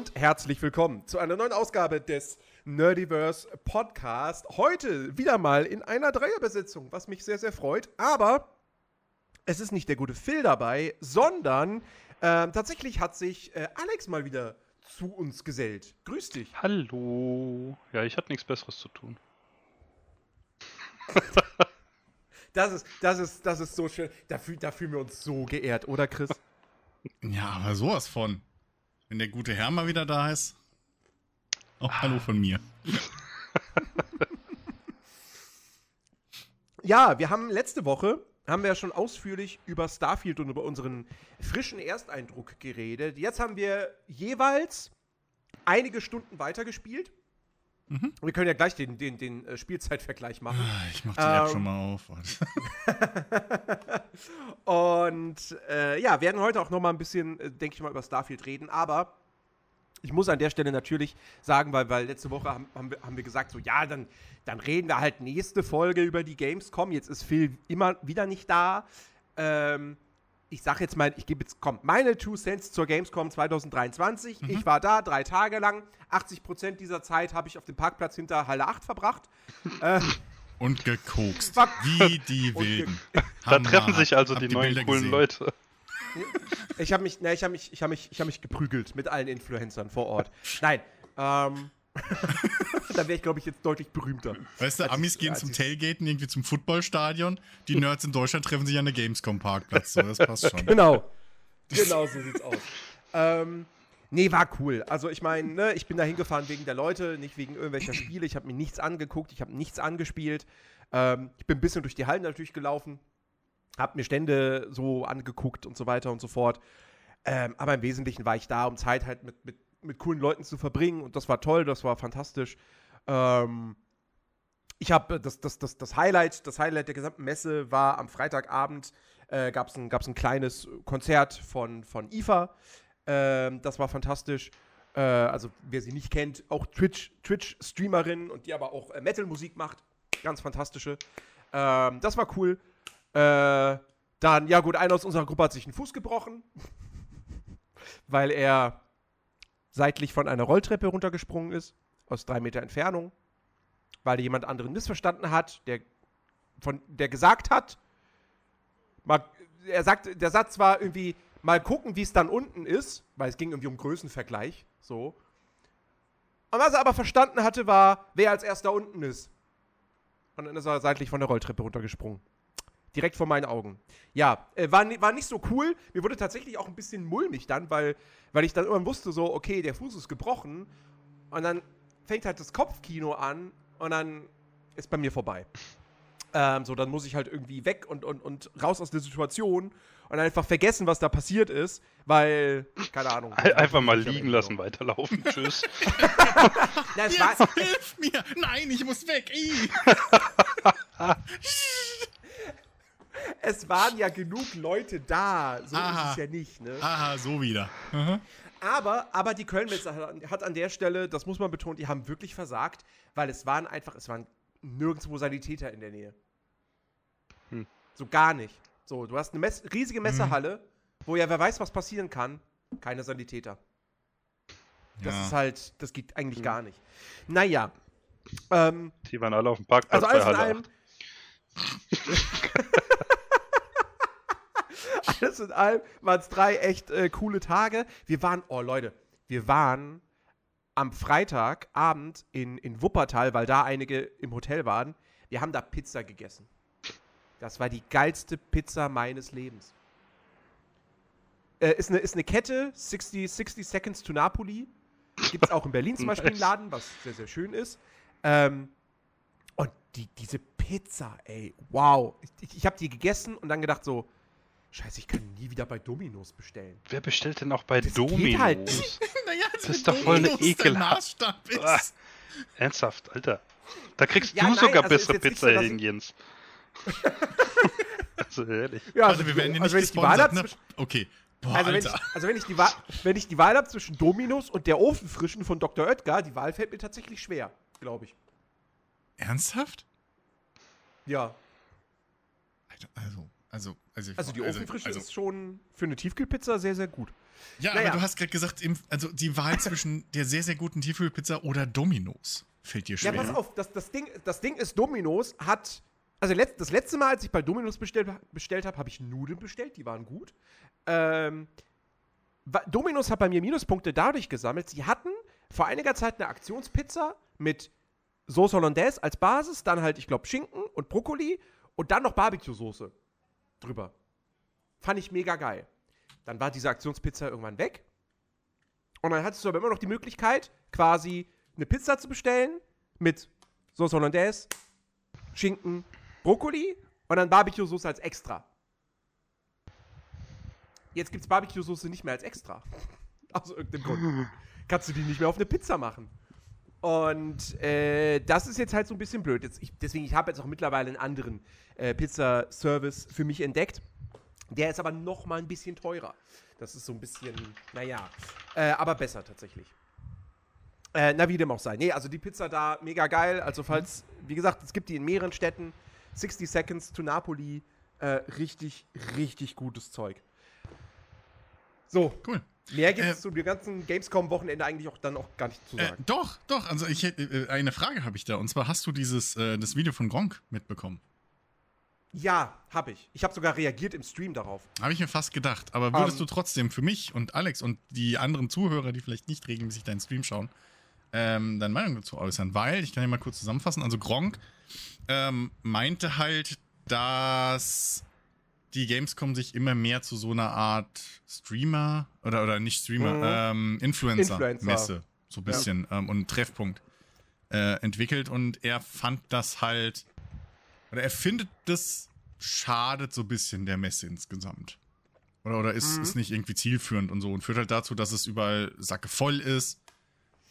Und herzlich willkommen zu einer neuen Ausgabe des Nerdiverse Podcast. Heute wieder mal in einer Dreierbesetzung, was mich sehr, sehr freut. Aber es ist nicht der gute Phil dabei, sondern äh, tatsächlich hat sich äh, Alex mal wieder zu uns gesellt. Grüß dich. Hallo. Ja, ich hatte nichts Besseres zu tun. Das ist, das ist, das ist so schön. Da, fühl, da fühlen wir uns so geehrt, oder Chris? Ja, aber sowas von. Wenn der gute Herr mal wieder da ist. Auch Hallo von mir. Ja, wir haben letzte Woche haben wir ja schon ausführlich über Starfield und über unseren frischen Ersteindruck geredet. Jetzt haben wir jeweils einige Stunden weitergespielt. Mhm. Wir können ja gleich den, den, den äh, Spielzeitvergleich machen. Ah, Ich mach die App Ähm. schon mal auf. Und äh, ja, werden heute auch noch mal ein bisschen, äh, denke ich mal, über Starfield reden. Aber ich muss an der Stelle natürlich sagen, weil, weil letzte Woche haben, haben, wir, haben wir gesagt, so ja, dann, dann reden wir halt nächste Folge über die Gamescom. Jetzt ist Phil immer wieder nicht da. Ähm, ich sage jetzt mal, ich gebe jetzt, komm, meine Two Cents zur Gamescom 2023. Ich war da drei Tage lang. 80% dieser Zeit habe ich auf dem Parkplatz hinter Halle 8 verbracht. äh, Und gekokst. Wie die Wilden. Da treffen sich also Hab die, neuen Bilder coolen gesehen. Leute. Ich habe mich, ne, ich habe mich, ich habe mich, ich habe mich geprügelt mit allen Influencern vor Ort. Nein, ähm, da wäre ich, glaube ich, jetzt deutlich berühmter. Weißt du, Amis ich- gehen zum Tailgaten, irgendwie zum Footballstadion. Die Nerds in Deutschland treffen sich an der Gamescom-Parkplatz. So, das passt schon. Genau, genau so sieht's aus. Ähm, nee, war cool. Also ich meine, ne, ich bin da hingefahren wegen der Leute, nicht wegen irgendwelcher Spiele. Ich habe mir nichts angeguckt, ich habe nichts angespielt. Ähm, ich bin ein bisschen durch die Hallen natürlich gelaufen, habe mir Stände so angeguckt und so weiter und so fort. Ähm, aber im Wesentlichen war ich da, um Zeit halt mit, mit, mit coolen Leuten zu verbringen und das war toll, das war fantastisch. Ähm, ich habe das, das, das, das Highlight, das Highlight der gesamten Messe war am Freitagabend äh, gab es ein, gab's ein kleines Konzert von, von IFA. Ähm, das war fantastisch. Äh, also, wer sie nicht kennt, auch Twitch- Twitch-Streamerin und die aber auch äh, Metal-Musik macht. Ganz fantastische. Ähm, das war cool. Äh, dann, ja gut, einer aus unserer Gruppe hat sich einen Fuß gebrochen, weil er seitlich von einer Rolltreppe runtergesprungen ist, aus drei Meter Entfernung, weil jemand anderen missverstanden hat, der, von, der gesagt hat, mal, er sagt, der Satz war irgendwie, mal gucken, wie es dann unten ist, weil es ging irgendwie um Größenvergleich, so. Und was er aber verstanden hatte, war, wer als erster unten ist. Und dann ist er seitlich von der Rolltreppe runtergesprungen. Direkt vor meinen Augen. Ja, äh, war, war nicht so cool. Mir wurde tatsächlich auch ein bisschen mulmig dann, weil, weil ich dann irgendwann wusste, so, okay, der Fuß ist gebrochen. Und dann fängt halt das Kopfkino an und dann ist bei mir vorbei. Ähm, so, dann muss ich halt irgendwie weg und, und, und raus aus der Situation und einfach vergessen, was da passiert ist, weil, keine Ahnung. Ein- Einfach mal liegen lassen, weiterlaufen. Tschüss. Na, es war, Jetzt hilf mir! Nein, ich muss weg! Es waren ja genug Leute da. So Aha. ist es ja nicht, ne? Aha, so wieder. Mhm. Aber, aber die Köln-Messe hat, hat an der Stelle, das muss man betonen, die haben wirklich versagt, weil es waren einfach, es waren nirgendwo Sanitäter in der Nähe. Hm. So gar nicht. So, du hast eine Mess riesige Messehalle, wo ja wer weiß, was passieren kann. Keine Sanitäter. Das Ja. ist halt, das geht eigentlich gar nicht. Naja. Ähm, Die waren alle auf dem Parkplatz also bei alles in Halle allem. 8. alles in allem waren es drei echt äh, coole Tage. Wir waren, oh Leute, wir waren am Freitagabend in, in Wuppertal, weil da einige im Hotel waren. Wir haben da Pizza gegessen. Das war die geilste Pizza meines Lebens. Äh, ist, eine, ist eine Kette, 60, 60 Seconds to Napoli. Gibt es auch in Berlin zum Beispiel einen. Laden, was sehr, sehr schön ist. Ähm, und die, diese Pizza, ey, wow. Ich, ich habe die gegessen und dann gedacht so, scheiße, ich kann nie wieder bei Domino's bestellen. Wer bestellt denn auch bei Das geht Dominos? halt nicht. Naja, Das ist doch voll eine ekelhaft-. Ah. Ernsthaft, Alter. Da kriegst Ja, du nein, sogar also bessere Pizza so, hin, Jens. also ehrlich. Ja, Also, wir werden ja also nicht wenn ich die Wahl gesponsert, habe ne? zwischen, Okay. Boah, also wenn ich, also wenn ich die Wahl, wenn ich die Wahl habe zwischen Domino's und der Ofenfrischen von Dr. Oetker, die Wahl fällt mir tatsächlich schwer, glaube ich. Ernsthaft? Ja. Alter, also, also, also, Also die Ofenfrische also, ist schon für eine Tiefkühlpizza sehr, sehr gut. Ja, Naja. aber du hast gerade gesagt, im, also die Wahl zwischen der sehr, sehr guten Tiefkühlpizza oder Domino's fällt dir Ja, schwer. pass auf, das, das, Ding, das Ding ist, Domino's hat. Also das letzte Mal, als ich bei Domino's bestellt, bestellt habe, habe ich Nudeln bestellt, die waren gut. Ähm, Domino's hat bei mir Minuspunkte dadurch gesammelt, sie hatten vor einiger Zeit eine Aktionspizza mit Sauce Hollandaise als Basis, dann halt, ich glaube, Schinken und Brokkoli und dann noch Barbecue-Soße drüber. Fand ich mega geil. Dann war diese Aktionspizza irgendwann weg. Und dann hattest du aber immer noch die Möglichkeit, quasi eine Pizza zu bestellen mit Sauce Hollandaise, Schinken, Brokkoli und dann Barbecue-Soße als extra. Jetzt gibt's Barbecue-Soße nicht mehr als extra. Aus irgendeinem Grund. Kannst du die nicht mehr auf eine Pizza machen. Und äh, das ist jetzt halt so ein bisschen blöd. Jetzt, ich, deswegen, ich habe jetzt auch mittlerweile einen anderen äh, Pizza-Service für mich entdeckt. Der ist aber noch mal ein bisschen teurer. Das ist so ein bisschen, naja, äh, aber besser tatsächlich. Äh, na, wie dem auch sei. Nee, also die Pizza da, mega geil. Also falls, wie gesagt, es gibt die in mehreren Städten. 60 Seconds to Napoli. Äh, richtig, richtig gutes Zeug. So, cool. Mehr gibt es Äh, zu dem ganzen Gamescom-Wochenende eigentlich auch dann auch gar nicht zu Äh, sagen. doch, doch, also ich hätte, äh, eine Frage habe ich da. Und zwar hast du dieses, äh, das Video von Gronk mitbekommen? Ja, habe ich. Ich habe sogar reagiert im Stream darauf. Habe ich mir fast gedacht. Aber würdest Ähm. du trotzdem für mich und Alex und die anderen Zuhörer, die vielleicht nicht regelmäßig deinen Stream schauen, ähm, deine Meinung dazu äußern? Weil, ich kann ja mal kurz zusammenfassen, also Gronk ähm, meinte halt, dass die Gamescom sich immer mehr zu so einer Art Streamer oder, oder nicht Streamer, Mhm. ähm, Influencer, Influencer. Messe, so ein bisschen, ähm, und Treffpunkt äh, entwickelt und er fand das halt, oder er findet das schadet so ein bisschen der Messe insgesamt. Oder, oder ist, Mhm. ist nicht irgendwie zielführend und so und führt halt dazu, dass es überall Sacke voll ist.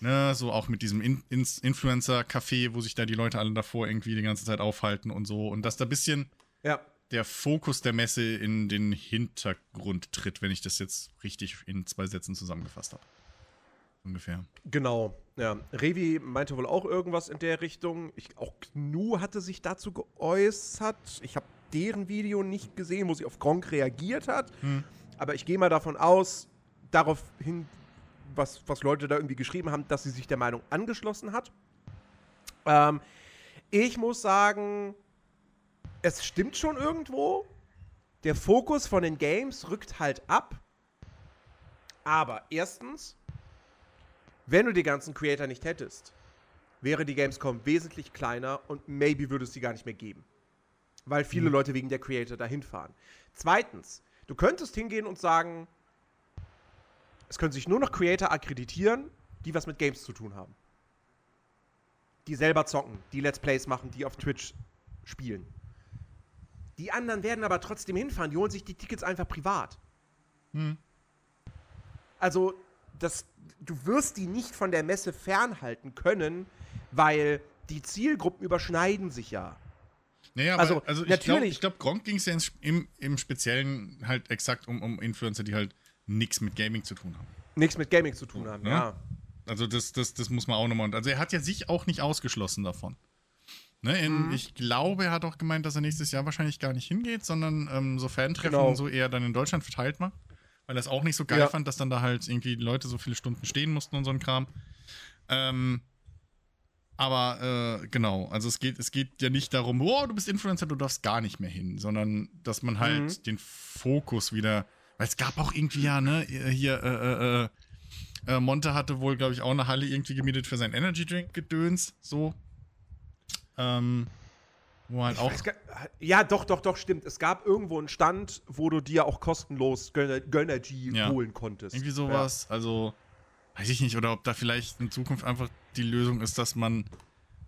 Ne, so auch mit diesem In Ins- Influencer-Café, wo sich da die Leute alle davor irgendwie die ganze Zeit aufhalten und so. Und dass da ein bisschen Ja. Der Fokus der Messe in den Hintergrund tritt, wenn ich das jetzt richtig in zwei Sätzen zusammengefasst habe. Ungefähr. Genau, ja. Revi meinte wohl auch irgendwas in der Richtung. Ich, auch Gnu hatte sich dazu geäußert. Ich habe deren Video nicht gesehen, wo sie auf Gronk reagiert hat. Hm. Aber ich gehe mal davon aus, daraufhin, was, was Leute da irgendwie geschrieben haben, dass sie sich der Meinung angeschlossen hat. Ähm, ich muss sagen, es stimmt schon irgendwo. Der Fokus von den Games rückt halt ab. Aber erstens, wenn du die ganzen Creator nicht hättest, wäre die Gamescom wesentlich kleiner und maybe würde es sie gar nicht mehr geben. Weil viele Mhm. Leute wegen der Creator dahin fahren. Zweitens, du könntest hingehen und sagen, es können sich nur noch Creator akkreditieren, die was mit Games zu tun haben. Die selber zocken, die Let's Plays machen, die auf Twitch spielen. Die anderen werden aber trotzdem hinfahren, die holen sich die Tickets einfach privat. Hm. Also, das, du wirst die nicht von der Messe fernhalten können, weil die Zielgruppen überschneiden sich ja. Naja, aber, Also, also, ich glaube, natürlich- ich glaub, Gronk ging es ja im, im Speziellen halt exakt um, um Influencer, die halt nichts mit Gaming zu tun haben. Nichts mit Gaming zu tun haben, Ja. ja. Also das, das, das muss man auch nochmal. Also er hat ja sich auch nicht ausgeschlossen davon. Ne, in, Mhm. Ich glaube, er hat auch gemeint, dass er nächstes Jahr wahrscheinlich gar nicht hingeht, sondern ähm, so Fantreffen Genau. und so eher dann in Deutschland verteilt macht. Weil er es auch nicht so geil Ja. fand, dass dann da halt irgendwie Leute so viele Stunden stehen mussten und so ein Kram. Ähm, aber äh, genau, also es geht, es geht ja nicht darum, oh, du bist Influencer, du darfst gar nicht mehr hin, sondern dass man halt Mhm. den Fokus wieder, weil es gab auch irgendwie ja, ne, hier, äh, äh, äh, äh, Monte hatte wohl, glaube ich, auch eine Halle irgendwie gemietet für sein Energy Drink Gedöns, so. Ähm, wo halt auch. gar- ja, doch, doch, doch, stimmt. Es gab irgendwo einen Stand, wo du dir auch kostenlos Gönner- Gönnergy Ja. holen konntest. Irgendwie sowas. Also, weiß ich nicht, oder ob da vielleicht in Zukunft einfach die Lösung ist, dass man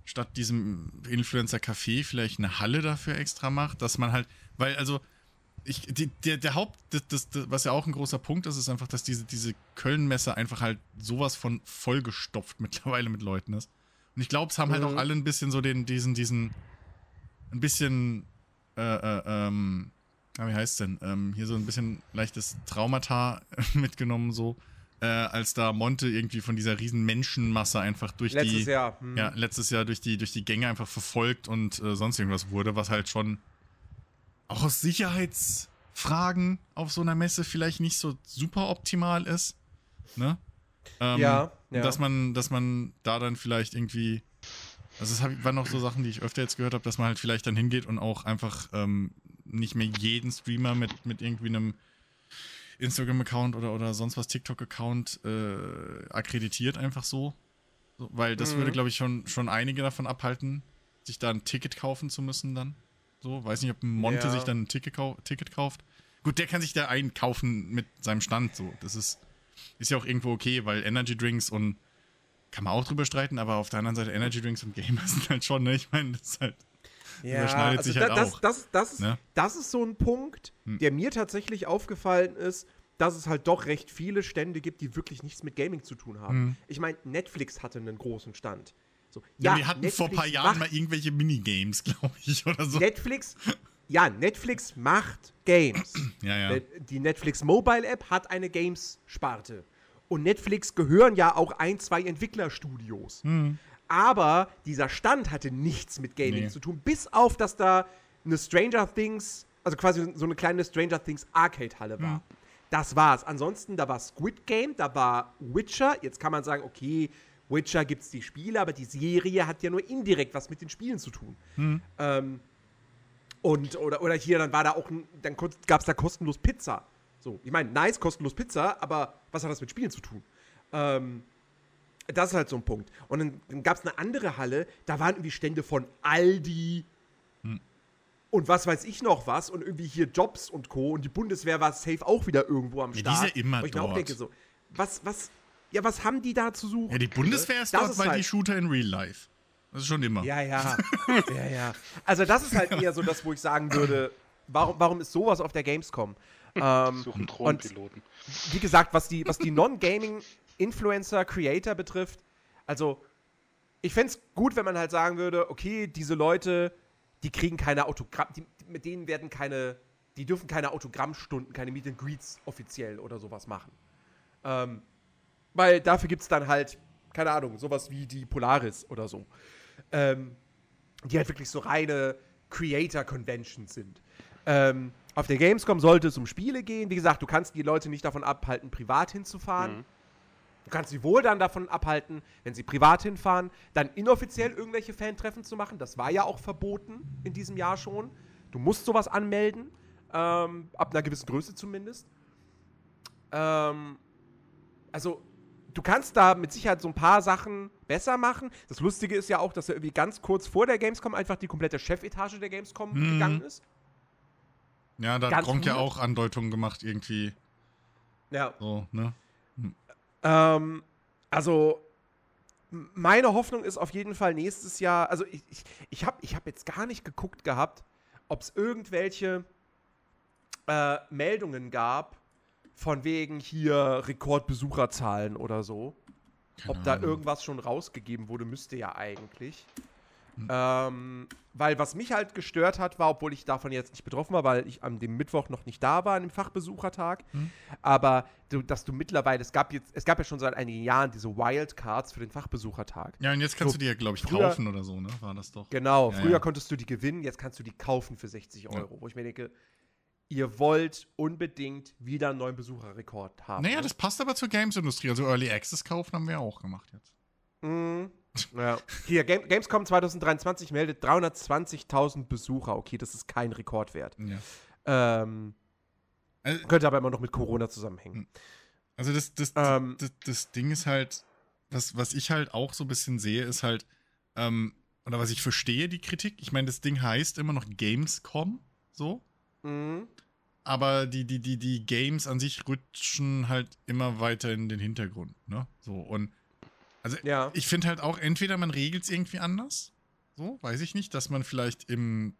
statt diesem Influencer-Café vielleicht eine Halle dafür extra macht, dass man halt, weil, also, ich, die, der, der Haupt, das, das, das, was ja auch ein großer Punkt ist, ist einfach, dass diese, diese Köln-Messe einfach halt sowas von vollgestopft mittlerweile mit Leuten ist. Und ich glaube, es haben halt Mhm. auch alle ein bisschen so den, diesen, diesen, ein bisschen, äh, äh, ähm, ja, wie heißt denn? Ähm, hier so ein bisschen leichtes Traumata mitgenommen, so, äh, als da Monte irgendwie von dieser riesen Menschenmasse einfach durch Letztes die, Jahr. hm. ja, letztes Jahr durch die, durch die Gänge einfach verfolgt und äh, sonst irgendwas wurde, was halt schon auch aus fragen auf so einer Messe vielleicht nicht so super optimal ist. Ne? Ähm, Ja, ja. Dass man, dass man da dann vielleicht irgendwie. Also es waren noch so Sachen, die ich öfter jetzt gehört habe, dass man halt vielleicht dann hingeht und auch einfach ähm, nicht mehr jeden Streamer mit, mit irgendwie einem Instagram-Account oder, oder sonst was TikTok-Account äh, akkreditiert, einfach so. so weil das Mhm. würde, glaube ich, schon, schon einige davon abhalten, sich da ein Ticket kaufen zu müssen dann. So, weiß nicht, ob Monte Ja. sich dann ein Ticket, Ticket kauft. Gut, der kann sich da einkaufen mit seinem Stand, so. Das ist, ist ja auch irgendwo okay, weil Energy Drinks und kann man auch drüber streiten, aber auf der anderen Seite Energy Drinks und Gamer sind halt schon, ne? Ich meine, das ist halt. Überschneidet sich halt also das, auch, Das, das, ist, ne? das ist so ein Punkt, Hm. der mir tatsächlich aufgefallen ist, dass es halt doch recht viele Stände gibt, die wirklich nichts mit Gaming zu tun haben. Hm. Ich meine, Netflix hatte einen großen Stand. So, Ja, wir hatten vor ein paar Netflix Jahren mal irgendwelche Minigames, glaube ich, oder so. Netflix, ja, Netflix macht Games. Ja, ja. Die Netflix Mobile App hat eine Games-Sparte. Und Netflix gehören ja auch ein, zwei Entwicklerstudios. Hm. Aber dieser Stand hatte nichts mit Gaming Nee. zu tun, bis auf, dass da eine Stranger Things, also quasi so eine kleine Stranger Things Arcade-Halle war. Hm. Das war's. Ansonsten, da war Squid Game, da war Witcher. Jetzt kann man sagen, okay, Witcher gibt's die Spiele, aber die Serie hat ja nur indirekt was mit den Spielen zu tun. Hm. Ähm, und, oder, oder hier, dann war da auch, ein, dann gab es da kostenlos Pizza. So, ich meine, nice, kostenlos Pizza, aber was hat das mit Spielen zu tun? Ähm, das ist halt so ein Punkt. Und dann, dann gab es eine andere Halle, da waren irgendwie Stände von Aldi und was weiß ich noch was und irgendwie hier Jobs und Co. Und die Bundeswehr war safe auch wieder irgendwo am Ja, die Start. ja immer Wo ich mir auch dort. denke so, was, was, ja, was haben die da zu suchen? Ja, die Bundeswehr ist Das dort, ist weil halt- die Shooter in Real Life. Das ist schon immer. Ja, ja. ja, ja. Also das ist halt eher so das, wo ich sagen würde, warum, warum ist sowas auf der Gamescom? Ähm, Suchen und Drohnenpiloten. wie gesagt, was die, was die Non-Gaming-Influencer, Creator betrifft, also ich fände es gut, wenn man halt sagen würde, okay, diese Leute, die kriegen keine Autogramm, mit denen werden keine, die dürfen keine Autogrammstunden, keine Meet and Greets offiziell oder sowas machen. Ähm, weil dafür gibt es dann halt, keine Ahnung, sowas wie die Polaris oder so. Ähm, die halt wirklich so reine Creator-Conventions sind. Ähm, auf der Gamescom sollte es um Spiele gehen. Wie gesagt, du kannst die Leute nicht davon abhalten, privat hinzufahren. Mhm. Du kannst sie wohl dann davon abhalten, wenn sie privat hinfahren, dann inoffiziell irgendwelche Fantreffen zu machen. Das war ja auch verboten in diesem Jahr schon. Du musst sowas anmelden, ähm, ab einer gewissen Größe zumindest. Ähm, also, du kannst da mit Sicherheit so ein paar Sachen besser machen. Das Lustige ist ja auch, dass er irgendwie ganz kurz vor der Gamescom einfach die komplette Chefetage der Gamescom Mhm. gegangen ist. Ja, da hat Gronk ja auch Andeutungen gemacht, irgendwie. Ja. So, ne? Ähm, also, meine Hoffnung ist auf jeden Fall nächstes Jahr, also ich, ich, ich habe ich hab jetzt gar nicht geguckt gehabt, ob es irgendwelche äh, Meldungen gab, von wegen hier Rekordbesucherzahlen oder so. Keine Ob da Ahnung. irgendwas schon rausgegeben wurde, müsste ja eigentlich. Hm. Ähm, weil was mich halt gestört hat, war, obwohl ich davon jetzt nicht betroffen war, weil ich am dem Mittwoch noch nicht da war, an dem Fachbesuchertag, Hm. aber du, dass du mittlerweile, es gab jetzt, es gab ja schon seit einigen Jahren diese Wildcards für den Fachbesuchertag. Ja, und jetzt kannst So, du die ja, glaube ich, früher- kaufen oder so, ne? War das doch. Genau, Ja, früher ja. konntest du die gewinnen, jetzt kannst du die kaufen für 60 Euro. Wo ich mir denke, ihr wollt unbedingt wieder einen neuen Besucherrekord haben. Naja, ne? das passt aber zur Games-Industrie. Also Early Access kaufen haben wir auch gemacht jetzt. Mhm. Ja. Hier, Game Gamescom 2023 meldet 320.000 Besucher. Okay, das ist kein Rekordwert. Ja. Ähm, Also, könnte aber immer noch mit Corona zusammenhängen. also das, das, Ähm. das, das Ding ist halt, was, was ich halt auch so ein bisschen sehe, ist halt, ähm, oder was ich verstehe, die Kritik. Ich meine, das Ding heißt immer noch Gamescom, so. Mhm. aber die, die, die, die Games an sich rutschen halt immer weiter in den Hintergrund, ne? So, und also Ja. ich finde halt auch, entweder man regelt es irgendwie anders, so, weiß ich nicht, dass man vielleicht im,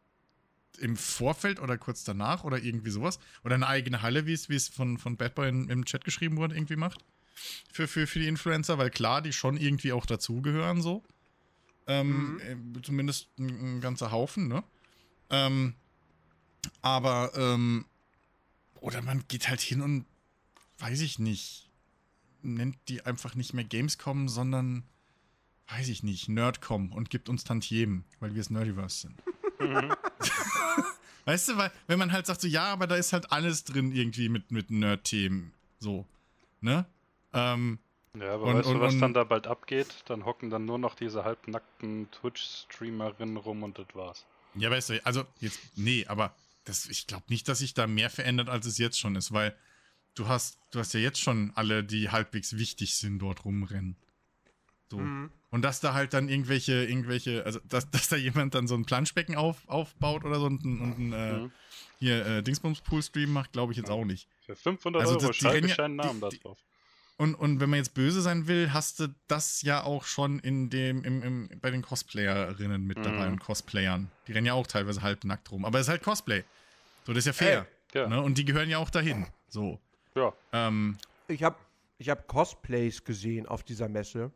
im Vorfeld oder kurz danach oder irgendwie sowas, oder eine eigene Halle, wie es, wie es von, von Bad Boy in, im Chat geschrieben wurde, irgendwie macht. Für, für, für die Influencer, weil klar, die schon irgendwie auch dazugehören, so. Ähm, äh, zumindest ein, ein ganzer Haufen, ne? Ähm, aber, ähm, oder man geht halt hin und, weiß ich nicht, nennt die einfach nicht mehr Gamescom, sondern, weiß ich nicht, Nerdcom und gibt uns Tantiemen, weil wir es Nerdiverse sind. Mhm. Weißt du, weil, wenn man halt sagt, so, ja, aber da ist halt alles drin irgendwie mit, mit Nerd-Themen. So. Ne? Ähm, Ja, aber Und- weißt und- du, was und- dann da bald abgeht? Dann hocken dann nur noch diese halbnackten Twitch-Streamerinnen rum und das war's. ja, weißt du, also jetzt, nee, aber das, ich glaube nicht, dass sich da mehr verändert, als es jetzt schon ist, weil du hast, du hast ja jetzt schon alle, die halbwegs wichtig sind, dort rumrennen. So. Mhm. Und dass da halt dann irgendwelche, irgendwelche, also dass, dass da jemand dann so ein Planschbecken auf, aufbaut oder so und, und äh, Mhm. hier äh, Dingsbums-Pool-Stream macht, glaube ich jetzt auch nicht. Für 500 Also Euro das- die schreibe rennen ich ja- einen Namen da die- drauf. Und, und wenn man jetzt böse sein will, hast du das ja auch schon in dem, im, im, bei den Cosplayerinnen mit dabei Mhm. und Cosplayern. Die rennen ja auch teilweise halb nackt rum. Aber es ist halt Cosplay. So, das ist ja fair. Ja. Ne? Und die gehören ja auch dahin. So. Ja, Ähm, Ich habe ich hab Cosplays gesehen auf dieser Messe,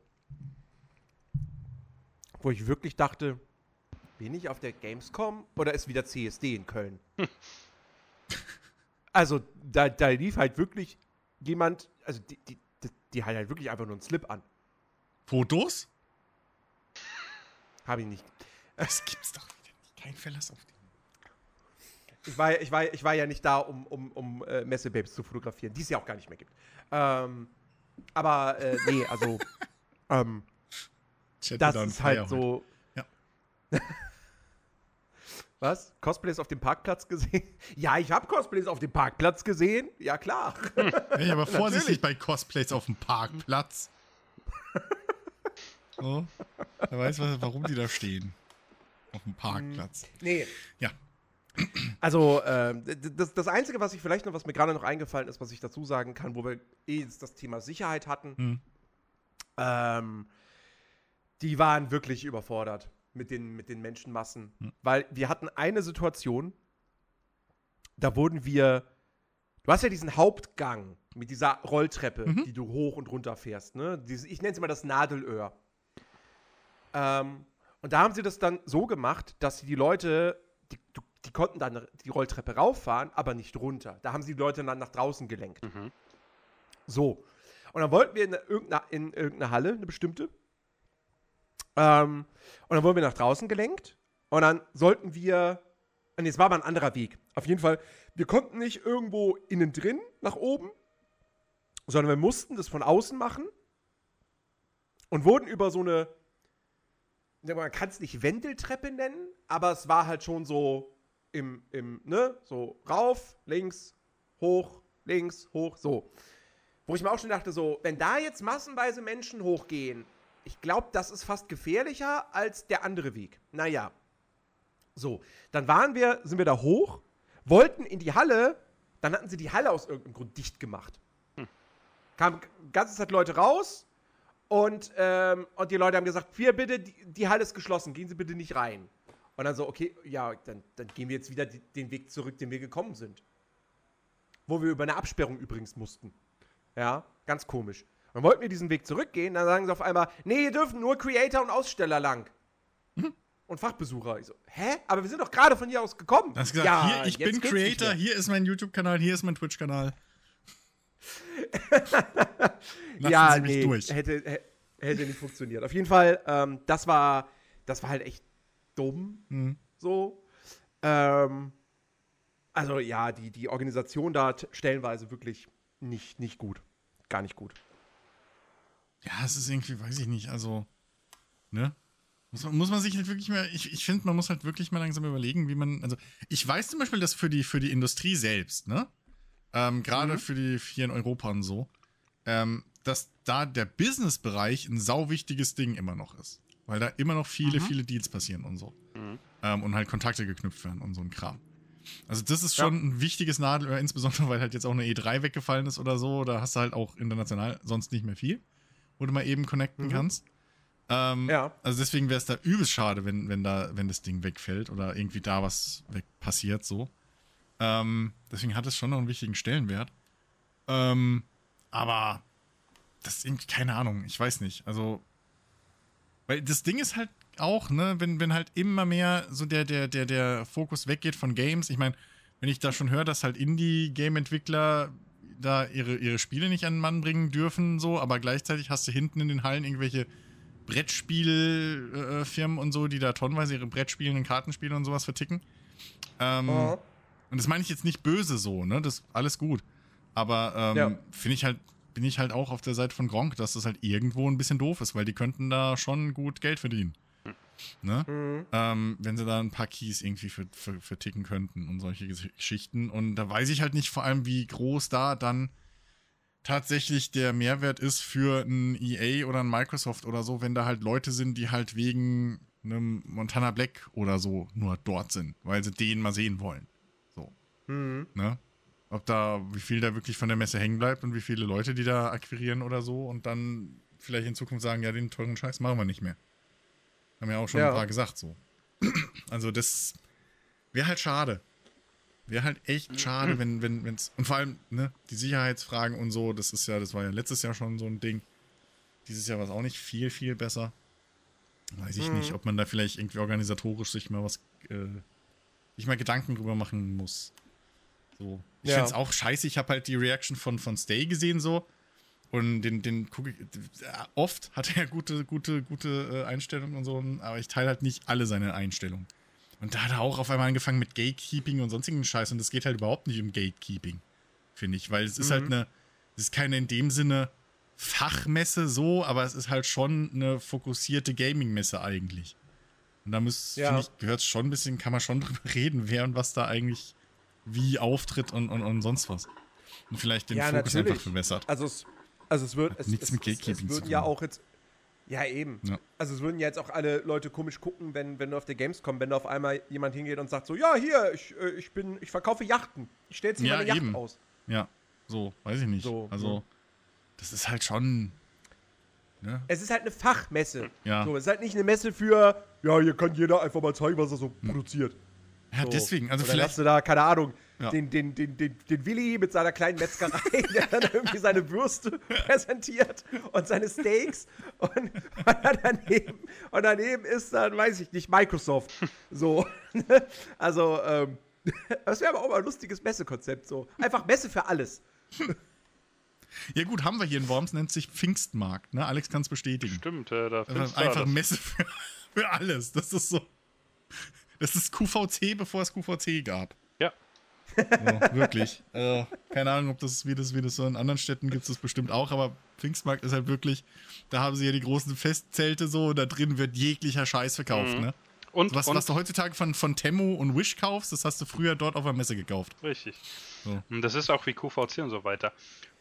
wo ich wirklich dachte, bin ich auf der Gamescom oder ist wieder CSD in Köln? also da, da lief halt wirklich jemand, also die, die, die, hat halt wirklich einfach nur einen Slip an. Fotos? Habe ich nicht. Das gibt's doch wieder nicht. Kein Verlass auf den. Ich war, ja- ich war, ich war ja nicht da, um, um, um äh, Messebabes zu fotografieren, die es ja auch gar nicht mehr gibt. Ähm, aber äh, nee, also ähm, das ist halt so. Ja. Was? Cosplays auf dem Parkplatz gesehen? Ja, ich habe Cosplays auf dem Parkplatz gesehen. Ja, klar. Ja, aber vorsichtig bei Cosplays auf dem Parkplatz. so. Da weiß man, warum die da stehen. Auf dem Parkplatz. Nee. Ja. Also, d- das, das Einzige, was ich vielleicht noch, was mir gerade noch eingefallen ist, was ich dazu sagen kann, wo wir eh jetzt das Thema Sicherheit hatten, Hm. ähm, die waren wirklich überfordert mit den, mit den Menschenmassen. Hm. Weil wir hatten eine Situation, da wurden wir. Du hast ja diesen Hauptgang mit dieser Rolltreppe, Mhm. die du hoch und runter fährst. Ne? Diese, ich nenne es immer das Nadelöhr. Ähm, und da haben sie das dann so gemacht, dass sie die Leute, die, die konnten dann die Rolltreppe rauffahren, aber nicht runter. Da haben sie die Leute dann nach draußen gelenkt. Mhm. So. Und dann wollten wir in irgendeiner, in irgendeine Halle, eine bestimmte. Ähm, und dann wurden wir nach draußen gelenkt. Und dann sollten wir. Nee, es war aber ein anderer Weg. Auf jeden Fall, wir konnten nicht irgendwo innen drin nach oben, sondern wir mussten das von außen machen und wurden über so eine. Man kann es nicht Wendeltreppe nennen, aber es war halt schon so im, im, ne, so rauf, links, hoch, links, hoch, so. Wo ich mir auch schon dachte, so, wenn da jetzt massenweise Menschen hochgehen, ich glaube, das ist fast gefährlicher als der andere Weg. Naja. So, dann waren wir, sind wir da hoch, wollten in die Halle, dann hatten sie die Halle aus irgendeinem Grund dicht gemacht. Kamen die ganze Zeit Leute raus und, ähm, und die Leute haben gesagt, hier bitte, die, die Halle ist geschlossen, gehen Sie bitte nicht rein. Und dann so, okay, ja, dann, dann gehen wir jetzt wieder die, den Weg zurück, den wir gekommen sind. Wo wir über eine Absperrung übrigens mussten. Ja, ganz komisch. Dann wollten wir diesen Weg zurückgehen, dann sagen sie auf einmal, nee, hier dürfen nur Creator und Aussteller lang. Und Fachbesucher. Ich so, hä? Aber wir sind doch gerade von hier aus gekommen. Hast gesagt, Ja, hier, ich bin Creator, hier ist mein YouTube-Kanal, hier ist mein Twitch-Kanal. Ja, nee, durch. Hätte, hä- hätte nicht funktioniert. Auf jeden Fall, ähm, das war, das war halt echt dumm. Hm. So. Ähm, also ja, die, die Organisation da stellenweise wirklich nicht, nicht gut. Gar nicht gut. Ja, es ist irgendwie, weiß ich nicht, also, ne? Muss man, muss man sich halt wirklich mal, ich, ich finde, man muss halt wirklich mal langsam überlegen, wie man, also, ich weiß zum Beispiel, dass für die, für die Industrie selbst, ne? Ähm, Gerade für die hier in Europa und so, ähm, dass da der Business-Bereich ein sau wichtiges Ding immer noch ist. Weil da immer noch viele, viele Deals passieren und so. Mhm. Ähm, und halt Kontakte geknüpft werden und so ein Kram. Also das ist Ja. schon ein wichtiges Nadelöhr, insbesondere weil halt jetzt auch eine E3 weggefallen ist oder so. Da hast du halt auch international sonst nicht mehr viel, wo du mal eben connecten Mhm. kannst. Ähm, Ja. Also deswegen wäre es da übelst schade, wenn, wenn da, wenn das Ding wegfällt oder irgendwie da was weg passiert so. Ähm, deswegen hat es schon noch einen wichtigen Stellenwert. Ähm, aber das ist irgendwie, keine Ahnung, ich weiß nicht. Also, weil das Ding ist halt auch, ne, wenn, wenn halt immer mehr so der, der, der, der Fokus weggeht von Games. Ich meine, wenn ich da schon höre, dass halt Indie-Game-Entwickler da ihre, ihre Spiele nicht an den Mann bringen dürfen, so, aber gleichzeitig hast du hinten in den Hallen irgendwelche Brettspielfirmen und so, die da tonnenweise ihre Brettspiele und Kartenspiele und sowas verticken. Ähm, Aha. Und das meine ich jetzt nicht böse so, ne? Das alles gut. Aber ähm, Ja. finde ich halt, bin ich halt auch auf der Seite von Gronk, dass das halt irgendwo ein bisschen doof ist, weil die könnten da schon gut Geld verdienen. Ne? Mhm. Ähm, wenn sie da ein paar Keys irgendwie für, für, für ticken könnten und solche Ges- Geschichten. Und da weiß ich halt nicht vor allem, wie groß da dann tatsächlich der Mehrwert ist für ein EA oder ein Microsoft oder so, wenn da halt Leute sind, die halt wegen einem Montana Black oder so nur dort sind, weil sie den mal sehen wollen. So, Mhm. ne? Ob da, wie viel da wirklich von der Messe hängen bleibt und wie viele Leute die da akquirieren oder so und dann vielleicht in Zukunft sagen, ja, den teuren Scheiß machen wir nicht mehr. Haben ja auch schon Ja. ein paar gesagt so. Also das wäre halt schade. Wäre halt echt schade, wenn, wenn, wenn's. Und vor allem, ne, die Sicherheitsfragen und so, das ist ja, das war ja letztes Jahr schon so ein Ding. Dieses Jahr war es auch nicht viel, viel besser. Weiß ich Mhm. nicht, ob man da vielleicht irgendwie organisatorisch sich mal was, äh, sich mal Gedanken drüber machen muss. So. Ich Ja. finde es auch scheiße, ich habe halt die Reaction von, von Stay gesehen so. Und den, den gucke ich. Oft hat er gute, gute, gute äh, Einstellungen und so, aber ich teile halt nicht alle seine Einstellungen. Und da hat er auch auf einmal angefangen mit Gatekeeping und sonstigen Scheiß. Und es geht halt überhaupt nicht um Gatekeeping, finde ich. Weil es ist Mhm. halt eine, es ist keine in dem Sinne Fachmesse so, aber es ist halt schon eine fokussierte Gaming-Messe eigentlich. Und da muss, Ja. finde ich, gehört schon ein bisschen, kann man schon drüber reden, wer und was da eigentlich wie auftritt und, und, und sonst was. Und vielleicht den Ja, Fokus natürlich. einfach verbessert. Also es, also es wird, es, nichts es, mit es, es Gatekeeping zu würden ja auch jetzt, ja eben. Ja. Also es würden ja jetzt auch alle Leute komisch gucken, wenn, wenn du auf der Gamescom, wenn da auf einmal jemand hingeht und sagt so, ja hier, ich, äh, ich bin, ich verkaufe Yachten. Ich stelle jetzt hier Ja, meine Yacht eben. aus. Ja, so, weiß ich nicht. So, also, das ist halt schon. Ne? Es ist halt eine Fachmesse. Ja. So, es ist halt nicht eine Messe für, ja, hier kann jeder einfach mal zeigen, was er so produziert. Ja, So. deswegen, also Und dann hast vielleicht. du da, keine Ahnung, Ja. den, den, den, den, den Willi mit seiner kleinen Metzgerei, der dann irgendwie seine Würste präsentiert und seine Steaks und, und, daneben, und daneben ist dann, weiß ich nicht, Microsoft. So. Also, ähm, das wäre aber auch mal ein lustiges Messekonzept. So. Einfach Messe für alles. Ja, gut, haben wir hier in Worms, nennt sich Pfingstmarkt, ne? Alex kann es bestätigen. Stimmt, äh, da einfach alles. Messe für, für alles. Das ist so. Das ist QVC, bevor es QVC gab. Ja. So, wirklich. Also, keine Ahnung, ob das wie, das, wie das so in anderen Städten gibt, es das bestimmt auch, aber Pfingstmarkt ist halt wirklich, da haben sie ja die großen Festzelte so, und da drin wird jeglicher Scheiß verkauft, ne? Und, Was, und was du heutzutage von, von Temu und Wish kaufst, das hast du früher dort auf der Messe gekauft. Richtig. So. Und das ist auch wie QVC und so weiter.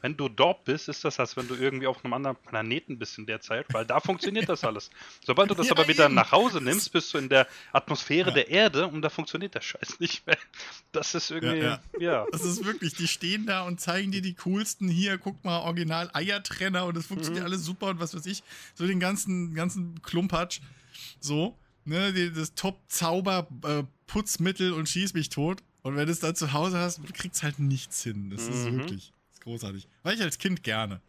Wenn du dort bist, ist das, als wenn du irgendwie auf einem anderen Planeten bist in der Zeit, weil da funktioniert das alles. Sobald du das Ja, aber wieder eben. nach Hause nimmst, bist du in der Atmosphäre Ja. der Erde und da funktioniert der Scheiß nicht mehr. Das ist irgendwie, Ja, ja. Das ist wirklich, die stehen da und zeigen dir die coolsten hier, guck mal, original Eiertrenner und das funktioniert Mhm. alles super und was weiß ich, so den ganzen, ganzen Klumpatsch. So, ne, die, das Top-Zauber, äh, Putzmittel und schieß mich tot. Und wenn du es dann zu Hause hast, kriegst halt nichts hin. Das ist Mhm. wirklich, das ist großartig. War ich als Kind gerne.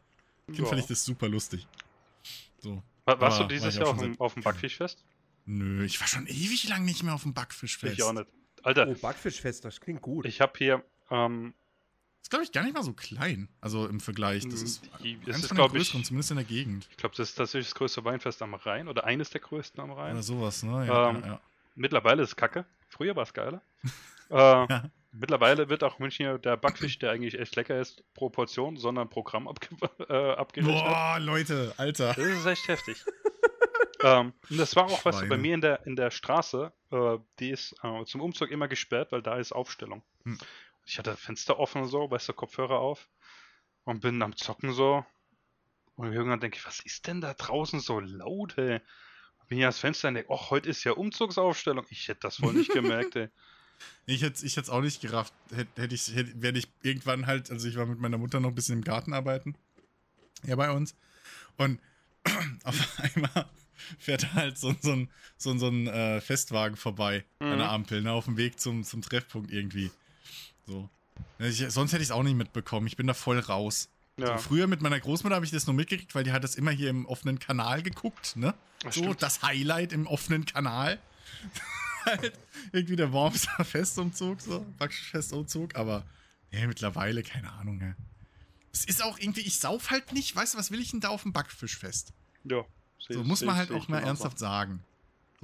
Kind Ja. fand ich das super lustig. So. Wa- Warst Aber du war dieses auch Jahr auf dem, auf dem Backfischfest? Nö, ich war schon ewig lang nicht mehr auf dem Backfischfest. Ich auch nicht. Alter, Oh, Backfischfest, das klingt gut. ich habe hier, ähm, Ist, glaube ich, gar nicht mal so klein. Also im Vergleich. Das Mm, ist die- es eins ist, von den glaub ich- zumindest in der Gegend. ich glaube, das ist tatsächlich das größte Weinfest am Rhein oder eines der größten am Rhein. Oder sowas, ne? Ja, Ähm, ja, ja. Mittlerweile ist es kacke. Früher war es geiler. äh, Ja. Mittlerweile wird auch München hier der Backfisch, der eigentlich echt lecker ist, pro Portion, sondern Programm abge äh, abgerechnet. Boah, Leute, Alter. Das ist echt heftig. ähm, und das war auch, was Schweine. bei mir in der, in der Straße, äh, die ist äh, zum Umzug immer gesperrt, weil da ist Aufstellung. Hm. Ich hatte Fenster offen so, weißt du, Kopfhörer auf und bin am Zocken so. Und irgendwann denke ich, was ist denn da draußen so laut, ey? Bin hier ans Fenster und denke, ach, heute ist ja Umzugsaufstellung. Ich hätte das wohl nicht gemerkt, ey. Ich hätte ich es auch nicht gerafft. Hätte hätt ich, hätte, werde ich irgendwann halt, also ich war mit meiner Mutter noch ein bisschen im Garten arbeiten. Ja, bei uns. Und auf einmal fährt halt so, so ein, so, ein- so ein äh, Festwagen vorbei Mhm. an der Ampel, ne, auf dem Weg zum, zum Treffpunkt irgendwie. So. Ich, sonst hätte ich es auch nicht mitbekommen. Ich bin da voll raus. Ja, So, früher mit meiner Großmutter habe ich das nur mitgekriegt, weil die hat das immer hier im offenen Kanal geguckt, ne? das So, stimmt. das Highlight im offenen Kanal. halt irgendwie der Wormser Festumzug, so, Backfestumzug, aber nee, mittlerweile, keine Ahnung, ne? Es ist auch irgendwie, ich sauf halt nicht, weißt du, was will ich denn da auf dem Backfischfest? Ja, So, muss man halt auch mal ernsthaft sagen.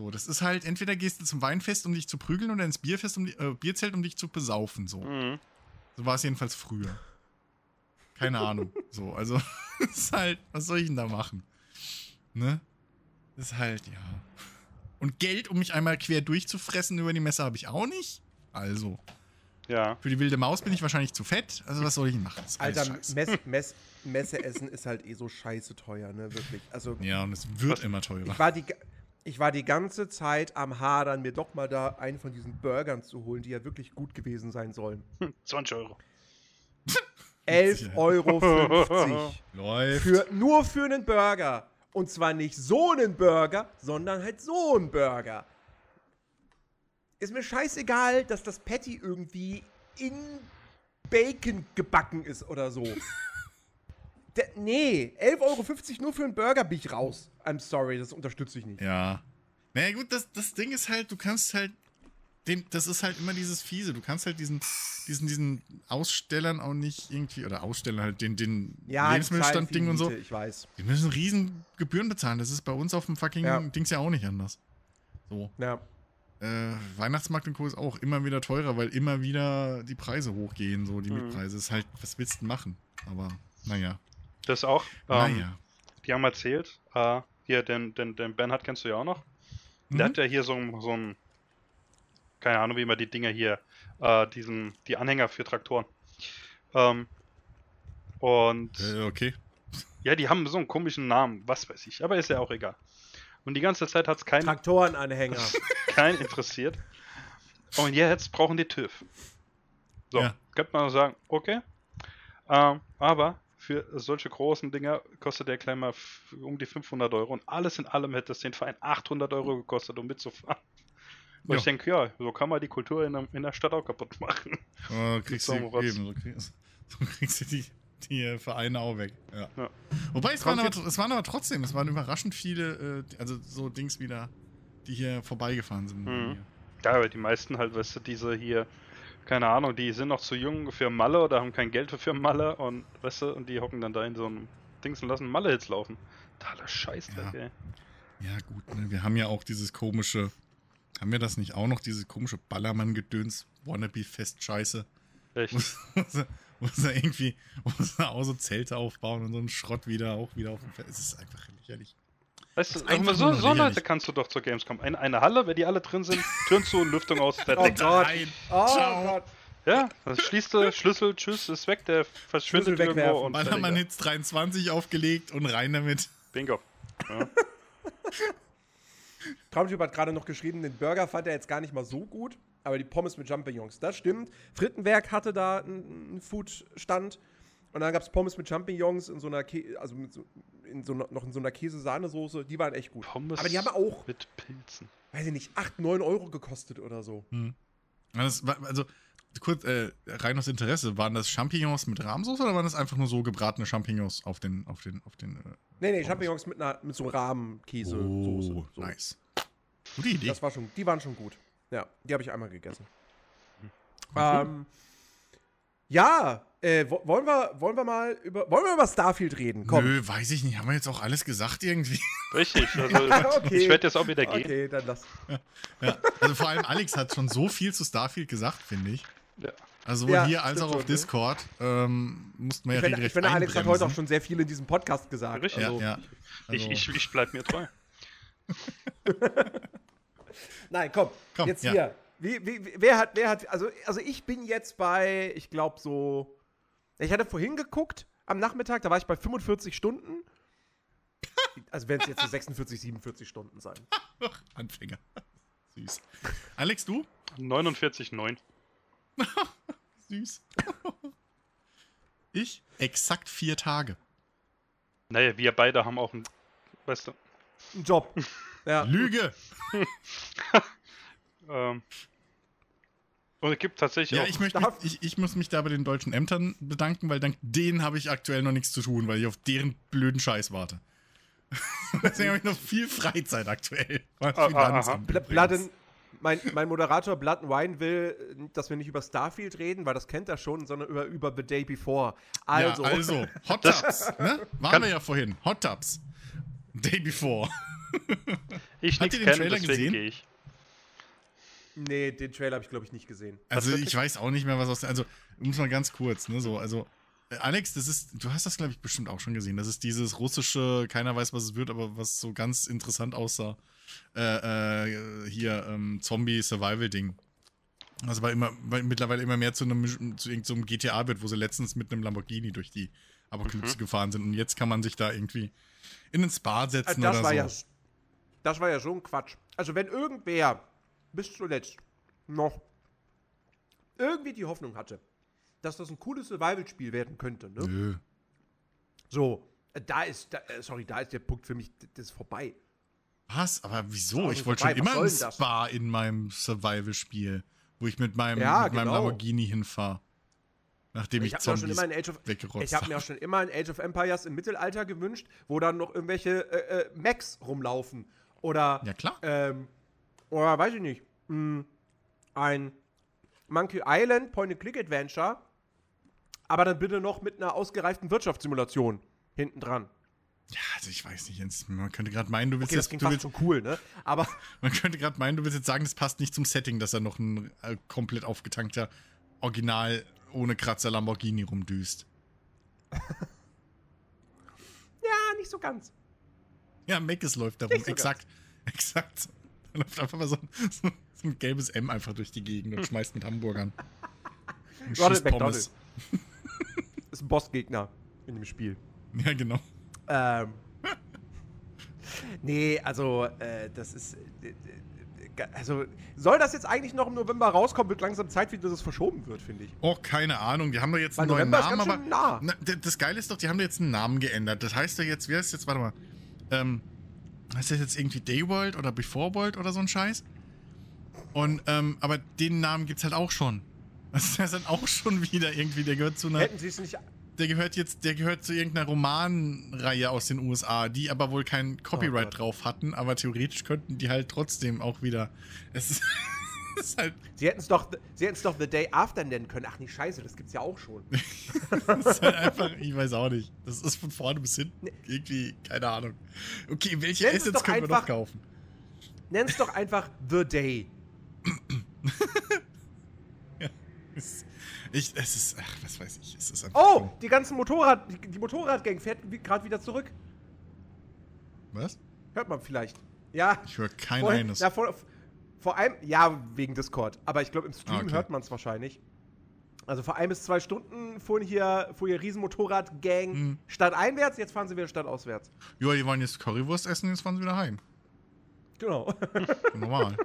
So, das ist halt, entweder gehst du zum Weinfest, um dich zu prügeln, oder ins Bierfest, um die, äh, Bierzelt, um dich zu besaufen. So, Mhm. so war es jedenfalls früher. Keine Ahnung. So, also, das ist halt, was soll ich denn da machen? Ne? Das ist halt, ja. Und Geld, um mich einmal quer durchzufressen über die Messe, habe ich auch nicht. Also, Ja. für die wilde Maus bin ich wahrscheinlich zu fett. Also, was soll ich denn machen? Alter. Mess, Mess, Messeessen ist halt eh so scheiße teuer, ne? Wirklich. Also, Ja, und es wird Was- immer teurer. ich war, die, ich war die ganze Zeit am Hadern, mir doch mal da einen von diesen Burgern zu holen, die ja wirklich gut gewesen sein sollen. 20 Euro. 11,50 Euro. Läuft. Für, nur für einen Burger. Und zwar nicht so einen Burger, sondern halt so einen Burger. Ist mir scheißegal, dass das Patty irgendwie in Bacon gebacken ist oder so. Der, nee, 11,50 Euro nur für einen Burger bin ich raus. I'm sorry, das unterstütze ich nicht. Ja. Naja, gut, das, das Ding ist halt, du kannst halt. Den, das ist halt immer dieses Fiese. Du kannst halt diesen, diesen, diesen Ausstellern auch nicht irgendwie, oder Ausstellern halt den, den Ja, Lebensmittelstand-Ding und so. Ich weiß. Die müssen riesen Gebühren bezahlen. Das ist bei uns auf dem fucking Ja. Dings ja auch nicht anders. So. Ja. Äh, Weihnachtsmarkt und Co. ist auch immer wieder teurer, weil immer wieder die Preise hochgehen, so die Mhm. Mietpreise. Ist halt, was willst du machen? Aber, naja. Das auch. Ähm, naja. Die haben erzählt, äh, hier, den, den, den Bernhard kennst du ja auch noch. Der Mhm. hat ja hier so, ein- so ein, keine Ahnung, wie man die Dinger hier, äh, diesen, die Anhänger für Traktoren. Ähm, und Äh, okay. ja, die haben so einen komischen Namen, was weiß ich, aber ist ja auch egal. Und die ganze Zeit hat es keinen Traktorenanhänger. keinen interessiert. Und jetzt brauchen die TÜV. So, Ja. könnte man sagen, okay. Ähm, aber für solche großen Dinger kostet der Klemmer um die 500 Euro und alles in allem hätte es den Verein 800 Euro gekostet, um mitzufahren. Ja. ich denke, ja, so kann man die Kultur in der, in der Stadt auch kaputt machen. Oh, kriegst du eben, so kriegst, so kriegst du die, die äh, Vereine auch weg. Ja. Ja. Wobei es waren, aber, es waren aber trotzdem, es waren überraschend viele, äh, also so Dings wieder, die hier vorbeigefahren sind. Mhm. mir. Ja, aber die meisten halt, weißt du, diese hier, keine Ahnung, die sind noch zu jung für Malle oder haben kein Geld für Malle und, weißt du, und die hocken dann da in so einem Dings und lassen Malle-Hits laufen. Totaler Scheißdreck, Ja. ey. Ja, gut, ne? wir haben ja auch dieses komische, haben wir das nicht auch noch, dieses komische Ballermann-Gedöns, Wannabe-Fest-Scheiße, Echt. wo sie irgendwie, wo sie auch so Zelte aufbauen und so einen Schrott wieder, auch wieder auf dem Fest. Es ist einfach lächerlich. Weißt du, ist einfach so, so Leute kannst du doch zur Gamescom. Eine, eine Halle, wenn die alle drin sind, Türen zu, Lüftung aus, fertig. Oh Gott. Nein. Oh Ciao. Gott. Ja, das schließt du, Schlüssel, tschüss, ist weg, der verschwindet Schlüssel irgendwo und Ballermann fertig. Hits 23 aufgelegt und rein damit. Bingo. Ja. Traumtyp hat gerade noch geschrieben, den Burger fand er jetzt gar nicht mal so gut, aber die Pommes mit Champignons, das stimmt. Frittenwerk hatte da einen einen Foodstand und dann gab es Pommes mit Champignons in so einer, Kä also mit so, in so noch in so einer Käse-Sahnesoße, die waren echt gut. Pommes aber die haben auch, mit Pilzen. weiß ich nicht, 8, 9 Euro gekostet oder so. Das war, also, kurz, äh, rein aus Interesse, waren das Champignons mit Rahmsoße oder waren das einfach nur so gebratene Champignons auf den, auf den, auf den, äh, Nee, nee, Champignons mit, einer, mit so Rahmenkäse-Soße. Oh, so. nice. Gute Idee. Das war schon, die waren schon gut. Ja, die habe ich einmal gegessen. Cool. Ähm, ja, äh, wo- wollen wir, wollen wir mal über, wollen wir über Starfield reden? Komm. Nö, weiß ich nicht. Haben wir jetzt auch alles gesagt irgendwie? Richtig, also Okay. ich werde jetzt auch wieder gehen. Okay, dann lass. ja. Also vor allem Alex hat schon so viel zu Starfield gesagt, finde ich. Ja. Also Ja, hier als auch auf schon, ne? Discord ähm, mussten wir ja Ich finde, regelrecht ich finde Alex hat heute auch schon sehr viel in diesem Podcast gesagt. Richtig. Also, Ja, ja. Also, Ich, ich, ich bleib mir treu. Nein, komm, Komm, jetzt ja. hier. Wie, wie, wer hat, wer hat, also, also ich bin jetzt bei, ich glaube so, ich hatte vorhin geguckt am Nachmittag, da war ich bei 45 Stunden. Also werden es jetzt so 46, 47 Stunden sein. Anfänger. Süß. Alex, du? 49,9. Süß. ich? Exakt vier Tage. Naja, wir beide haben auch ein, weißt du, Ein Job. Ja. Lüge! ähm, und es gibt tatsächlich Ja, auch, ich, möchte mich, ich, ich muss mich da bei den deutschen Ämtern bedanken, weil dank denen habe ich aktuell noch nichts zu tun, weil ich auf deren blöden Scheiß warte. Deswegen habe ich noch viel Freizeit aktuell. Ah, Finanzamt aha. Bl übrigens. Blood and, mein, mein Moderator Blood and Wine will, äh, dass wir nicht über Starfield reden, weil das kennt er schon, sondern über, über The Day Before. Also, Ja, also, Hot Tubs, ne? Waren Kann- wir ja vorhin. Hot Tubs. Day before. ich Habt ihr den kenne, Trailer gesehen? Nee, den Trailer habe ich, glaube ich, nicht gesehen. Also Was ich weiß auch nicht mehr, was aus. Also, muss mal ganz kurz, ne? So, also. äh, Alex, das ist, du hast das, glaube ich, bestimmt auch schon gesehen. Das ist dieses russische, keiner weiß, was es wird, aber was so ganz interessant aussah. Äh, äh, hier, ähm, Zombie-Survival-Ding. Also weil immer, weil mittlerweile immer mehr zu einem, zu irgendeinem GTA wird, wo sie letztens mit einem Lamborghini durch die Apokalypse gefahren sind. Und jetzt kann man sich da irgendwie in den Spa setzen das oder war so. ja, das war ja so ein Quatsch. Also wenn irgendwer bis zuletzt noch irgendwie die Hoffnung hatte, dass das ein cooles Survival-Spiel werden könnte, ne? Nö. So, äh, da ist, da, äh, sorry, da ist der Punkt für mich, das ist vorbei. Was? Aber wieso? Also ich wollte schon immer ein? Spa in meinem Survival-Spiel, wo ich mit meinem, Ja, mit meinem genau. Lamborghini hinfahre. Nachdem ich, Ich Zombies immer in Age of, weggerotzt ich habe mir auch schon immer in Age of Empires im Mittelalter gewünscht, wo dann noch irgendwelche äh, äh, Mechs rumlaufen oder Ja, klar. ähm, oder weiß ich nicht, mh, ein Monkey Island Point-and-Click-Adventure, aber dann bitte noch mit einer ausgereiften Wirtschaftssimulation hinten dran. Ja, also ich weiß nicht, Jens, man könnte gerade meinen, du willst Okay, das jetzt, klingt du willst, schon cool, ne? Aber man könnte gerade meinen, du willst jetzt sagen, das passt nicht zum Setting, dass er noch ein äh, komplett aufgetankter, original ohne Kratzer Lamborghini rumdüst. ja, nicht so ganz. Ja, Meckes läuft da rum. Nicht so exakt. Exakt. Läuft einfach mal so, so, so ein gelbes M einfach durch die Gegend und schmeißt mit Hamburgern. Und Ronald McDonald. Ist ein Bossgegner in dem Spiel. Ja, genau. Ähm. nee, also, äh, das ist. Äh, äh, äh, also, soll das jetzt eigentlich noch im November rauskommen? Wird langsam Zeit, wie das verschoben wird, finde ich. Oh, keine Ahnung. Die haben doch jetzt Weil einen neuen November Namen, aber. nah. Na, das Geile ist doch, die haben da jetzt einen Namen geändert. Das heißt ja jetzt, wer ist jetzt, warte mal. Ähm, heißt das jetzt irgendwie Dayworld oder Before World oder so ein Scheiß? Und, ähm, aber den Namen gibt's halt auch schon. Das ist dann auch schon wieder irgendwie, der gehört zu einer. Hätten sie es nicht. Der gehört jetzt, der gehört zu irgendeiner Romanreihe aus den USA, die aber wohl kein Copyright Oh drauf hatten, aber theoretisch könnten die halt trotzdem auch wieder. Es ist halt, Sie hätten es doch, sie doch The Day After nennen können. Ach nee, scheiße, das gibt's ja auch schon. es ist halt einfach, ich weiß auch nicht. Das ist von vorne bis hinten irgendwie, keine Ahnung. Okay, welche Nenn es Assets können wir noch einfach- kaufen? Nenn es doch einfach The Day. Es, ich, es ist, ach, was weiß ich, es ist einfach. Oh, die ganzen Motorrad, die, die Motorradgang fährt gerade wieder zurück. Was? Hört man vielleicht. Ja. Ich höre kein vorhin- eines. na, vor, vor allem, ja, wegen Discord. Aber ich glaube, im Stream Ah, okay. hört man es wahrscheinlich. Also vor ein bis zwei Stunden fuhren hier, fuhr hier Riesenmotorradgang Hm. stadteinwärts, jetzt fahren sie wieder stadtauswärts. Ja, die wollen jetzt Currywurst essen, jetzt fahren sie wieder heim. Genau. Normal.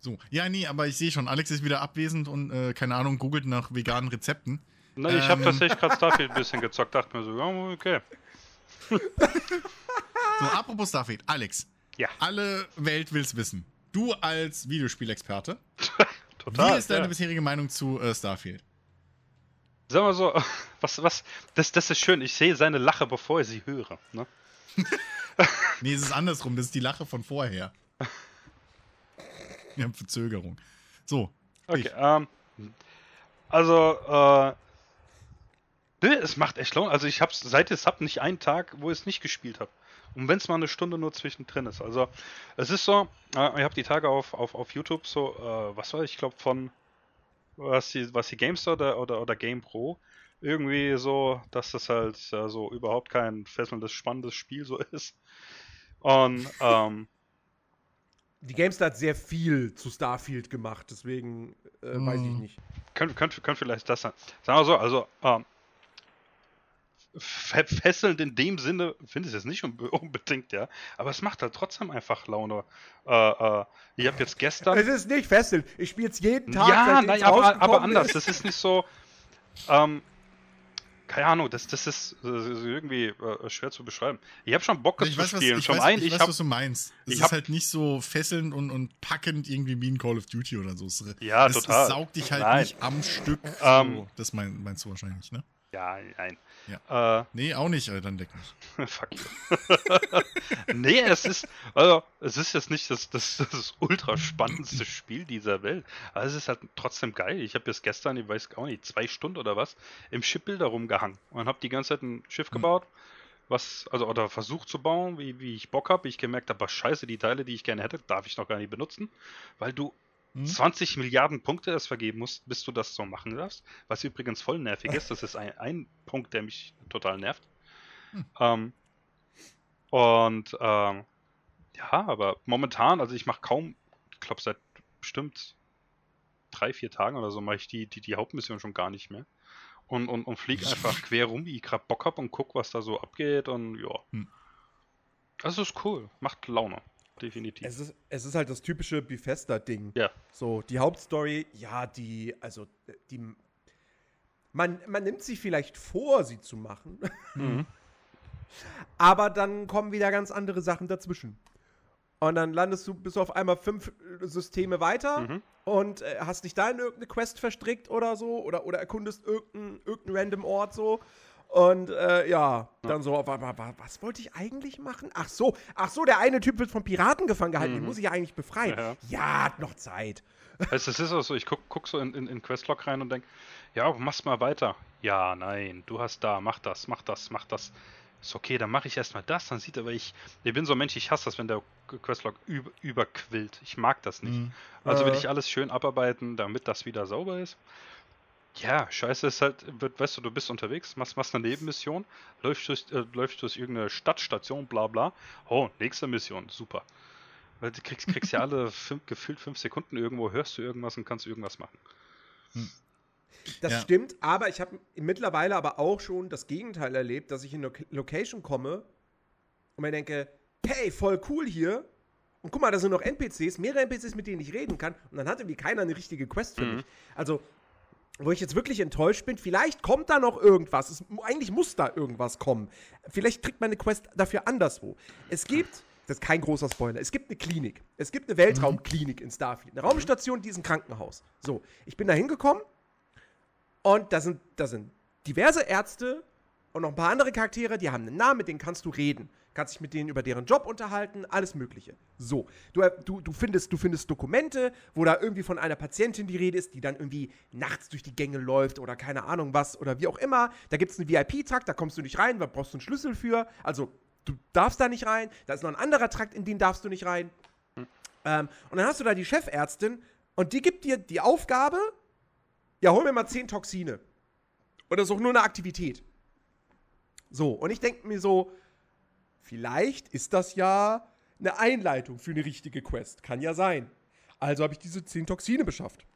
So, ja, nee, aber ich sehe schon, Alex ist wieder abwesend und, äh, keine Ahnung, googelt nach veganen Rezepten. Na, ich habe Ähm. tatsächlich gerade Starfield ein bisschen gezockt, dachte mir so, ja, okay. So, apropos Starfield, Alex. Ja. Alle Welt will's wissen. Du als Videospielexperte, Total. wie ist deine ja. bisherige Meinung zu äh, Starfield? Sag mal so, was, was, das, das ist schön, ich sehe seine Lache, bevor ich sie höre. Ne? Nee, es ist andersrum, das ist die Lache von vorher. Wir haben Verzögerung. So, Okay, ähm, also, äh, ne, es macht echt Laune. Also ich hab's, seit es hab nicht einen Tag, wo ich es nicht gespielt habe. Und wenn es mal eine Stunde nur zwischendrin ist. Also, es ist so, äh, ich habe die Tage auf, auf, auf YouTube so, äh, was war ich, ich glaube von, was die, was die GameStar oder, oder, oder Game Pro, irgendwie so, dass das halt äh, so überhaupt kein fesselndes, spannendes Spiel so ist. Und, ähm, Die GameStar hat sehr viel zu Starfield gemacht, deswegen äh, weiß ich Mhm. nicht. könnte könnt, könnt vielleicht das sein. Sagen wir so, also ähm, fesselnd in dem Sinne finde ich es nicht unbe- unbedingt, ja. Aber es macht halt trotzdem einfach Laune. Äh, äh, ich habe jetzt gestern. Es ist nicht fesselnd. Ich spiele es jeden Tag. ja, nein, aber, aber anders. ist. Das ist nicht so. Ähm, keine Ahnung, das, das ist äh, irgendwie äh, schwer zu beschreiben. Ich habe schon Bock, das ich zu weiß, was, spielen. ich weiß, ich ich weiß habe was du meinst. Es ich ist hab- halt nicht so fesselnd und, und packend irgendwie wie ein Call of Duty oder so. Es, Ja, es, total. Es saugt dich halt Nein. nicht am Stück. Ähm, so. Das mein, meinst du wahrscheinlich, ne? Ja, nein. Ja. Äh, Nee, auch nicht, äh, dann deck mich. Fuck you. nee, es ist, also, es ist jetzt nicht das, das, das ultra spannendste Spiel dieser Welt. Aber es ist halt trotzdem geil. Ich habe jetzt gestern, ich weiß gar nicht, zwei Stunden oder was, im Shipbuilder rumgehangen und habe die ganze Zeit ein Schiff gebaut. was, also oder versucht zu bauen, wie, wie ich Bock habe. Ich gemerkt habe, scheiße, die Teile, die ich gerne hätte, darf ich noch gar nicht benutzen, weil du Hm? 20 Milliarden Punkte erst vergeben musst, bis du das so machen darfst. Was übrigens voll nervig ist. Das ist ein, ein Punkt, der mich total nervt. Hm. Ähm, und ähm, ja, aber momentan, also ich mache kaum, ich glaube seit bestimmt drei, vier Tagen oder so mache ich die, die, die Hauptmission schon gar nicht mehr. Und, und, und fliege einfach quer rum, wie ich gerade Bock habe und guck, was da so abgeht und ja. Hm. Das ist cool. Macht Laune. Definitiv. Es ist, es ist halt das typische Bethesda-Ding. ja. So, die Hauptstory, ja, die, also, die. Man, man nimmt sich vielleicht vor, sie zu machen, Mhm. aber dann kommen wieder ganz andere Sachen dazwischen. Und dann landest du bis auf einmal fünf Systeme weiter Mhm. und äh, hast dich da in irgendeine Quest verstrickt oder so oder, oder erkundest irgendeinen irgendein random Ort so. Und äh, ja, dann so, wa- wa- wa- was wollte ich eigentlich machen? Ach so, ach so, der eine Typ wird von Piraten gefangen gehalten, den Mhm. muss ich ja eigentlich befreien. Ja. Ja, hat noch Zeit. Es, es ist auch so, ich guck, guck so in, in, in Questlog rein und denk, ja, mach's mal weiter. Ja, nein, du hast da, mach das, mach das, mach das. Ist okay, dann mache ich erstmal das, dann sieht er, weil ich, ich bin so ein Mensch, ich hasse das, wenn der Questlog über, überquillt. Ich mag das nicht. Mhm. Also will Äh. ich alles schön abarbeiten, damit das wieder sauber ist. Ja, scheiße ist halt, wird, weißt du, du bist unterwegs, machst, machst eine Nebenmission, läufst durch, äh, läufst durch irgendeine Stadtstation, bla bla. Oh, nächste Mission, super. Weil du kriegst, kriegst ja alle fünf, gefühlt fünf Sekunden irgendwo, hörst du irgendwas und kannst irgendwas machen. Das Ja. stimmt, aber ich habe mittlerweile aber auch schon das Gegenteil erlebt, dass ich in eine Loc- Location komme und mir denke, hey, voll cool hier. Und guck mal, da sind noch NPCs, mehrere NPCs, mit denen ich reden kann. Und dann hat irgendwie keiner eine richtige Quest für Mhm. mich. Also, wo ich jetzt wirklich enttäuscht bin, vielleicht kommt da noch irgendwas. Es, eigentlich muss da irgendwas kommen. Vielleicht kriegt man eine Quest dafür anderswo. Es gibt, das ist kein großer Spoiler, es gibt eine Klinik. Es gibt eine Weltraumklinik in Starfleet. Eine Raumstation, die ist ein Krankenhaus. So, ich bin da hingekommen und da sind, da sind diverse Ärzte und noch ein paar andere Charaktere, die haben einen Namen, mit denen kannst du reden. Kannst dich mit denen über deren Job unterhalten, alles Mögliche. So, du, du, du, findest, du findest Dokumente, wo da irgendwie von einer Patientin die Rede ist, die dann irgendwie nachts durch die Gänge läuft oder keine Ahnung was oder wie auch immer. Da gibt es einen VIP-Trakt, da kommst du nicht rein, da brauchst du einen Schlüssel für. Also, du darfst da nicht rein. Da ist noch ein anderer Trakt, in den darfst du nicht rein. Ähm, und dann hast du da die Chefärztin und die gibt dir die Aufgabe, ja, hol mir mal 10 Toxine. Oder so nur eine Aktivität. So, und ich denke mir so, vielleicht ist das ja eine Einleitung für eine richtige Quest. Kann ja sein. Also habe ich diese 10 Toxine beschafft.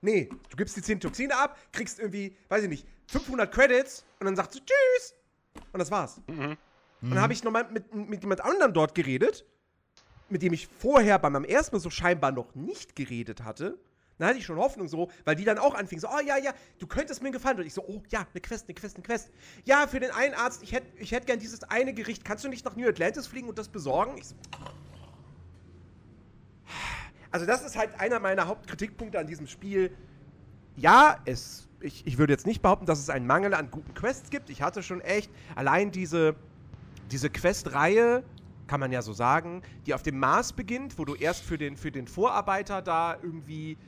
Nee, du gibst die 10 Toxine ab, kriegst irgendwie, weiß ich nicht, 500 Credits und dann sagst du Tschüss. Und das war's. Und dann habe ich nochmal mit, mit jemand anderem dort geredet, mit dem ich vorher bei meinem ersten Mal so scheinbar noch nicht geredet hatte. Dann hatte ich schon Hoffnung so, weil die dann auch anfingen, so, oh ja, ja, du könntest mir gefallen. Und ich so, oh ja, eine Quest, eine Quest, eine Quest. Ja, für den einen Arzt, ich hätte ich hätt gern dieses eine Gericht. Kannst du nicht nach New Atlantis fliegen und das besorgen? Ich so, also das ist halt einer meiner Hauptkritikpunkte an diesem Spiel. Ja, es, ich, ich würde jetzt nicht behaupten, dass es einen Mangel an guten Quests gibt. Ich hatte schon echt allein diese, diese Quest-Reihe, kann man ja so sagen, die auf dem Mars beginnt, wo du erst für den, für den Vorarbeiter da irgendwie,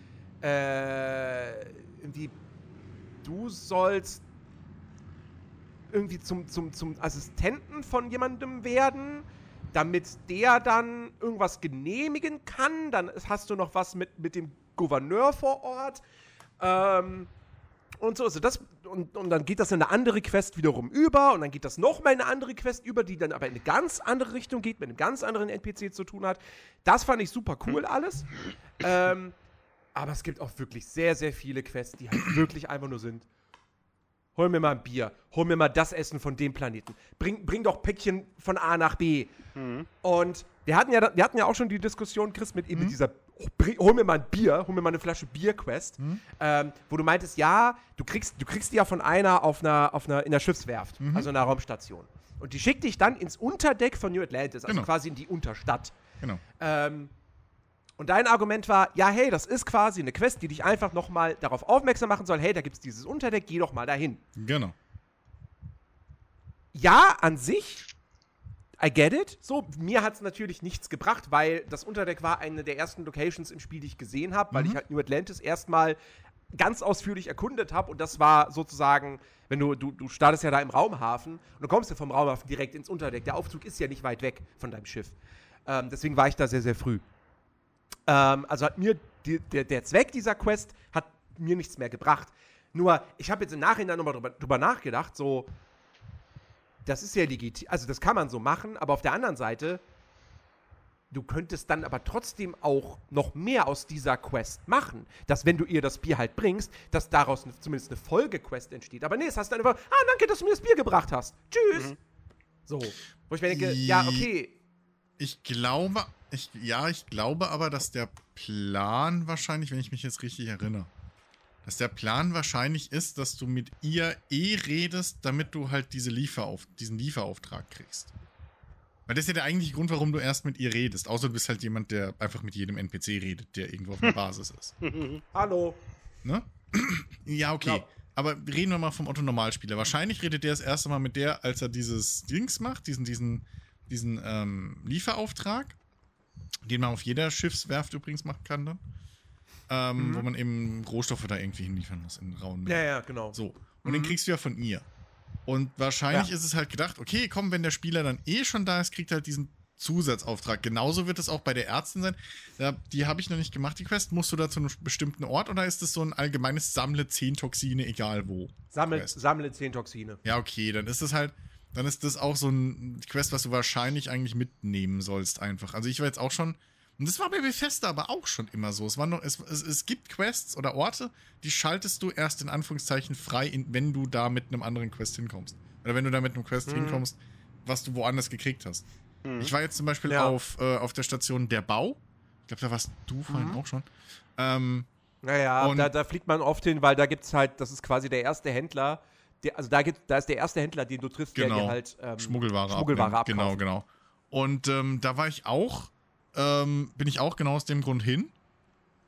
äh, irgendwie, du sollst irgendwie zum, zum, zum Assistenten von jemandem werden, damit der dann irgendwas genehmigen kann. Dann hast du noch was mit, mit dem Gouverneur vor Ort. Ähm, und so ist es. Das, und, und dann geht das in eine andere Quest wiederum über und dann geht das nochmal in eine andere Quest über, die dann aber in eine ganz andere Richtung geht, mit einem ganz anderen NPC zu tun hat. Das fand ich super cool alles. Ähm, aber es gibt auch wirklich sehr, sehr viele Quests, die halt wirklich einfach nur sind. Hol mir mal ein Bier, hol mir mal das Essen von dem Planeten. Bring, bring doch Päckchen von A nach B. Und wir hatten, ja, wir hatten ja auch schon die Diskussion, Chris, mit eben mit dieser oh, hol mir mal ein Bier, hol mir mal eine Flasche Bier-Quest, ähm, wo du meintest, ja, du kriegst, du kriegst die ja von einer auf einer, auf einer in der Schiffswerft, also in einer Raumstation. Und die schickt dich dann ins Unterdeck von New Atlantis, also Genau. quasi in die Unterstadt. Genau. Ähm, und dein Argument war, ja, hey, das ist quasi eine Quest, die dich einfach nochmal darauf aufmerksam machen soll, hey, da gibt es dieses Unterdeck, geh doch mal dahin. Genau. Ja, an sich, I get it. So, mir hat es natürlich nichts gebracht, weil das Unterdeck war eine der ersten Locations im Spiel, die ich gesehen habe, weil ich halt New Atlantis erstmal ganz ausführlich erkundet habe. Und das war sozusagen, wenn du, du, du startest ja da im Raumhafen und du kommst ja vom Raumhafen direkt ins Unterdeck. Der Aufzug ist ja nicht weit weg von deinem Schiff. Ähm, deswegen war ich da sehr, sehr früh. Ähm, also hat mir die, der, der Zweck dieser Quest hat mir nichts mehr gebracht. Nur, ich habe jetzt im Nachhinein nochmal drüber, drüber nachgedacht, so, das ist ja legitim, also das kann man so machen, aber auf der anderen Seite, du könntest dann aber trotzdem auch noch mehr aus dieser Quest machen. Dass, wenn du ihr das Bier halt bringst, dass daraus eine, zumindest eine Folgequest entsteht. Aber nee, es hast du einfach, ah, danke, dass du mir das Bier gebracht hast. Tschüss. Mhm. So. Wo ich mir denke, ja, okay. Ich glaube, ich, ja, ich glaube aber, dass der Plan wahrscheinlich, wenn ich mich jetzt richtig erinnere, dass der Plan wahrscheinlich ist, dass du mit ihr eh redest, damit du halt diese Lieferauf diesen Lieferauftrag kriegst. Weil das ist ja der eigentliche Grund, warum du erst mit ihr redest. Außer du bist halt jemand, der einfach mit jedem NPC redet, der irgendwo auf einer Basis ist. Hallo. Ne? ja, okay. Ja. Aber reden wir mal vom Otto Normalspieler. Wahrscheinlich redet der das erste Mal mit der, als er dieses Dings macht, diesen, diesen, diesen ähm, Lieferauftrag, den man auf jeder Schiffswerft übrigens machen kann dann. Ähm, Mhm. Wo man eben Rohstoffe da irgendwie hinliefern muss in rauen Ja, ja, genau. So. Und den Mhm. kriegst du ja von ihr. Und wahrscheinlich Ja. ist es halt gedacht, okay, komm, wenn der Spieler dann eh schon da ist, kriegt er halt diesen Zusatzauftrag. Genauso wird es auch bei der Ärztin sein. Da, die habe ich noch nicht gemacht, die Quest. Musst du da zu einem bestimmten Ort oder ist es so ein allgemeines Sammle 10 Toxine, egal wo? Sammle, sammle 10 Toxine. Ja, okay, dann ist es halt, dann ist das auch so ein Quest, was du wahrscheinlich eigentlich mitnehmen sollst einfach. Also ich war jetzt auch schon, und das war bei Bethesda aber auch schon immer so. Es, war noch, es, es, es gibt Quests oder Orte, die schaltest du erst in Anführungszeichen frei, in, wenn du da mit einem anderen Quest hinkommst. Oder wenn du da mit einem Quest Mhm. hinkommst, was du woanders gekriegt hast. Mhm. Ich war jetzt zum Beispiel Ja. auf, äh, auf der Station Der Bau. Ich glaube, da warst du vorhin Mhm. auch schon. Ähm, Naja, Und- da, da fliegt man oft hin, weil da gibt es halt, das ist quasi der erste Händler, der, also da, gibt, da ist der erste Händler, den du triffst, der Genau. dir halt ähm, Schmuggelware, Schmuggelware abnehmen. Genau, genau. Und ähm, da war ich auch, ähm, bin ich auch genau aus dem Grund hin.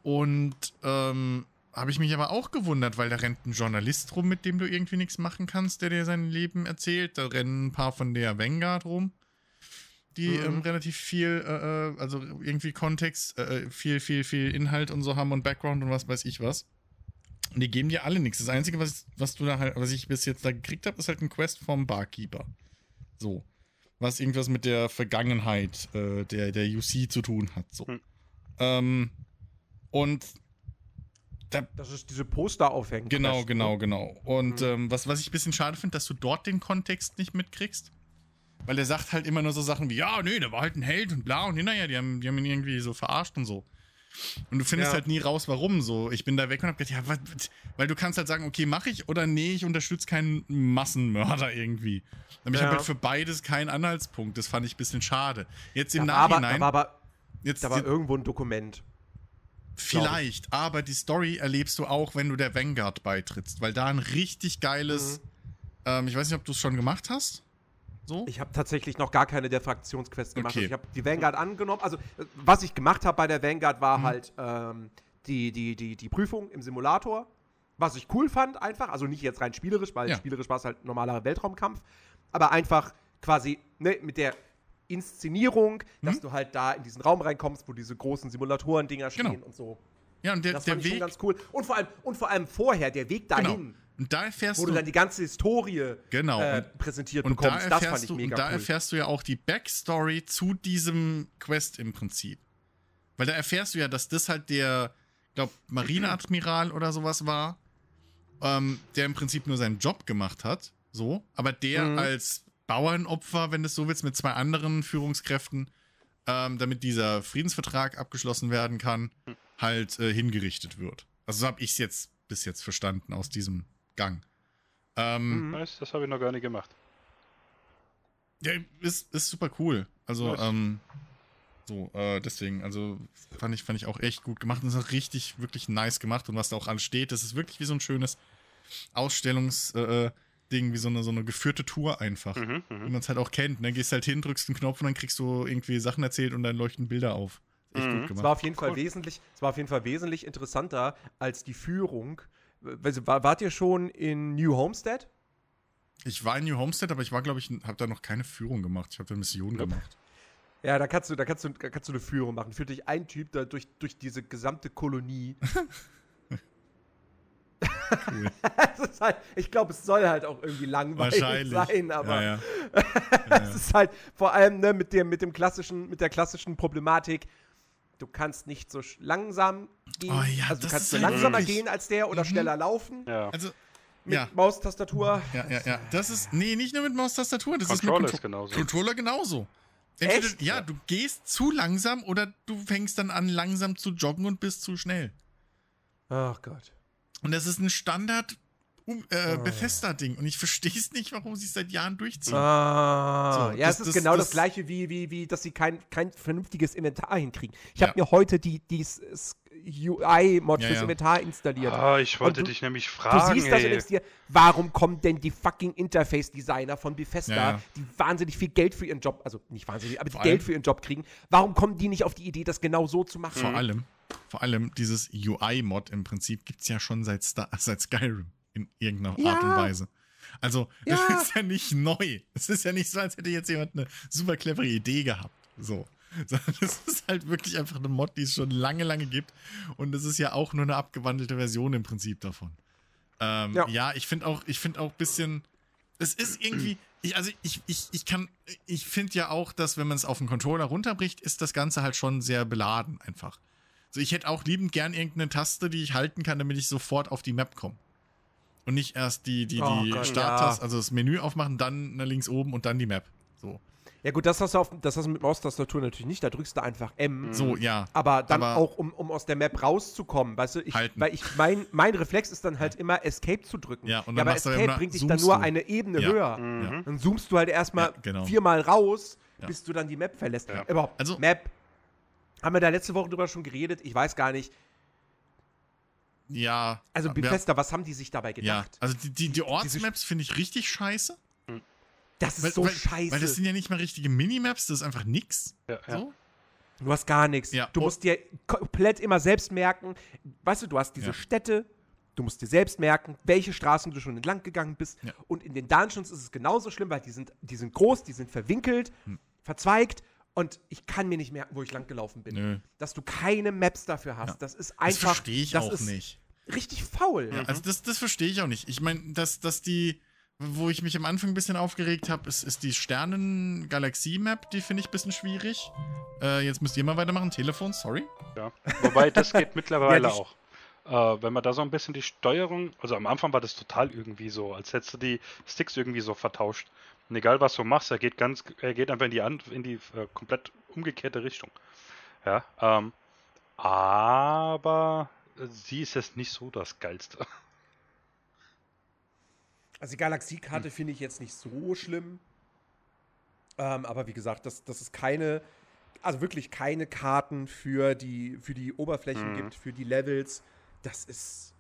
Und ähm, habe ich mich aber auch gewundert, weil da rennt ein Journalist rum, mit dem du irgendwie nichts machen kannst, der dir sein Leben erzählt. Da rennen ein paar von der Vanguard rum, die Mhm. ähm, relativ viel, äh, äh, also irgendwie Kontext, äh, viel, viel, viel Inhalt und so haben und Background und was weiß ich was. Und die geben dir alle nichts. Das Einzige, was, was du da halt, was ich bis jetzt da gekriegt habe, ist halt ein Quest vom Barkeeper. So. Was irgendwas mit der Vergangenheit äh, der, der UC zu tun hat. So. Hm. Ähm, und da, Das ist diese Poster aufhängen. genau, Quest, genau, ne? genau. Und Mhm. ähm, was, was ich ein bisschen schade finde, dass du dort den Kontext nicht mitkriegst. Weil er sagt halt immer nur so Sachen wie, ja, nee, der war halt ein Held und bla und hinterher, die haben, die haben ihn irgendwie so verarscht und so. Und du findest Ja. halt nie raus, warum so. Ich bin da weg und hab gedacht, ja, was, weil du kannst halt sagen, okay, mache ich oder nee, ich unterstütze keinen Massenmörder irgendwie. Aber ich Ja. habe halt für beides keinen Anhaltspunkt. Das fand ich ein bisschen schade. Jetzt im Da war, aber, Nachhinein, da war aber jetzt da war irgendwo ein Dokument. vielleicht, aber die Story erlebst du auch, wenn du der Vanguard beitrittst, weil da ein richtig geiles, ähm, ich weiß nicht, ob du es schon gemacht hast. So? Ich habe tatsächlich noch gar keine der Fraktionsquests gemacht. Okay. Ich habe die Vanguard angenommen. Also, äh, was ich gemacht habe bei der Vanguard war Mhm. halt ähm, die, die, die, die Prüfung im Simulator. Was ich cool fand, einfach. Also nicht jetzt rein spielerisch, weil Ja. spielerisch war es halt normaler Weltraumkampf. Aber einfach quasi ne, mit der Inszenierung, dass Mhm. du halt da in diesen Raum reinkommst, wo diese großen Simulatoren-Dinger stehen Genau. und so. ja, und der, Das der fand ich schon Weg, ganz cool. Und vor allem, und vor allem vorher, der Weg dahin, genau. Und da erfährst wo du, du dann die ganze Historie Genau, äh, und- präsentiert und da bekommst. Das fand erfährst ich du, mega und da cool. erfährst du ja auch die Backstory zu diesem Quest im Prinzip. Weil da erfährst du ja, dass das halt der, glaub, Marineadmiral oder sowas war, ähm, der im Prinzip nur seinen Job gemacht hat, so, aber der Mhm. als Bauernopfer, wenn du es so willst, mit zwei anderen Führungskräften, ähm, damit dieser Friedensvertrag abgeschlossen werden kann, halt äh, hingerichtet wird. Also so habe ich es jetzt bis jetzt verstanden aus diesem Gang. Ähm, Mhm. Nice, das habe ich noch gar nicht gemacht. Ja, ist, ist super cool. Also, Nice. ähm, so, äh, deswegen, also fand ich, fand ich auch echt gut gemacht und ist auch richtig, wirklich nice gemacht und was da auch alles steht, das ist wirklich wie so ein schönes Ausstellungsding, äh, Ding, wie so eine, so eine geführte Tour einfach. Mhm, Wie mhm. man es halt auch kennt, ne? Gehst halt hin, drückst einen Knopf und dann kriegst du irgendwie Sachen erzählt und dann leuchten Bilder auf. Echt Mhm. gut Es gemacht. war auf jeden Fall Cool. wesentlich, es war auf jeden Fall wesentlich interessanter als die Führung. War- Wart ihr schon in New Homestead? Ich war in New Homestead, aber ich war, glaube ich, habe da noch keine Führung gemacht. Ich habe da Mission gemacht. Ja, da kannst du, da kannst du, da kannst du eine Führung machen. Führt dich ein Typ da durch, durch diese gesamte Kolonie. Cool. halt, ich glaube, es soll halt auch irgendwie langweilig sein, aber ja, ja. es ist halt vor allem ne, mit, dem, mit, dem klassischen, mit der klassischen Problematik, du kannst nicht so langsam gehen. Oh ja, also du kannst so halt langsamer wirklich- gehen als der oder Mhm. schneller laufen Ja. Also, mit ja. Maustastatur. Ja, ja, ja. Das ist, nee, nicht nur mit Maustastatur, das ist mit Controller Contro ist genauso. Controller genauso. Entweder, Echt? Ja, du gehst zu langsam oder du fängst dann an, langsam zu joggen und bist zu schnell. Ach Gott. Und das ist ein Standard um, äh, Ah. Bethesda-Ding. Und ich verstehe es nicht, warum sie es seit Jahren durchziehen. Ah, So, ja, das- es ist das- genau das, das- gleiche wie, wie, wie, dass sie kein, kein vernünftiges Inventar hinkriegen. Ich Ja. habe mir heute die, die UI-Mod Ja, fürs ja. Inventar installiert. Ah, ich wollte du- dich nämlich Du fragen, siehst das und denkst dir, warum kommen denn die fucking Interface-Designer von Bethesda, Ja, ja. die wahnsinnig viel Geld für ihren Job, also nicht wahnsinnig, aber die Vor Geld allem- für ihren Job kriegen, warum kommen die nicht auf die Idee, das genau so zu machen? Vor allem, vor allem dieses UI-Mod im Prinzip gibt es ja schon seit, Star seit Skyrim in irgendeiner Ja. Art und Weise. Also, Ja. das ist ja nicht neu. Es ist ja nicht so, als hätte jetzt jemand eine super clevere Idee gehabt. So. Sondern Das ist halt wirklich einfach eine Mod, die es schon lange, lange gibt. Und es ist ja auch nur eine abgewandelte Version im Prinzip davon. Ähm, ja. Ja. ich finde auch, ich finde auch ein bisschen. Es ist irgendwie. Ich, also ich, ich, ich kann. Ich finde ja auch, dass wenn man es auf den Controller runterbricht, ist das Ganze halt schon sehr beladen einfach. So, ich hätte auch liebend gern irgendeine Taste, die ich halten kann, damit ich sofort auf die Map komme. Und nicht erst die, die, Oh die Gott, Starttaste, ja. also das Menü aufmachen, dann nach links oben und dann die Map. So. Ja gut, das hast du, auf, das hast du mit Maustastatur natürlich nicht, da drückst du einfach M. So, ja. Aber dann Aber- auch, um, um aus der Map rauszukommen, weißt du, ich, Halten. weil ich, mein, mein Reflex ist dann halt immer Escape zu drücken. Ja, und ja dann aber machst du Escape immer- bringt dich dann nur du. eine Ebene Ja. höher. Mhm. Dann zoomst du halt erstmal Ja, genau. viermal raus, Ja. bis du dann die Map verlässt. Ja. Überhaupt, Also- Map. Haben wir da letzte Woche drüber schon geredet? Ich weiß gar nicht. Ja. Also ja, Bethesda, was haben die sich dabei Ja, gedacht? also die, die, die Ortsmaps finde ich richtig scheiße. Das ist Weil, so weil, scheiße. Weil das sind ja nicht mal richtige Minimaps, das ist einfach nix. Ja, ja. So. Du hast gar nichts. Ja, Du musst dir komplett immer selbst merken. Weißt du, du hast diese Ja. Städte. Du musst dir selbst merken, welche Straßen du schon entlang gegangen bist. Ja. Und in den Dungeons ist es genauso schlimm, weil die sind, die sind groß, die sind verwinkelt, Hm. verzweigt. Und ich kann mir nicht merken, wo ich lang gelaufen bin. Nö. Dass du keine Maps dafür hast. Ja. Das ist Das einfach. verstehe ich das auch ist nicht. Richtig faul. Ja, also das, das verstehe ich auch nicht. Ich meine, dass, dass die, wo ich mich am Anfang ein bisschen aufgeregt habe, ist, ist die Sternen-Galaxie-Map, die finde ich ein bisschen schwierig. Äh, jetzt müsst ihr mal weitermachen. Telefon, sorry. Ja. Wobei, das geht mittlerweile Ja, auch. Äh, wenn man da so ein bisschen die Steuerung, also am Anfang war das total irgendwie so, als hättest du die Sticks irgendwie so vertauscht. Und egal was du machst, er geht ganz, er geht einfach in die, an, in die äh, komplett umgekehrte Richtung. Ja, ähm, aber sie ist jetzt nicht so das Geilste. Also die Galaxiekarte finde ich jetzt nicht so schlimm. Ähm, aber wie gesagt, dass, dass es keine, also wirklich keine Karten für die, für die Oberflächen Mhm. gibt, für die Levels. Das ist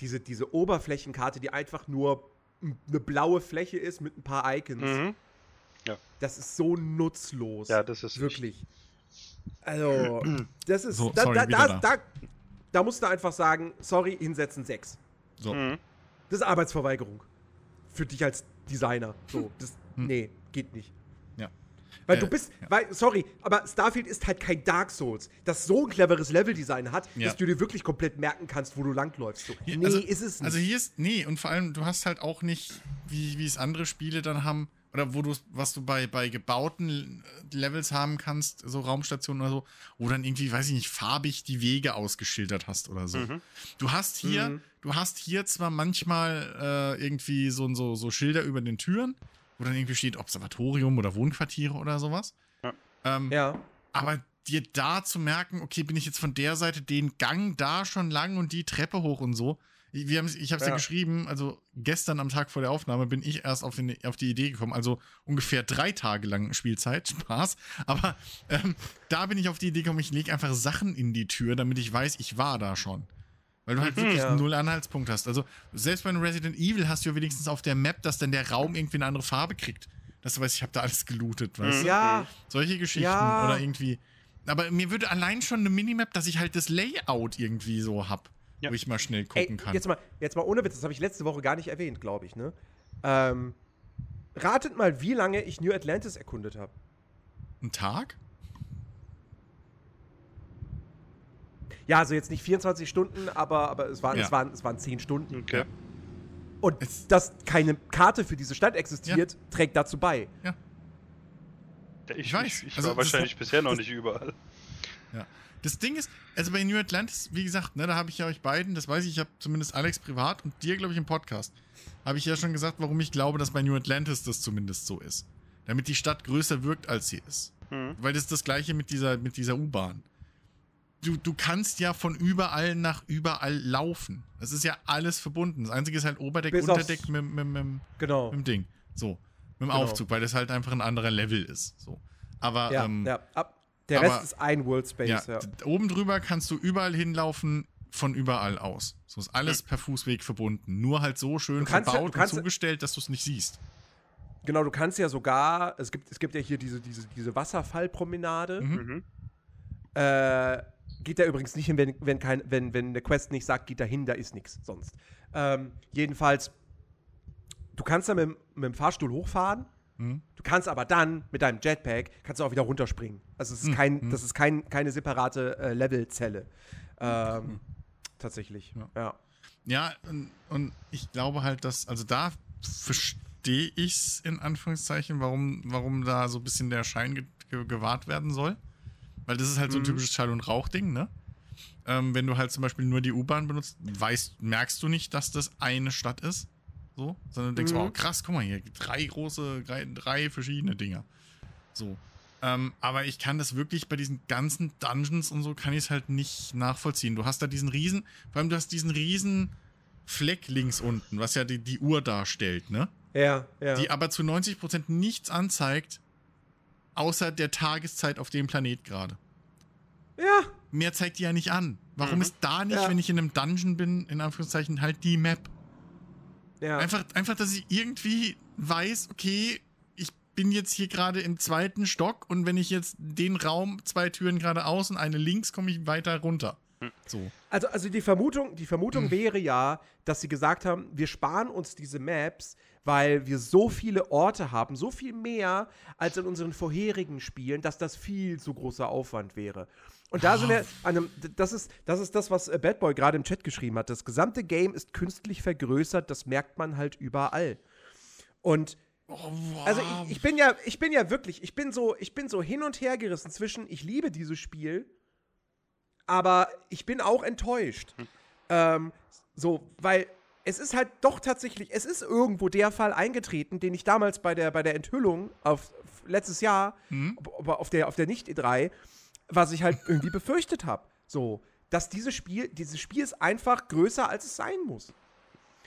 diese, diese Oberflächenkarte, die einfach nur eine blaue Fläche ist mit ein paar Icons. Mhm. Das ist so nutzlos. Ja, das ist wirklich. Also, das ist. So, da, sorry, da, wieder da, da. Da, musst du einfach sagen, sorry, hinsetzen 6. So. Mhm. Das ist Arbeitsverweigerung. Für dich als Designer. So, das, Hm. nee, geht nicht. Ja. Weil Äh, du bist, ja. weil, sorry, aber Starfield ist halt kein Dark Souls, das so ein cleveres Leveldesign hat, Ja. dass du dir wirklich komplett merken kannst, wo du langläufst. So. Hier- nee, also, ist es nicht. Also hier ist, nee, und vor allem, du hast halt auch nicht, wie, wie es andere Spiele dann haben, oder wo du, was du bei, bei gebauten Levels haben kannst, so Raumstationen oder so, wo dann irgendwie, weiß ich nicht, farbig die Wege ausgeschildert hast oder so. Mhm. Du hast hier, Mhm. du hast hier zwar manchmal äh, irgendwie so, so, so Schilder über den Türen, wo dann irgendwie steht Observatorium oder Wohnquartiere oder sowas. Ja. Ähm, ja. aber dir da zu merken, okay, bin ich jetzt von der Seite den Gang da schon lang und die Treppe hoch und so. Ich, wir ich habe es ja. Ja. geschrieben, also gestern am Tag vor der Aufnahme bin ich erst auf, den, auf die Idee gekommen, also ungefähr drei Tage lang Spielzeit, Spaß. Aber ähm, da bin ich auf die Idee gekommen, ich lege einfach Sachen in die Tür, damit ich weiß, ich war da schon. Weil du halt Mhm. wirklich Ja. null Anhaltspunkt hast. Also selbst bei einem Resident Evil hast du ja wenigstens auf der Map, dass dann der Raum irgendwie eine andere Farbe kriegt. Dass du weißt, ich habe da alles gelootet, weißt du? Ja, Solche Geschichten Ja. oder irgendwie. Aber mir würde allein schon eine Minimap, dass ich halt das Layout irgendwie so hab, Ja. wo ich mal schnell ey, gucken kann. jetzt mal, jetzt mal ohne Witz, das habe ich letzte Woche gar nicht erwähnt, glaube ich, ne? Ähm, ratet mal, wie lange ich New Atlantis erkundet habe. Ein Tag? Ja, also jetzt nicht 24 Stunden, aber, aber es, waren, Ja. es, waren, es waren 10 Stunden. Okay. Und Es- dass keine Karte für diese Stadt existiert, trägt dazu bei. Ich, Ich weiß. Ich, ich Also, war wahrscheinlich bisher noch nicht überall. Das Ding ist, also bei New Atlantis, wie gesagt, ne, da habe ich ja euch beiden, das weiß ich, ich habe zumindest Alex privat und dir, glaube ich, im Podcast, habe ich ja schon gesagt, warum ich glaube, dass bei New Atlantis das zumindest so ist. Damit die Stadt größer wirkt, als sie ist. Hm. Weil das ist das gleiche mit dieser, mit dieser U-Bahn. Du, du kannst ja von überall nach überall laufen. Das ist ja alles verbunden. Das Einzige ist halt Oberdeck, Bis Unterdeck mit, mit, mit, mit Genau. dem Ding. So. Mit dem Genau. Aufzug, weil das halt einfach ein anderer Level ist. So. Aber Ja, ähm, ja. Ab, der aber- Rest ist ein World Space. ja, Ja. oben drüber kannst du überall hinlaufen, von überall aus. So ist alles per Fußweg verbunden. Nur halt so schön kannst verbaut und zugestellt, dass du es nicht siehst. Genau, du kannst ja sogar, es gibt, es gibt ja hier diese, diese, diese Wasserfallpromenade. Mhm. Mhm. Äh, geht da übrigens nicht hin, wenn, wenn, kein, wenn, wenn eine Quest nicht sagt, geht da hin, da ist nichts sonst. Ähm, jedenfalls, du kannst da mit, dem- mit dem Fahrstuhl hochfahren. Mhm. Du kannst aber dann mit deinem Jetpack kannst du auch wieder runterspringen. Also es ist kein, Mhm. das ist kein, keine separate äh, Levelzelle. Ähm, Mhm. Tatsächlich. Ja. Ja. Ja, und, und ich glaube halt, dass, also da verstehe ich es in Anführungszeichen, warum, warum da so ein bisschen der Schein ge ge gewahrt werden soll. Weil das ist halt so ein Mhm. typisches Schall- und Rauchding, ne? Ähm, wenn du halt zum Beispiel nur die U-Bahn benutzt, weißt, merkst du nicht, dass das eine Stadt ist. So, sondern du denkst, Mhm. oh krass, guck mal hier, drei große, drei, drei verschiedene Dinger. So. Ähm, aber ich kann das wirklich bei diesen ganzen Dungeons und so kann ich es halt nicht nachvollziehen. Du hast da diesen riesen, vor allem du hast diesen riesen Fleck links unten, was ja die, die Uhr darstellt, ne? Ja, ja. Die aber zu 90% nichts anzeigt, außer der Tageszeit auf dem Planet gerade. ja. Mehr zeigt die ja nicht an. Warum Mhm. ist da nicht, Ja. wenn ich in einem Dungeon bin, in Anführungszeichen, halt die Map? Ja. Einfach, einfach, dass ich irgendwie weiß, okay, ich bin jetzt hier gerade im zweiten Stock und wenn ich jetzt den Raum, zwei Türen geradeaus und eine links, komme ich weiter runter. So. Also, also die Vermutung, die Vermutung Hm. wäre ja, dass sie gesagt haben, wir sparen uns diese Maps, weil wir so viele Orte haben, so viel mehr als in unseren vorherigen Spielen, dass das viel zu großer Aufwand wäre. Und da sind wir an einem, das ist, das ist das, was äh, Bad Boy gerade im Chat geschrieben hat. Das gesamte Game ist künstlich vergrößert, das merkt man halt überall. Und also ich, ich bin ja, ich bin ja wirklich, ich bin so, ich bin so hin und her gerissen zwischen, ich liebe dieses Spiel, aber ich bin auch enttäuscht. Ähm, so, weil es ist halt doch tatsächlich, es ist irgendwo der Fall eingetreten, den ich damals bei der, bei der Enthüllung auf letztes Jahr, Mhm. aber auf der, auf der Nicht-E3, was ich halt irgendwie befürchtet habe. So, dass dieses Spiel, dieses Spiel ist einfach größer, als es sein muss.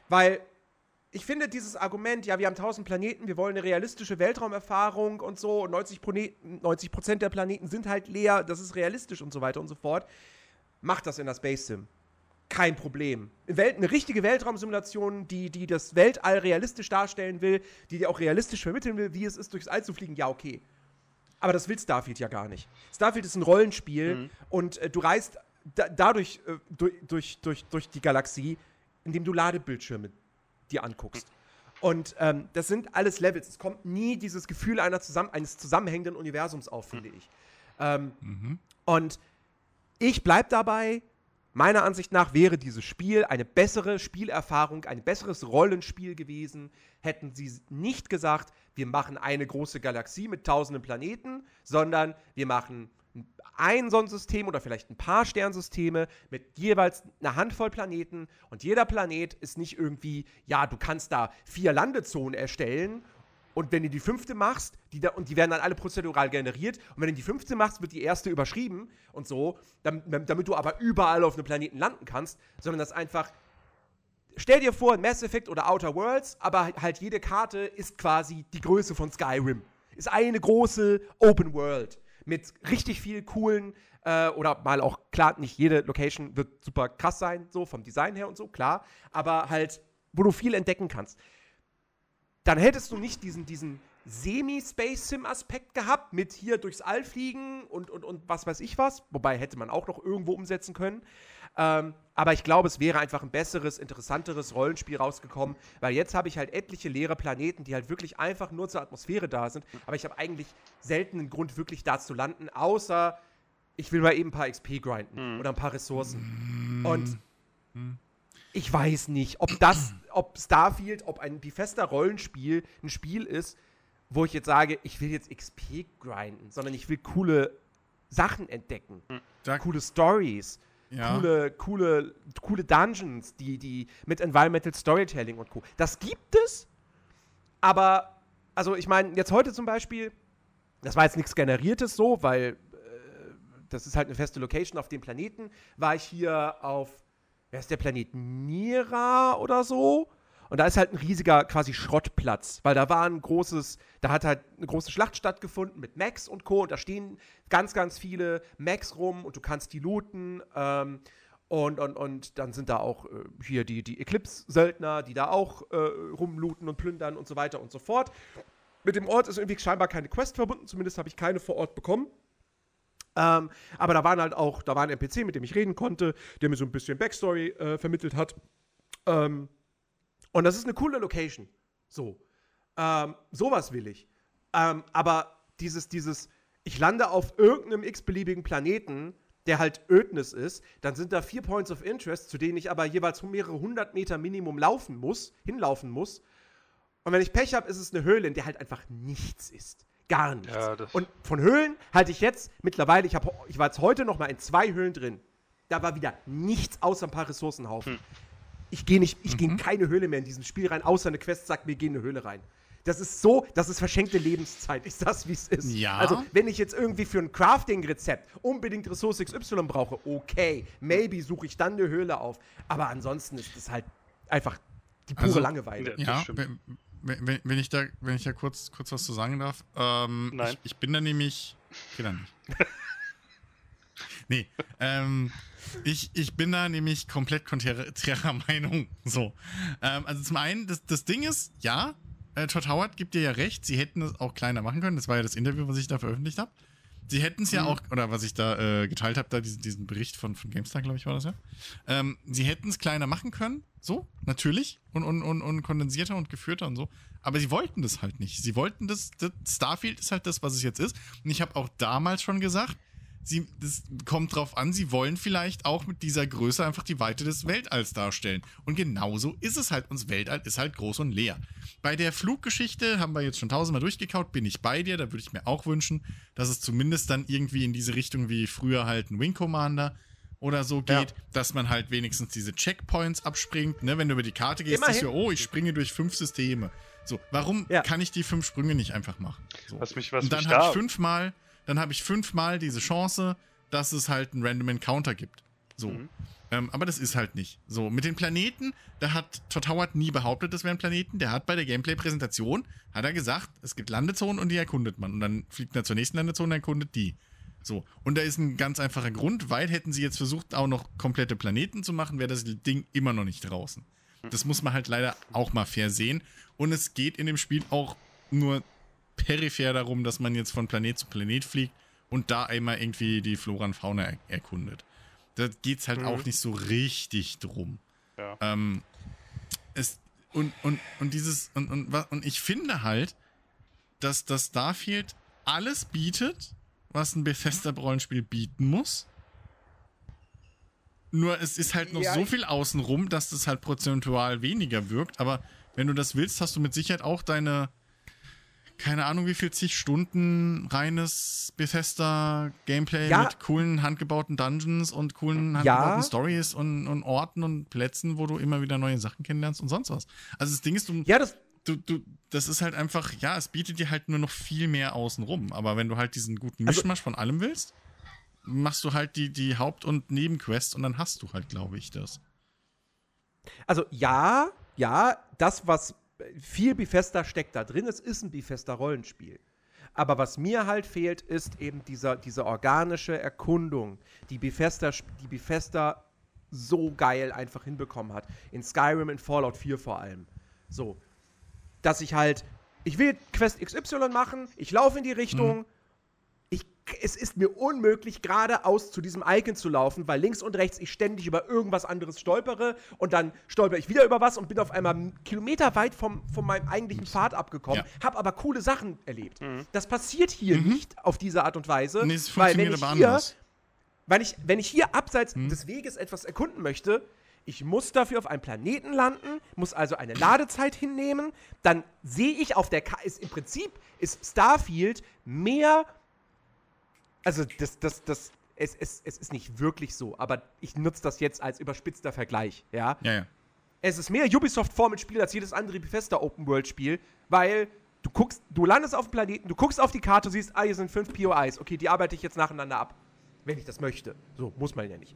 Weil ich finde dieses Argument, ja, wir haben 1000 Planeten, wir wollen eine realistische Weltraumerfahrung und so, und 90, Planeten, 90 Prozent der Planeten sind halt leer, das ist realistisch und so weiter und so fort. Macht das in der Space Sim. Kein Problem. Welt, eine richtige Weltraumsimulation, die, die das Weltall realistisch darstellen will, die dir auch realistisch vermitteln will, wie es ist, durchs All zu fliegen, ja, okay. Aber das will Starfield ja gar nicht. Starfield ist ein Rollenspiel Mhm. und äh, du reist da, dadurch äh, durch, durch, durch, durch die Galaxie, indem du Ladebildschirme dir anguckst. Und ähm, das sind alles Levels. Es kommt nie dieses Gefühl zusammen, eines zusammenhängenden Universums auf, finde ich. Ähm, Mhm. und ich bleib dabei. Meiner Ansicht nach wäre dieses Spiel eine bessere Spielerfahrung, ein besseres Rollenspiel gewesen, hätten sie nicht gesagt, wir machen eine große Galaxie mit tausenden Planeten, sondern wir machen ein Sonnensystem oder vielleicht ein paar Sternsysteme mit jeweils einer Handvoll Planeten. Und jeder Planet ist nicht irgendwie, ja, du kannst da vier Landezonen erstellen und wenn du die fünfte machst, die da, und die werden dann alle prozedural generiert, und wenn du die fünfte machst, wird die erste überschrieben und so, damit, damit du aber überall auf einem Planeten landen kannst, sondern das einfach. Stell dir vor, Mass Effect oder Outer Worlds, aber halt jede Karte ist quasi die Größe von Skyrim. Ist eine große Open World mit richtig viel coolen, äh, oder mal auch, klar, nicht jede Location wird super krass sein, so vom Design her und so, klar, aber halt, wo du viel entdecken kannst dann hättest du nicht diesen, diesen Semi-Space-Sim-Aspekt gehabt, mit hier durchs All fliegen und, und, und was weiß ich was. Wobei hätte man auch noch irgendwo umsetzen können. Ähm, aber ich glaube, es wäre einfach ein besseres, interessanteres Rollenspiel rausgekommen, weil jetzt habe ich halt etliche leere Planeten, die halt wirklich einfach nur zur Atmosphäre da sind. Aber ich habe eigentlich selten einen Grund, wirklich da zu landen, außer ich will mal eben ein paar XP grinden mhm. oder ein paar Ressourcen. Mhm. Und mhm. Ich weiß nicht, ob das, ob Starfield, ob ein Bethesda Rollenspiel ein Spiel ist, wo ich jetzt sage, ich will jetzt XP grinden, sondern ich will coole Sachen entdecken, hm. da coole Stories, ja. coole, coole, coole Dungeons, die, die mit Environmental Storytelling und Co. Das gibt es, aber, also ich meine, jetzt heute zum Beispiel, das war jetzt nichts Generiertes so, weil äh, das ist halt eine feste Location auf dem Planeten, war ich hier auf, wer ist der Planet? Mira oder so? Und da ist halt ein riesiger quasi Schrottplatz, weil da war ein großes, da hat halt eine große Schlacht stattgefunden mit Max und Co. Und da stehen ganz, ganz viele Max rum und du kannst die looten. Ähm, und, und, und dann sind da auch äh, hier die, die Eclipse-Söldner, die da auch äh, rumlooten und plündern und so weiter und so fort. Mit dem Ort ist irgendwie scheinbar keine Quest verbunden, zumindest habe ich keine vor Ort bekommen. Ähm, aber da waren halt auch, da war ein NPC, mit dem ich reden konnte, der mir so ein bisschen Backstory äh, vermittelt hat. Ähm, und das ist eine coole Location. So. Ähm, sowas will ich. Ähm, aber dieses, dieses, ich lande auf irgendeinem x-beliebigen Planeten, der halt Ödnis ist, dann sind da vier Points of Interest, zu denen ich aber jeweils mehrere hundert Meter Minimum laufen muss, hinlaufen muss. Und wenn ich Pech habe, ist es eine Höhle, in der halt einfach nichts ist. Gar nichts. Ja, und von Höhlen halte ich jetzt mittlerweile, ich, hab, ich war jetzt heute noch mal in zwei Höhlen drin. Da war wieder nichts außer ein paar Ressourcenhaufen. Hm ich gehe nicht, ich mhm. gehe in keine Höhle mehr in diesem Spiel rein, außer eine Quest sagt mir, geh in eine Höhle rein. Das ist so, das ist verschenkte Lebenszeit. Ist das, wie es ist? Ja. Also, wenn ich jetzt irgendwie für ein Crafting-Rezept unbedingt Ressource XY brauche, okay, maybe suche ich dann eine Höhle auf. Aber ansonsten ist das halt einfach die pure also, Langeweile. Ja, wenn, wenn, wenn, ich da, wenn ich da kurz, kurz was zu sagen darf. Ähm, Nein. Ich, ich, bin da nämlich. Okay, dann nicht. nee, ähm, ich, ich bin da nämlich komplett konträrer Meinung. So. Ähm, also zum einen, das, das Ding ist, ja, äh, Todd Howard gibt dir ja recht, sie hätten es auch kleiner machen können. Das war ja das Interview, was ich da veröffentlicht habe. Sie hätten es ja mhm. auch, oder was ich da äh, geteilt habe, da diesen, diesen Bericht von, von GameStar, glaube ich, war das ja. Ähm, sie hätten es kleiner machen können, so, natürlich. Und, und, und, und kondensierter und geführter und so. Aber sie wollten das halt nicht. Sie wollten das, das Starfield ist halt das, was es jetzt ist. Und ich habe auch damals schon gesagt, sie, das kommt drauf an, sie wollen vielleicht auch mit dieser Größe einfach die Weite des Weltalls darstellen. Und genauso ist es halt. Uns Weltall ist halt groß und leer. Bei der Fluggeschichte haben wir jetzt schon tausendmal durchgekaut, bin ich bei dir. Da würde ich mir auch wünschen, dass es zumindest dann irgendwie in diese Richtung wie früher halt ein Wing Commander oder so geht, ja. dass man halt wenigstens diese Checkpoints abspringt. Ne? Wenn du über die Karte gehst, ist ja, oh, ich springe durch fünf Systeme. So, warum ja. kann ich die fünf Sprünge nicht einfach machen? So. Was mich, was und dann habe ich fünfmal dann habe ich fünfmal diese Chance, dass es halt einen Random Encounter gibt. So. Mhm. Ähm, aber das ist halt nicht. So, mit den Planeten, da hat Todd Howard nie behauptet, das wären Planeten. Der hat bei der Gameplay-Präsentation, hat er gesagt, es gibt Landezonen und die erkundet man. Und dann fliegt er zur nächsten Landezone und erkundet die. So. Und da ist ein ganz einfacher Grund, weil hätten sie jetzt versucht, auch noch komplette Planeten zu machen, wäre das Ding immer noch nicht draußen. Das muss man halt leider auch mal fair sehen. Und es geht in dem Spiel auch nur peripher darum, dass man jetzt von Planet zu Planet fliegt und da einmal irgendwie die Flora und Fauna er erkundet. Da geht es halt mhm. auch nicht so richtig drum. Ja. Ähm, es, und, und, und dieses, und, und, und ich finde halt, dass das Starfield alles bietet, was ein Bethesda-Rollenspiel bieten muss. Nur es ist halt noch ja, so viel außenrum, dass das halt prozentual weniger wirkt. Aber wenn du das willst, hast du mit Sicherheit auch deine, keine Ahnung, wie viel zig Stunden reines Bethesda-Gameplay ja. mit coolen handgebauten Dungeons und coolen handgebauten ja. Stories und, und, Orten und Plätzen, wo du immer wieder neue Sachen kennenlernst und sonst was. Also das Ding ist, du, ja, das, du, du, das ist halt einfach, ja, es bietet dir halt nur noch viel mehr außenrum. Aber wenn du halt diesen guten also Mischmasch also, von allem willst, machst du halt die, die Haupt- und Nebenquests und dann hast du halt, glaube ich, das. Also ja, ja, das, was viel Bethesda steckt da drin. Es ist ein Bethesda-Rollenspiel. Aber was mir halt fehlt, ist eben dieser, diese organische Erkundung, die Bethesda, die Bethesda so geil einfach hinbekommen hat. In Skyrim, in Fallout 4 vor allem. So. Dass ich halt, ich will Quest XY machen, ich laufe in die Richtung, mhm es ist mir unmöglich, geradeaus zu diesem Icon zu laufen, weil links und rechts ich ständig über irgendwas anderes stolpere und dann stolper ich wieder über was und bin auf einmal kilometerweit vom, von meinem eigentlichen Pfad abgekommen, ja. habe aber coole Sachen erlebt. Mhm. Das passiert hier mhm. nicht auf diese Art und Weise, nee, es weil wenn ich hier, Weil ich, wenn ich hier abseits Hm. des Weges etwas erkunden möchte, ich muss dafür auf einem Planeten landen, muss also eine Ladezeit hinnehmen, dann sehe ich auf der Karte, im Prinzip ist Starfield mehr, also das, das, das, es, es, es ist nicht wirklich so, aber ich nutze das jetzt als überspitzter Vergleich, ja. Ja, ja. Es ist mehr Ubisoft-Formelspiel als jedes andere Bethesda Open-World-Spiel, weil du guckst, du landest auf dem Planeten, du guckst auf die Karte, siehst, ah, hier sind fünf POIs. Okay, die arbeite ich jetzt nacheinander ab. Wenn ich das möchte. So, muss man ja nicht.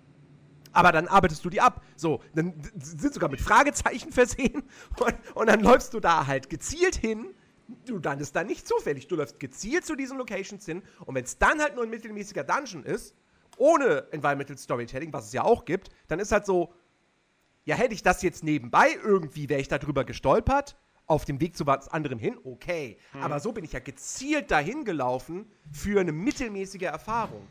Aber dann arbeitest du die ab. So, dann sind sogar mit Fragezeichen versehen und, und dann läufst du da halt gezielt hin. Du landest da nicht zufällig. Du läufst gezielt zu diesen Locations hin und wenn es dann halt nur ein mittelmäßiger Dungeon ist, ohne Environmental Storytelling, was es ja auch gibt, dann ist halt so, ja, hätte ich das jetzt nebenbei irgendwie, wäre ich da drüber gestolpert, auf dem Weg zu was anderem hin, okay. Aber so bin ich ja gezielt dahin gelaufen für eine mittelmäßige Erfahrung.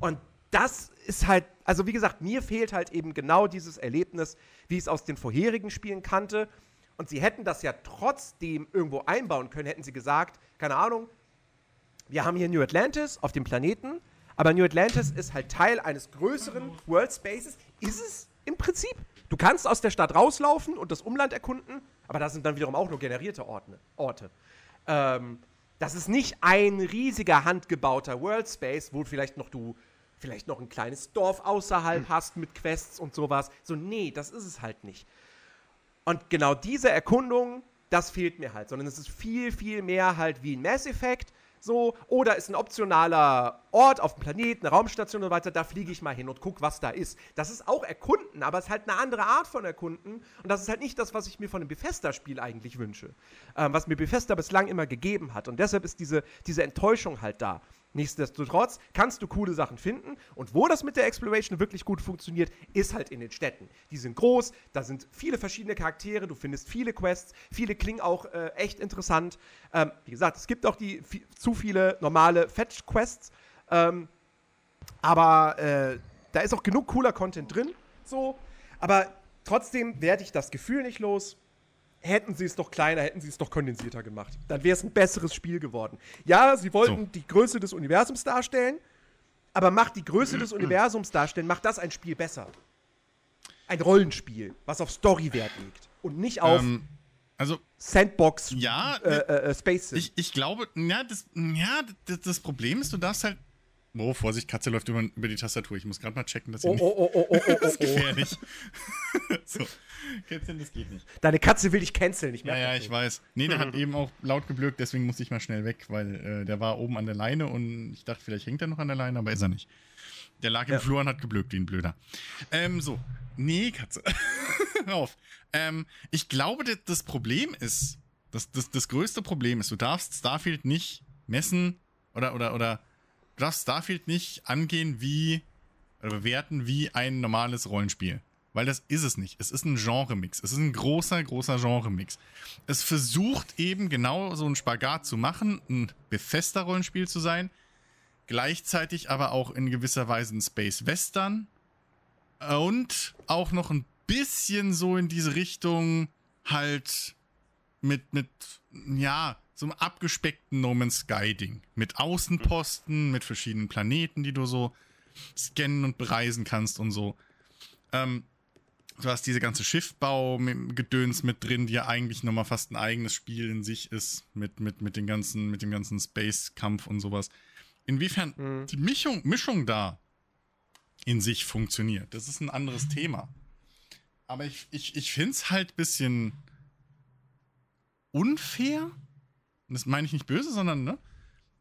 Und das ist halt, also wie gesagt, mir fehlt halt eben genau dieses Erlebnis, wie ich es aus den vorherigen Spielen kannte. Und sie hätten das ja trotzdem irgendwo einbauen können, hätten sie gesagt, keine Ahnung, wir haben hier New Atlantis auf dem Planeten, aber New Atlantis ist halt Teil eines größeren World Spaces. Ist es im Prinzip? Du kannst aus der Stadt rauslaufen und das Umland erkunden, aber das sind dann wiederum auch nur generierte Orte. Orte. Ähm, das ist nicht ein riesiger handgebauter World Space, wo vielleicht noch du vielleicht noch ein kleines Dorf außerhalb hast mit Quests und sowas. So, nee, das ist es halt nicht. Und genau diese Erkundung, das fehlt mir halt, sondern es ist viel, viel mehr halt wie ein Mass Effect. So, oder ist ein optionaler Ort auf dem Planeten, eine Raumstation und so weiter, da fliege ich mal hin und guck, was da ist. Das ist auch Erkunden, aber es ist halt eine andere Art von Erkunden. Und das ist halt nicht das, was ich mir von einem Bethesda-Spiel eigentlich wünsche. Ähm, was mir Bethesda bislang immer gegeben hat. Und deshalb ist diese, diese Enttäuschung halt da. Nichtsdestotrotz kannst du coole Sachen finden. Und wo das mit der Exploration wirklich gut funktioniert, ist halt in den Städten. Die sind groß, da sind viele verschiedene Charaktere, du findest viele Quests, viele klingen auch äh, echt interessant. Ähm, wie gesagt, es gibt auch die zu viele normale Fetch-Quests. Ähm, aber äh, da ist auch genug cooler Content drin. So. Aber trotzdem werde ich das Gefühl nicht los. Hätten sie es doch kleiner, hätten sie es doch kondensierter gemacht. Dann wäre es ein besseres Spiel geworden. Ja, sie wollten So. die Größe des Universums darstellen, aber macht die Größe des Universums darstellen, macht das ein Spiel besser. Ein Rollenspiel, was auf Storywert liegt und nicht auf Ähm, also, Sandbox ja, äh, äh, äh, Space ich, ich glaube, ja, das, ja, das, das Problem ist, du darfst halt. Oh, Vorsicht, Katze läuft über, über die Tastatur. Ich muss gerade mal checken, dass sie Oh, nicht. oh, oh, oh, oh, oh, Das ist oh, oh. gefährlich. so. Kätzchen, das geht nicht. Deine Katze will dich canceln, ich Ja, merke ja, das ich weiß. Nee, der hat eben auch laut geblökt, deswegen musste ich mal schnell weg, weil äh, der war oben an der Leine und ich dachte, vielleicht hängt er noch an der Leine, aber ist er nicht. Der lag im Ja. Flur und hat geblökt, wie ein Blöder. Ähm, so. Nee, Katze. Hör auf. Ähm, ich glaube, das, das Problem ist, das, das, das größte Problem ist, du darfst Starfield nicht messen oder, oder, oder du darfst Starfield nicht angehen wie, oder bewerten wie ein normales Rollenspiel. Weil das ist es nicht. Es ist ein Genremix. Es ist ein großer, großer Genremix. Es versucht eben genau so einen Spagat zu machen, ein befester Rollenspiel zu sein, gleichzeitig aber auch in gewisser Weise ein Space Western und auch noch ein bisschen so in diese Richtung halt mit, mit, ja, so einem abgespeckten No Man's Sky Ding. Mit Außenposten, mit verschiedenen Planeten, die du so scannen und bereisen kannst und so. Ähm, du hast diese ganze Schiffbau-Gedöns mit drin, die ja eigentlich nochmal fast ein eigenes Spiel in sich ist, mit, mit, mit, den ganzen, mit dem ganzen Space-Kampf und sowas. Inwiefern Mhm. die Mischung, Mischung da in sich funktioniert, das ist ein anderes Thema. Aber ich, ich, ich finde es halt ein bisschen unfair. Und das meine ich nicht böse, sondern, ne?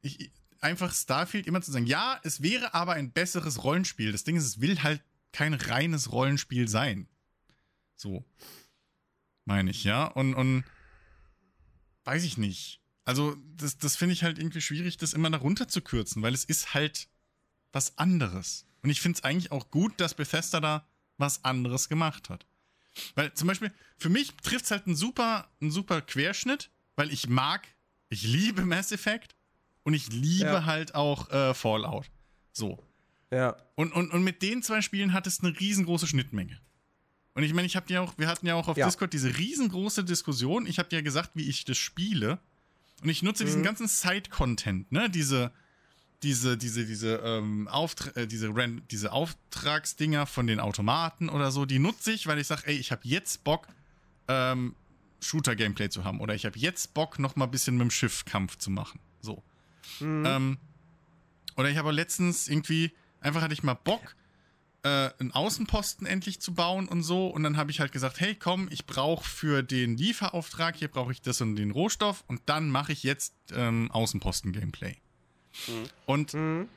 Ich, einfach Starfield immer zu sagen, ja, es wäre aber ein besseres Rollenspiel. Das Ding ist, es will halt kein reines Rollenspiel sein. So. Meine ich, ja. Und, und weiß ich nicht. Also, das, das finde ich halt irgendwie schwierig, das immer darunter zu kürzen, weil es ist halt was anderes. Und ich finde es eigentlich auch gut, dass Bethesda da was anderes gemacht hat. Weil zum Beispiel, für mich trifft es halt einen super, einen super Querschnitt, weil ich mag, ich liebe Mass Effect und ich liebe Ja. halt auch äh, Fallout. So. Ja. Und, und, und mit den zwei Spielen hat es eine riesengroße Schnittmenge. Und ich meine, ich habe ja auch, wir hatten ja auch auf Ja. Discord diese riesengroße Diskussion. Ich habe dir ja gesagt, wie ich das spiele. Und ich nutze diesen Mhm. ganzen Side-Content, ne? Diese, diese, diese, diese, ähm, Auftra äh, diese, Ran diese Auftragsdinger von den Automaten oder so, die nutze ich, weil ich sage, ey, ich habe jetzt Bock, ähm, Shooter-Gameplay zu haben. Oder ich habe jetzt Bock, noch mal ein bisschen mit dem Schiff Kampf zu machen. So. Mhm. Ähm, oder ich habe letztens irgendwie, einfach hatte ich mal Bock, äh, einen Außenposten endlich zu bauen und so. Und dann habe ich halt gesagt, hey, komm, ich brauche für den Lieferauftrag, hier brauche ich das und den Rohstoff. Und dann mache ich jetzt ähm, Außenposten-Gameplay. Mhm. Und, Mhm.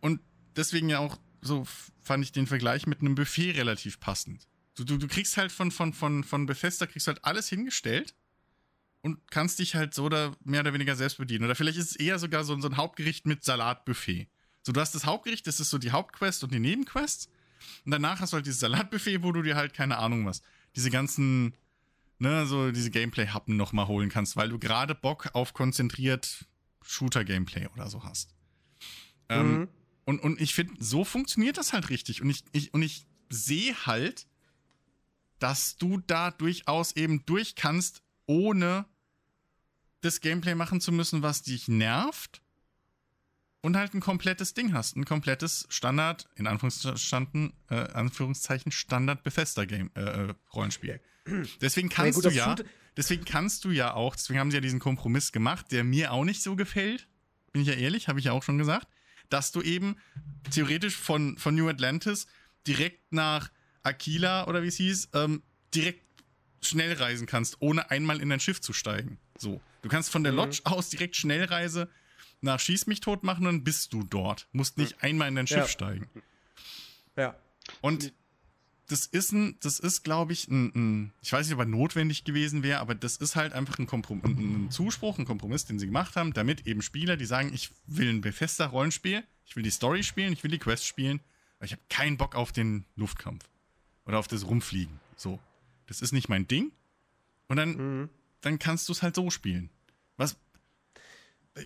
und deswegen ja auch so fand ich den Vergleich mit einem Buffet relativ passend. Du, du, du kriegst halt von, von, von, von Bethesda kriegst halt alles hingestellt und kannst dich halt so oder mehr oder weniger selbst bedienen. Oder vielleicht ist es eher sogar so, so ein Hauptgericht mit Salatbuffet. So, du hast das Hauptgericht, das ist so die Hauptquest und die Nebenquests. Und danach hast du halt dieses Salatbuffet, wo du dir halt, keine Ahnung was, diese ganzen, ne, so diese Gameplay-Happen nochmal holen kannst, weil du gerade Bock auf konzentriert Shooter-Gameplay oder so hast. Ähm, Mhm. und, und ich finde, so funktioniert das halt richtig. Und ich, ich, und ich sehe halt, dass du da durchaus eben durch kannst, ohne das Gameplay machen zu müssen, was dich nervt. Und halt ein komplettes Ding hast. Ein komplettes Standard, in Anführungszeichen, äh, Anführungszeichen Standard Bethesda-Game, äh, äh, Rollenspiel. Deswegen kannst gut, du ja, deswegen kannst du ja auch, deswegen haben sie ja diesen Kompromiss gemacht, der mir auch nicht so gefällt, bin ich ja ehrlich, habe ich ja auch schon gesagt, dass du eben theoretisch von, von New Atlantis direkt nach Aquila oder wie es hieß, ähm, direkt schnell reisen kannst, ohne einmal in dein Schiff zu steigen. So. Du kannst von der Mhm. Lodge aus direkt Schnellreise nach Schieß mich tot machen und dann bist du dort. Musst nicht einmal in dein Schiff Ja. steigen. Ja. Und das ist ein, das ist, glaube ich, ein, ein, ich weiß nicht, ob er notwendig gewesen wäre, aber das ist halt einfach ein, Komprom ein, ein Zuspruch, ein Kompromiss, den sie gemacht haben, damit eben Spieler, die sagen, ich will ein befester Rollenspiel, ich will die Story spielen, ich will die Quest spielen, aber ich habe keinen Bock auf den Luftkampf oder auf das Rumfliegen. So, das ist nicht mein Ding. Und dann, Mhm. dann kannst du es halt so spielen. Was? äh,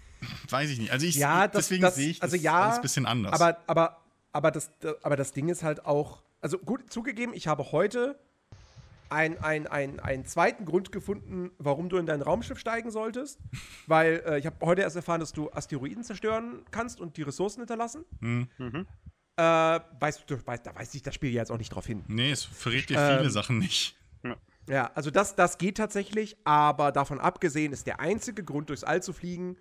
Weiß ich nicht. Also ich, Ja, das- deswegen das- sehe ich das also ja, alles ein bisschen anders. Aber, aber, aber, das, aber das Ding ist halt auch, also gut zugegeben, ich habe heute ein, ein, ein, einen zweiten Grund gefunden, warum du in dein Raumschiff steigen solltest. Weil äh, ich habe heute erst erfahren, dass du Asteroiden zerstören kannst und die Ressourcen hinterlassen. Hm. Mhm. Äh, weißt du, weißt, da weist sich das Spiel jetzt auch nicht drauf hin. nee, es verrät dir Ähm, viele Sachen nicht. Ja, also das, das geht tatsächlich, aber davon abgesehen ist der einzige Grund, durchs All zu fliegen,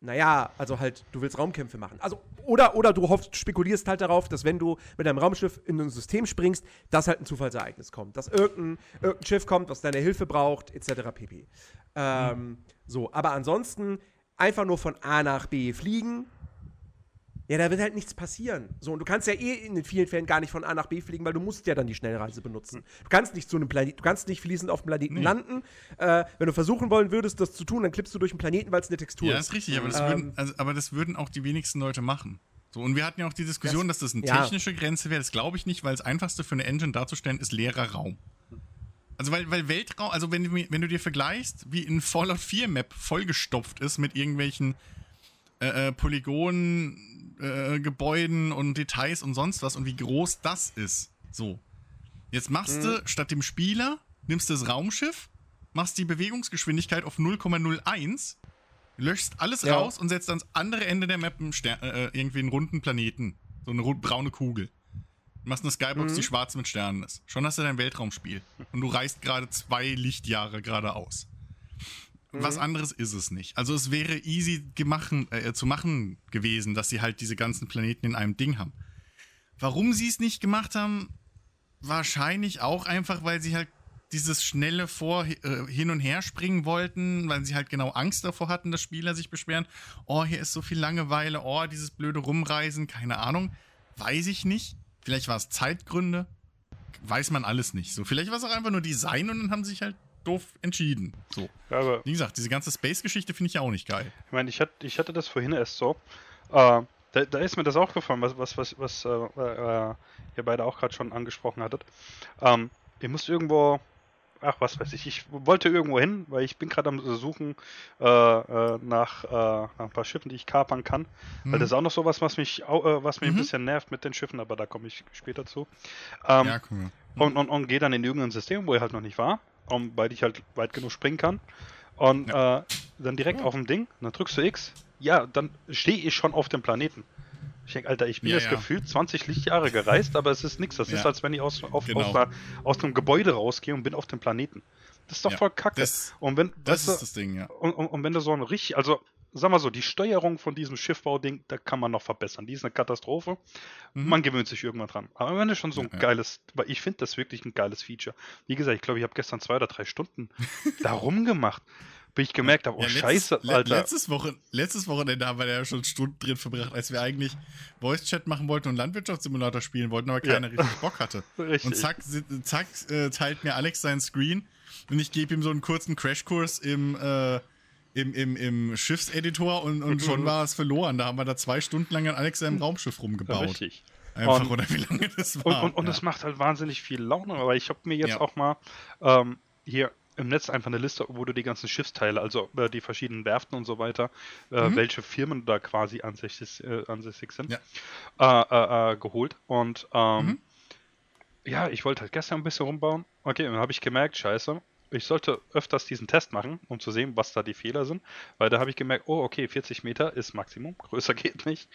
naja, also halt, du willst Raumkämpfe machen. Also, oder, oder du hoffst, spekulierst halt darauf, dass wenn du mit deinem Raumschiff in ein System springst, dass halt ein Zufallsereignis kommt. Dass irgendein, irgendein Schiff kommt, was deine Hilfe braucht, etc. pp. Ähm, So, aber ansonsten einfach nur von A nach B fliegen. Ja, da wird halt nichts passieren. So, und du kannst ja eh in den vielen Fällen gar nicht von A nach B fliegen, weil du musst ja dann die Schnellreise benutzen. Du kannst nicht zu einem Planet, du kannst nicht fließend auf dem Planeten Nee. landen. Äh, wenn du versuchen wollen würdest, das zu tun, dann klippst du durch den Planeten, weil es eine Textur Ja, ist. ist richtig, aber das, Ähm, würden, also, aber das würden auch die wenigsten Leute machen. So, und wir hatten ja auch die Diskussion, dass das eine ja. technische Grenze wäre. Das glaube ich nicht, weil das einfachste für eine Engine darzustellen ist leerer Raum. Also, weil, weil Weltraum, also wenn wenn du dir vergleichst, wie in Fallout 4 Map vollgestopft ist mit irgendwelchen äh, äh, Polygonen, äh, Gebäuden und Details und sonst was und wie groß das ist. So. Jetzt machst du statt dem Spieler, nimmst du das Raumschiff, machst die Bewegungsgeschwindigkeit auf 0,01 löschst alles Ja. raus und setzt ans andere Ende der Map einen Ster äh, irgendwie einen runden Planeten. So eine rund braune Kugel. Machst eine Skybox, die schwarz mit Sternen ist. Schon hast du dein Weltraumspiel. Und du reist gerade zwei Lichtjahre geradeaus. Was anderes ist es nicht. Also es wäre easy gemachen, äh, zu machen gewesen, dass sie halt diese ganzen Planeten in einem Ding haben. Warum sie es nicht gemacht haben, wahrscheinlich auch einfach, weil sie halt dieses schnelle Vor äh, hin und her springen wollten, weil sie halt genau Angst davor hatten, dass Spieler sich beschweren, oh, hier ist so viel Langeweile, oh, dieses blöde Rumreisen, keine Ahnung, weiß ich nicht. Vielleicht war es Zeitgründe, weiß man alles nicht. So, vielleicht war es auch einfach nur Design und dann haben sie sich halt doof entschieden. So, Ja, aber wie gesagt, diese ganze Space-Geschichte finde ich ja auch nicht geil. Ich meine, ich, hatte, ich hatte das vorhin erst so. Äh, da, da ist mir das aufgefallen, was, was, was, was äh, äh, ihr beide auch gerade schon angesprochen hattet. Ähm, ihr müsst irgendwo, ach was weiß ich, ich wollte irgendwo hin, weil ich bin gerade am Suchen äh, äh, nach, äh, nach ein paar Schiffen, die ich kapern kann. Weil Mhm. das ist auch noch sowas, was mich, äh, was mich Mhm. ein bisschen nervt mit den Schiffen, aber da komme ich später zu. Ähm, ja, cool. und, und, und gehe dann in irgendein System, wo ich halt noch nicht war, um, weil ich halt weit genug springen kann. Und äh, dann direkt auf dem Ding, dann drückst du X, ja, dann stehe ich schon auf dem Planeten. Ich denke, Alter, ich bin Ja, jetzt ja. gefühlt 20 Lichtjahre gereist, aber es ist nichts. Das ist, Ja. als wenn ich aus, auf, Genau. aus, einer, aus einem Gebäude rausgehe und bin auf dem Planeten. Das ist doch Ja. voll kacke. Das- und wenn, Das weißt du, ist das Ding, ja. und, und, und wenn du so ein richtig, also sag mal so, die Steuerung von diesem Schiffbauding, da kann man noch verbessern. Die ist eine Katastrophe. Mhm. Man gewöhnt sich irgendwann dran. Aber wenn du schon so ein Ja, ja. geiles, weil ich finde das wirklich ein geiles Feature. Wie gesagt, ich glaube, ich habe gestern zwei oder drei Stunden da rumgemacht, bis ich gemerkt habe, oh Ja, letztes- scheiße, Alter. Letztes, Woche, letztes Wochenende haben wir ja schon Stunden drin verbracht, als wir eigentlich Voice-Chat machen wollten und Landwirtschaftssimulator spielen wollten, aber Ja. keiner richtig Bock hatte. Richtig. Und zack, zack äh, teilt mir Alex seinen Screen und ich gebe ihm so einen kurzen Crashkurs im, äh, im, im, im Schiffseditor und, und schon war es verloren. Da haben wir da zwei Stunden lang an Alex seinem Raumschiff rumgebaut. Richtig. Einfach, Und- oder wie lange das Und, war. und, und ja. es macht halt wahnsinnig viel Laune, aber ich habe mir jetzt Ja. auch mal ähm, hier im Netz einfach eine Liste, wo du die ganzen Schiffsteile, also äh, die verschiedenen Werften und so weiter, äh, Mhm. welche Firmen da quasi ansässig, äh, ansässig sind, Ja. äh, äh, äh, geholt. Und ähm, Mhm. ja, ich wollte halt gestern ein bisschen rumbauen. Okay, und dann habe ich gemerkt, scheiße, ich sollte öfters diesen Test machen, um zu sehen, was da die Fehler sind. Weil da habe ich gemerkt, oh, okay, 40 Meter ist Maximum, größer geht nicht.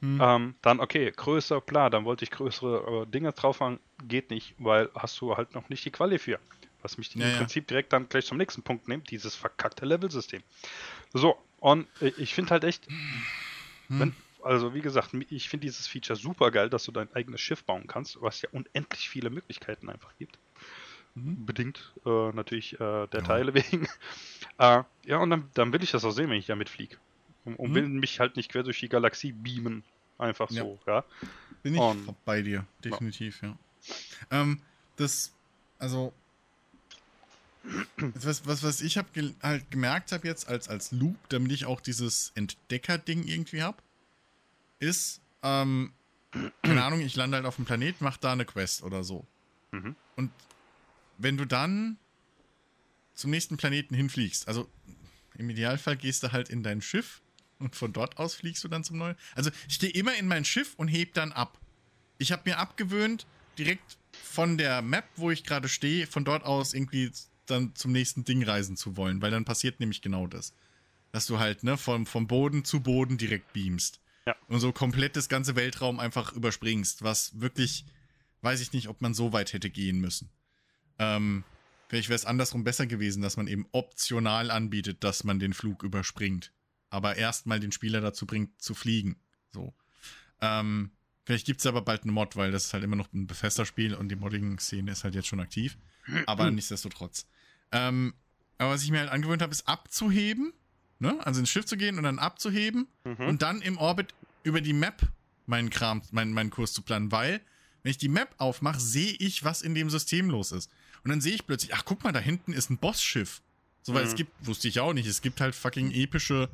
Hm. Ähm, dann, okay, größer, klar, dann wollte ich größere äh, Dinge drauf haben, geht nicht, weil hast du halt noch nicht die Quali für. Was mich Ja, im ja. Prinzip direkt dann gleich zum nächsten Punkt nimmt, dieses verkackte Level-System. So, und ich finde halt echt, Hm. wenn, also wie gesagt, ich finde dieses Feature super geil, dass du dein eigenes Schiff bauen kannst, was ja unendlich viele Möglichkeiten einfach gibt. Mhm. Bedingt äh, natürlich äh, der Ja. Teile wegen. äh, ja, und dann, dann will ich das auch sehen, wenn ich damit fliege. Und, und Mhm. will mich halt nicht quer durch die Galaxie beamen. Einfach Ja. so, ja. Bin ich Und- bei dir, definitiv, ja. Ähm, das, also, was, was, was ich hab ge halt gemerkt habe jetzt als, als Loop, damit ich auch dieses Entdecker-Ding irgendwie hab, ist, ähm, keine Ahnung, ich lande halt auf dem Planet, mach da eine Quest oder so. Mhm. Und wenn du dann zum nächsten Planeten hinfliegst, also im Idealfall gehst du halt in dein Schiff und von dort aus fliegst du dann zum neuen. Also ich gehe immer in mein Schiff und heb dann ab. Ich habe mir abgewöhnt, direkt von der Map, wo ich gerade stehe, von dort aus irgendwie dann zum nächsten Ding reisen zu wollen, weil dann passiert nämlich genau das. Dass du halt, ne, vom, vom Boden zu Boden direkt beamst. Ja. Und so komplett das ganze Weltraum einfach überspringst, was wirklich, weiß ich nicht, ob man so weit hätte gehen müssen. Ähm, vielleicht wäre es andersrum besser gewesen, dass man eben optional anbietet, dass man den Flug überspringt. Aber erstmal den Spieler dazu bringt, zu fliegen. So. Ähm, vielleicht gibt es aber bald eine Mod, weil das ist halt immer noch ein Bethesda-Spiel und die Modding-Szene ist halt jetzt schon aktiv. Aber nichtsdestotrotz. Ähm, aber was ich mir halt angewöhnt habe, ist abzuheben. Ne? Also ins Schiff zu gehen und dann abzuheben Mhm. und dann im Orbit über die Map meinen Kram, meinen, meinen Kurs zu planen, weil wenn ich die Map aufmache, sehe ich, was in dem System los ist. Und dann sehe ich plötzlich, ach guck mal, da hinten ist ein Bossschiff. So, weil Mhm. es gibt, wusste ich auch nicht, es gibt halt fucking epische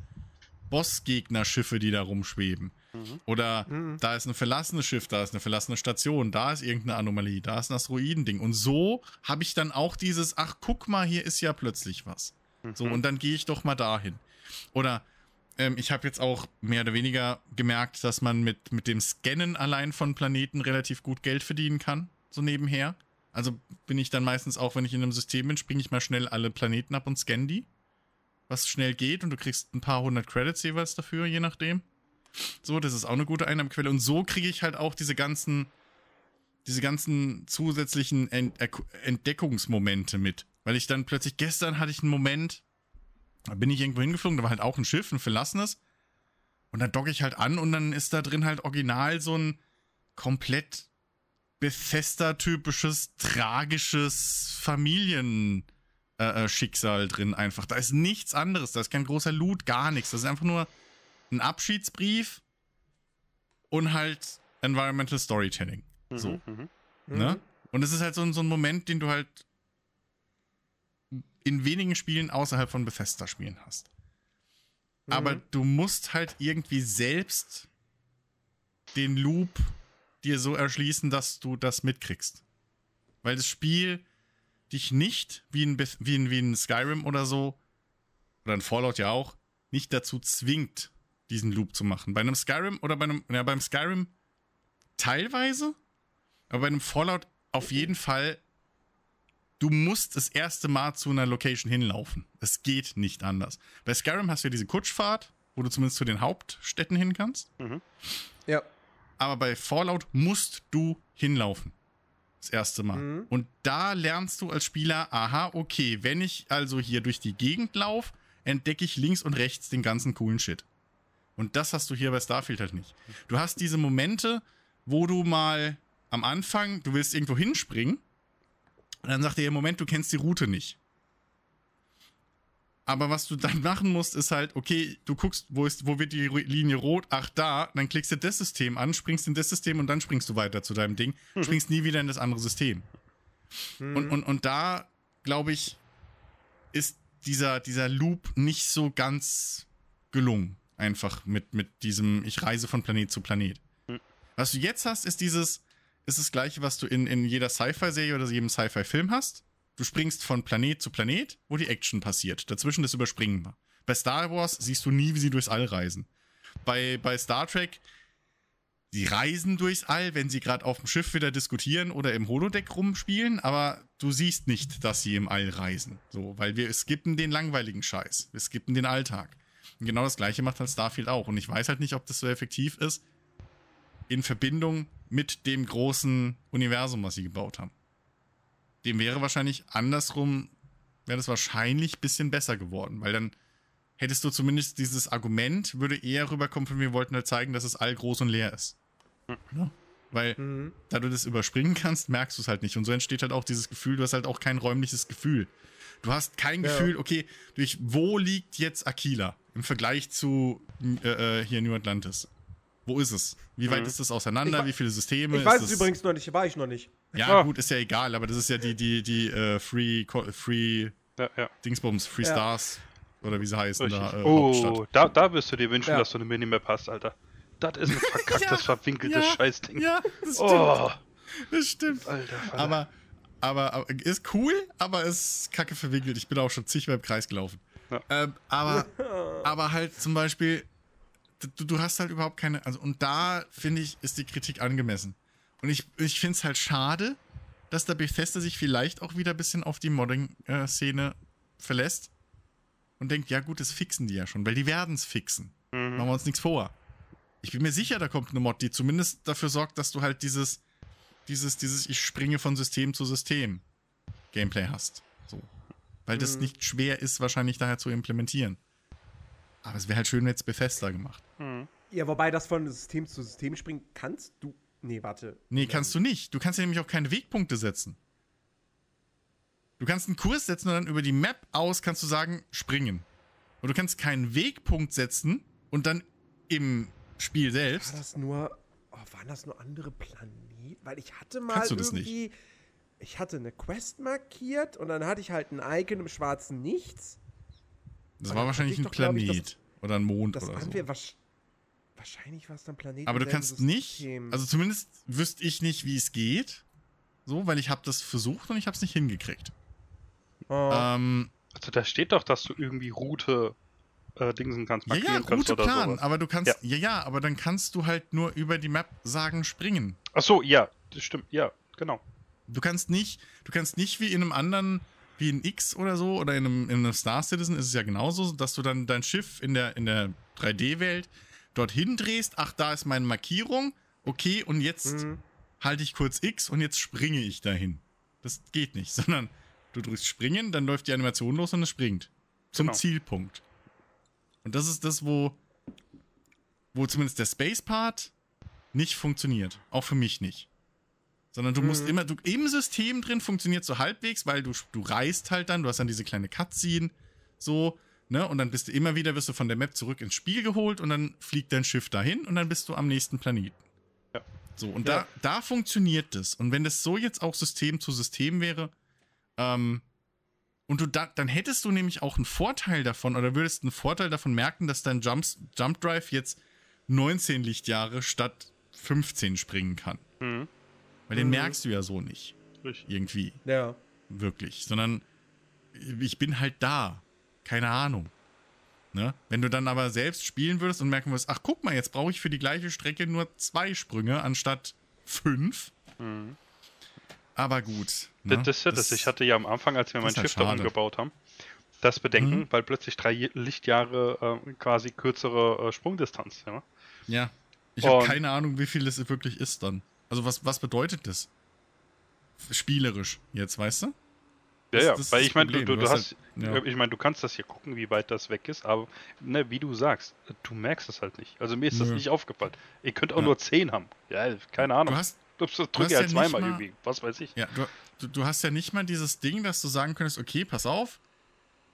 Bossgegner-Schiffe, die da rumschweben. Mhm. Oder Mhm. da ist ein verlassenes Schiff, da ist eine verlassene Station, da ist irgendeine Anomalie, da ist ein Asteroidending. Und so habe ich dann auch dieses, ach guck mal, hier ist ja plötzlich was. So, Mhm. und dann gehe ich doch mal dahin. Oder ähm, ich habe jetzt auch mehr oder weniger gemerkt, dass man mit, mit dem Scannen allein von Planeten relativ gut Geld verdienen kann, so nebenher. Also bin ich dann meistens auch, wenn ich in einem System bin, springe ich mal schnell alle Planeten ab und scanne die. Was schnell geht und du kriegst ein paar hundert Credits jeweils dafür, je nachdem. So, das ist auch eine gute Einnahmequelle. Und so kriege ich halt auch diese ganzen, diese ganzen zusätzlichen Entdeckungsmomente mit. Weil ich dann plötzlich, gestern hatte ich einen Moment, da bin ich irgendwo hingeflogen, da war halt auch ein Schiff, ein verlassenes. Und dann docke ich halt an und dann ist da drin halt original so ein komplett Bethesda-typisches, tragisches Familienschicksal äh, äh, drin einfach. Da ist nichts anderes, da ist kein großer Loot, gar nichts. Das ist einfach nur ein Abschiedsbrief und halt Environmental Storytelling. So. Mhm. Ne? Und es ist halt so, ein- so ein Moment, den du halt in wenigen Spielen außerhalb von Bethesda-Spielen hast. Mhm. Aber du musst halt irgendwie selbst den Loop dir so erschließen, dass du das mitkriegst. Weil das Spiel dich nicht, wie ein, wie ein, wie ein Skyrim oder so, oder ein Fallout ja auch, nicht dazu zwingt, diesen Loop zu machen. Bei einem Skyrim oder bei einem, ja, beim Skyrim teilweise, aber bei einem Fallout auf jeden Fall du musst das erste Mal zu einer Location hinlaufen. Es geht nicht anders. Bei Skyrim hast du ja diese Kutschfahrt, wo du zumindest zu den Hauptstädten hin kannst. Ja. Aber bei Fallout musst du hinlaufen. Das erste Mal. Mhm. Und da lernst du als Spieler, aha, okay, wenn ich also hier durch die Gegend laufe, entdecke ich links und rechts den ganzen coolen Shit. Und das hast du hier bei Starfield halt nicht. Du hast diese Momente, wo du mal am Anfang, du willst irgendwo hinspringen, und dann sagt er, im Moment, du kennst die Route nicht. Aber was du dann machen musst, ist halt, okay, du guckst, wo, ist, wo wird die Linie rot? Ach, da. Dann klickst du das System an, springst in das System und dann springst du weiter zu deinem Ding. Springst nie wieder in das andere System. Und, und, und da, glaube ich, ist dieser, dieser Loop nicht so ganz gelungen. Einfach mit, mit diesem, ich reise von Planet zu Planet. Was du jetzt hast, ist dieses, ist das gleiche, was du in, in jeder Sci-Fi-Serie oder jedem Sci-Fi-Film hast. Du springst von Planet zu Planet, wo die Action passiert. Dazwischen das überspringen wir. Bei Star Wars siehst du nie, wie sie durchs All reisen. Bei, bei Star Trek, sie reisen durchs All, wenn sie gerade auf dem Schiff wieder diskutieren oder im Holodeck rumspielen, aber du siehst nicht, dass sie im All reisen. So, weil wir skippen den langweiligen Scheiß. Wir skippen den Alltag. Und genau das gleiche macht halt Starfield auch. Und ich weiß halt nicht, ob das so effektiv ist in Verbindung mit dem großen Universum, was sie gebaut haben. Dem wäre wahrscheinlich andersrum, wäre das wahrscheinlich ein bisschen besser geworden, weil dann hättest du zumindest dieses Argument, würde eher rüberkommen von wir wollten halt zeigen, dass es all groß und leer ist. Ja. Weil, Mhm. da du das überspringen kannst, merkst du es halt nicht. Und so entsteht halt auch dieses Gefühl, du hast halt auch kein räumliches Gefühl. Du hast kein Ja. Gefühl, okay, durch wo liegt jetzt Aquila im Vergleich zu äh, äh, hier New Atlantis? Wo ist es? Wie weit Mhm. ist das auseinander? Wie viele Systeme? Ich weiß es übrigens noch nicht, war ich noch nicht. Ja, Ah. gut, ist ja egal, aber das ist ja die, die, die äh, Free, Free Ja, ja. Dingsbums, Free Ja. Stars oder wie sie heißen Richtig. da, äh, oh, da, da wirst du dir wünschen, Ja. dass du eine Minimap hast, Alter. Das ist ein verkacktes, Ja, verwinkeltes ja, Scheißding. Ja, das stimmt. oh, Das stimmt. Alter. Aber, aber, aber ist cool, aber ist kacke verwickelt. Ich bin auch schon zigmal im Kreis gelaufen. Ja. Ähm, aber, aber halt zum Beispiel, du, du hast halt überhaupt keine, also und da finde ich, ist die Kritik angemessen. Und ich, ich finde es halt schade, dass der Bethesda sich vielleicht auch wieder ein bisschen auf die Modding-Szene verlässt und denkt, ja gut, das fixen die ja schon, weil die werden es fixen. Mhm. Machen wir uns nichts vor. Ich bin mir sicher, da kommt eine Mod, die zumindest dafür sorgt, dass du halt dieses, dieses, dieses Ich springe von System zu System Gameplay hast. So. Weil das Mhm. nicht schwer ist, wahrscheinlich daher zu implementieren. Aber es wäre halt schön, wenn jetzt Bethesda gemacht. Mhm. Ja, wobei das von System zu System springen kannst du. Nee, warte. Nee, kannst du nicht. Du kannst ja nämlich auch keine Wegpunkte setzen. Du kannst einen Kurs setzen und dann über die Map aus kannst du sagen, springen. Und du kannst keinen Wegpunkt setzen und dann im Spiel War selbst. das nur. Oh, waren das nur andere Planeten? Weil ich hatte mal Kannst du das irgendwie. Ich hatte eine Quest markiert und dann hatte ich halt ein Icon im schwarzen Nichts. Das war wahrscheinlich ein doch, glaub ich, Planet oder ein Mond Das oder so. wir wahrscheinlich war es dann Planet. Aber du kannst selben nicht, System. also zumindest wüsste ich nicht, wie es geht. So, weil ich habe das versucht und ich habe es nicht hingekriegt. Oh. Ähm, Also da steht doch, dass du irgendwie Route äh, dingsen kannst, ja, markieren ja, kannst gute oder Plan, sowas. aber du kannst, Ja. ja. ja, aber dann kannst du halt nur über die Map sagen, springen. Ach so, ja, das stimmt, ja, genau. Du kannst nicht, du kannst nicht wie in einem anderen, wie in X oder so, oder in einem, in einem Star Citizen ist es ja genauso, dass du dann dein Schiff in der, in der 3D-Welt dorthin drehst, ach, da ist meine Markierung, okay, und jetzt Mhm. halte ich kurz X und jetzt springe ich dahin. Das geht nicht, sondern du drückst springen, dann läuft die Animation los und es springt. Zum Genau. Zielpunkt. Und das ist das, wo, wo zumindest der Space-Part nicht funktioniert. Auch für mich nicht. Sondern du musst Mhm. immer, du, im System drin funktioniert so halbwegs, weil du, du reist halt dann, du hast dann diese kleine Cutscene, so, ne, und dann bist du immer wieder, wirst du von der Map zurück ins Spiel geholt und dann fliegt dein Schiff dahin und dann bist du am nächsten Planeten. Ja. So, und Ja. da, da funktioniert das. Und wenn das so jetzt auch System zu System wäre, ähm, und du da, dann hättest du nämlich auch einen Vorteil davon oder würdest einen Vorteil davon merken, dass dein Jumps, Jump Drive jetzt 19 Lichtjahre statt 15 springen kann. Mhm. Weil den Mhm. merkst du ja so nicht. Richtig. Irgendwie. Ja. Wirklich. Sondern ich bin halt da. Keine Ahnung. Ne? Wenn du dann aber selbst spielen würdest und merken würdest, ach guck mal, jetzt brauche ich für die gleiche Strecke nur zwei Sprünge anstatt fünf. Mhm. Aber gut. Das, ne? das ist ja das. Ich hatte ja am Anfang, als wir das mein halt Schiff da umgebaut haben, das Bedenken, Mhm. weil plötzlich drei Lichtjahre äh, quasi kürzere äh, Sprungdistanz. Ja? Ja. Ich habe keine Ahnung, wie viel das wirklich ist dann. Also was, was bedeutet das? Spielerisch jetzt, weißt du? Ja, Das- ja, das ist weil das ich meine, du, du, Du hast halt- ja. ich meine, du kannst das hier gucken, wie weit das weg ist, aber ne, wie du sagst, du merkst es halt nicht. Also mir ist das Nö. nicht aufgefallen. Ihr könnt auch Ja. nur 10 haben. Ja, keine Ahnung. Du hast, das hast drücke ja ja zweimal mal- irgendwie. Was weiß ich. ja, du, du, du hast ja nicht mal dieses Ding, dass du sagen könntest, okay, pass auf,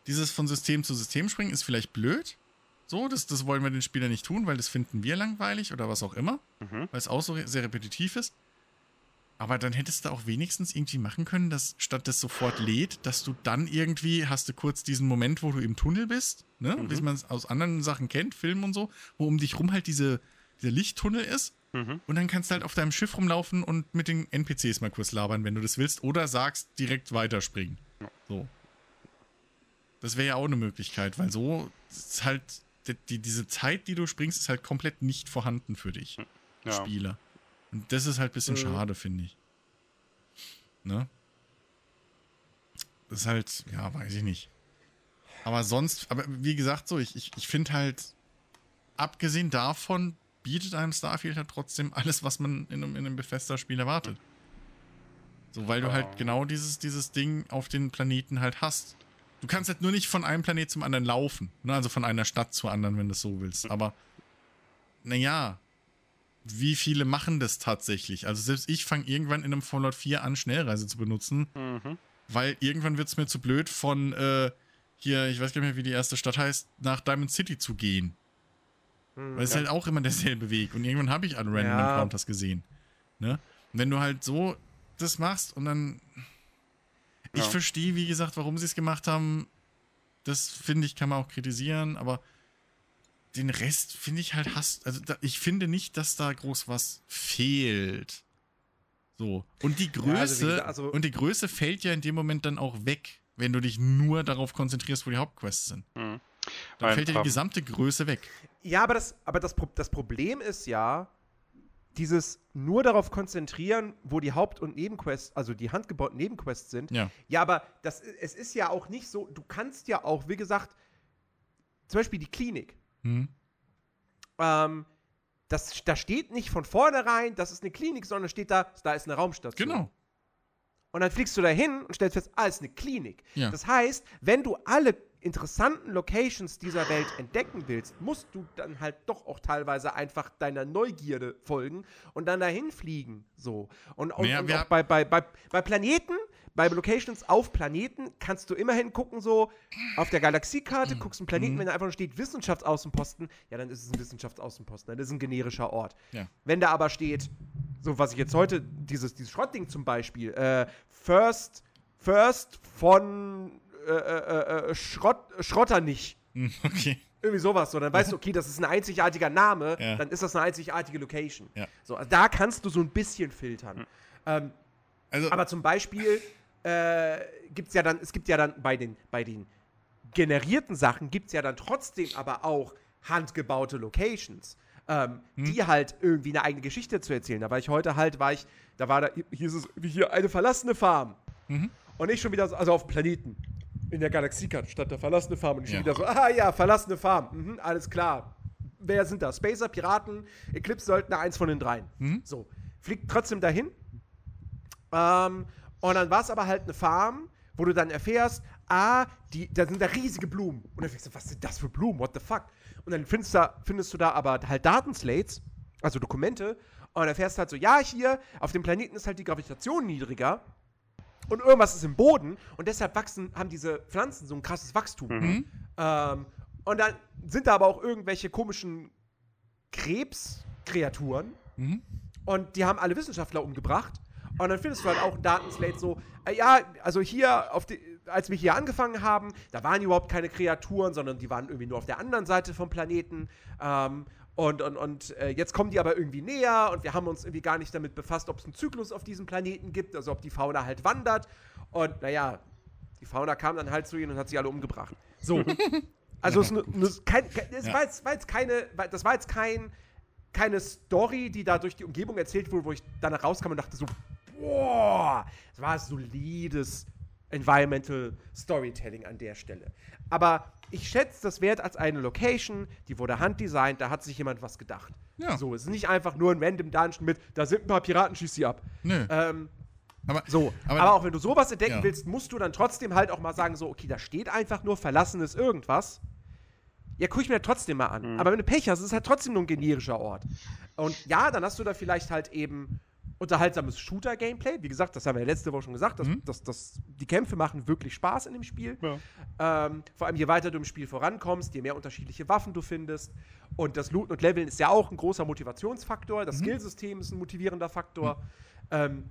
dieses von System zu System springen ist vielleicht blöd. So, das, das wollen wir den Spieler nicht tun, weil das finden wir langweilig oder was auch immer, Mhm. weil es auch so sehr repetitiv ist. Aber dann hättest du auch wenigstens irgendwie machen können, dass statt das sofort lädt, dass du dann irgendwie hast du kurz diesen Moment, wo du im Tunnel bist, ne? Mhm. wie man es aus anderen Sachen kennt, Filmen und so, wo um dich rum halt diese, dieser Lichttunnel ist. Mhm. Und dann kannst du halt auf deinem Schiff rumlaufen und mit den NPCs mal kurz labern, wenn du das willst. Oder sagst, direkt weiterspringen. So. Das wäre ja auch eine Möglichkeit, weil so ist halt die, die, diese Zeit, die du springst, ist halt komplett nicht vorhanden für dich, Ja. Spieler. Und das ist halt ein bisschen Mhm. schade, finde ich. Ne? Das ist halt, ja, weiß ich nicht. Aber sonst, aber wie gesagt, so, ich, ich, ich finde halt, abgesehen davon, bietet einem Starfield halt trotzdem alles, was man in einem, in einem Bethesda-Spiel erwartet. So, weil du halt genau dieses, dieses Ding auf den Planeten halt hast. Du kannst halt nur nicht von einem Planet zum anderen laufen. Ne? Also von einer Stadt zur anderen, wenn du es so willst. Aber, naja, wie viele machen das tatsächlich? Also selbst ich fange irgendwann in einem Fallout 4 an, Schnellreise zu benutzen, Mhm. weil irgendwann wird es mir zu blöd von äh, hier, ich weiß gar nicht mehr, wie die erste Stadt heißt, nach Diamond City zu gehen. Hm, Weil es ist halt auch immer derselbe Weg. Und irgendwann habe ich an Random Ja. Encounters gesehen. Ne? Und wenn du halt so das machst und dann. Ich Ja. verstehe, wie gesagt, warum sie es gemacht haben. Das finde ich, kann man auch kritisieren, aber den Rest finde ich halt hast. Also da, ich finde nicht, dass da groß was fehlt. So. Und die Größe, Ja, also gesagt, also- und die Größe fällt ja in dem Moment dann auch weg, wenn du dich nur darauf konzentrierst, wo die Hauptquests sind. Mhm. Dann Ein fällt ja die gesamte Größe weg. Ja, aber das, aber das, das Problem ist ja, dieses nur darauf konzentrieren, wo die Haupt- und Nebenquests, also die handgebauten Nebenquests sind. Ja. Ja, aber das, es ist ja auch nicht so, du kannst ja auch, wie gesagt, zum Beispiel die Klinik. Hm? Ähm, das, da steht nicht von vornherein, das ist eine Klinik, sondern steht da, da ist eine Raumstation. Genau. Und dann fliegst du da hin und stellst fest, ah, ist eine Klinik. Ja. Das heißt, wenn du alle interessanten Locations dieser Welt entdecken willst, musst du dann halt doch auch teilweise einfach deiner Neugierde folgen und dann dahin fliegen. So. Und, und, Naja, und auch bei, bei, bei, bei Planeten, bei Locations auf Planeten, kannst du immerhin gucken, so auf der Galaxiekarte, Mhm. guckst einen Planeten, wenn da einfach nur steht Wissenschaftsaußenposten, ja, dann ist es ein Wissenschaftsaußenposten, dann ist es ein generischer Ort. Ja. Wenn da aber steht, so was ich jetzt heute, dieses, dieses Schrottding zum Beispiel, äh, First, First von äh, äh, äh, Schrott, Schrotternich. Hm, Okay. Irgendwie sowas. So, dann weißt du, okay, das ist ein einzigartiger Name, Ja. dann ist das eine einzigartige Location. Ja. So, also da kannst du so ein bisschen filtern. Ähm, Also, aber zum Beispiel äh, gibt es ja dann, es gibt ja dann bei den, bei den generierten Sachen gibt es ja dann trotzdem aber auch handgebaute Locations, ähm, die halt irgendwie eine eigene Geschichte zu erzählen. Da war ich heute halt, war ich, da war da, hier ist es wie hier eine verlassene Farm. Und ich schon wieder, so, also auf dem Planeten. In der Galaxiekarte stand da verlassene Farm. Und ich Ja. schon wieder so, ah ja, verlassene Farm. Mhm, alles klar. Wer sind das? Spacer, Piraten, Eclipse-Söldner, eins von den dreien. So. Fliegt trotzdem dahin. Ähm, und dann war es aber halt eine Farm, wo du dann erfährst, ah, die, da sind da riesige Blumen. Und dann denkst du, was sind das für Blumen? What the fuck? Und dann findest du, da- findest du da aber halt Datenslates, also Dokumente, und erfährst halt so, ja, hier auf dem Planeten ist halt die Gravitation niedriger und irgendwas ist im Boden und deshalb wachsen, haben diese Pflanzen so ein krasses Wachstum. Ähm, und dann sind da aber auch irgendwelche komischen Krebskreaturen Mhm. und die haben alle Wissenschaftler umgebracht. Und dann findest du halt auch ein Datenslate so, äh, ja, also hier, die, als wir hier angefangen haben, da waren überhaupt keine Kreaturen, sondern die waren irgendwie nur auf der anderen Seite vom Planeten. Ähm, und und, und äh, jetzt kommen die aber irgendwie näher und wir haben uns irgendwie gar nicht damit befasst, ob es einen Zyklus auf diesem Planeten gibt, also ob die Fauna halt wandert. Und naja, die Fauna kam dann halt zu ihnen und hat sie alle umgebracht. So. Also es, ist kein, kein, es Ja. war, jetzt, war jetzt keine, das war jetzt kein, keine Story, die da durch die Umgebung erzählt wurde, wo ich danach rauskam und dachte so, boah, das war solides Environmental Storytelling an der Stelle. Aber ich schätze das wert als eine Location, die wurde handdesignt, da hat sich jemand was gedacht. Ja. So, es ist nicht einfach nur ein random Dungeon mit, da sind ein paar Piraten, schieß sie ab. Nö. Ähm, aber, so, aber, aber- auch wenn du sowas entdecken Ja. willst, musst du dann trotzdem halt auch mal sagen, so, okay, da steht einfach nur verlassenes irgendwas. Ja, guck ich mir trotzdem mal an. Aber wenn du Pech hast, ist es halt trotzdem nur ein generischer Ort. Und ja, dann hast du da vielleicht halt eben unterhaltsames Shooter-Gameplay. Wie gesagt, das haben wir ja letzte Woche schon gesagt. dass Mhm. dass dass die Kämpfe machen wirklich Spaß in dem Spiel. Ja. Ähm, vor allem, je weiter du im Spiel vorankommst, je mehr unterschiedliche Waffen du findest. Und das Looten und Leveln ist ja auch ein großer Motivationsfaktor. Das Skillsystem ist ein motivierender Faktor. Ähm,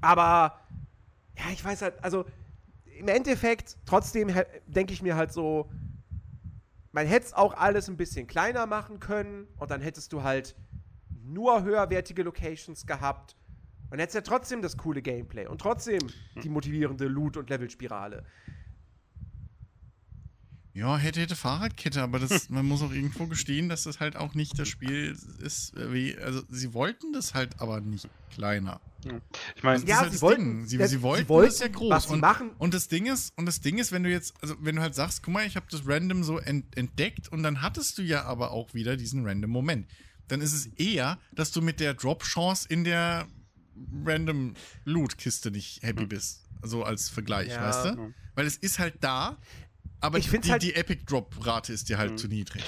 aber, ja, ich weiß halt, also im Endeffekt, trotzdem denke ich mir halt so, man hätte es auch alles ein bisschen kleiner machen können und dann hättest du halt nur höherwertige Locations gehabt und hättest ja trotzdem das coole Gameplay und trotzdem die motivierende Loot- und Levelspirale. Ja, hätte, hätte Fahrradkette, aber das, man muss auch irgendwo gestehen, dass das halt auch nicht das Spiel ist, wie, also sie wollten das halt aber nicht kleiner. Ich meine, Das Ja, ist halt sie das wollten-. Sie, ja, sie sie wollten, das ja groß. was sie und, machen- und das Ding ist, und das Ding ist, wenn du jetzt, also wenn du halt sagst, guck mal, ich habe das random so ent, entdeckt und dann hattest du ja aber auch wieder diesen random Moment. Dann ist es eher, dass du mit der Drop-Chance in der random Loot-Kiste nicht happy bist. So als Vergleich, Ja. weißt du? Weil es ist halt da, aber Ich die, halt- die Epic Drop-Rate ist dir halt zu niedrig.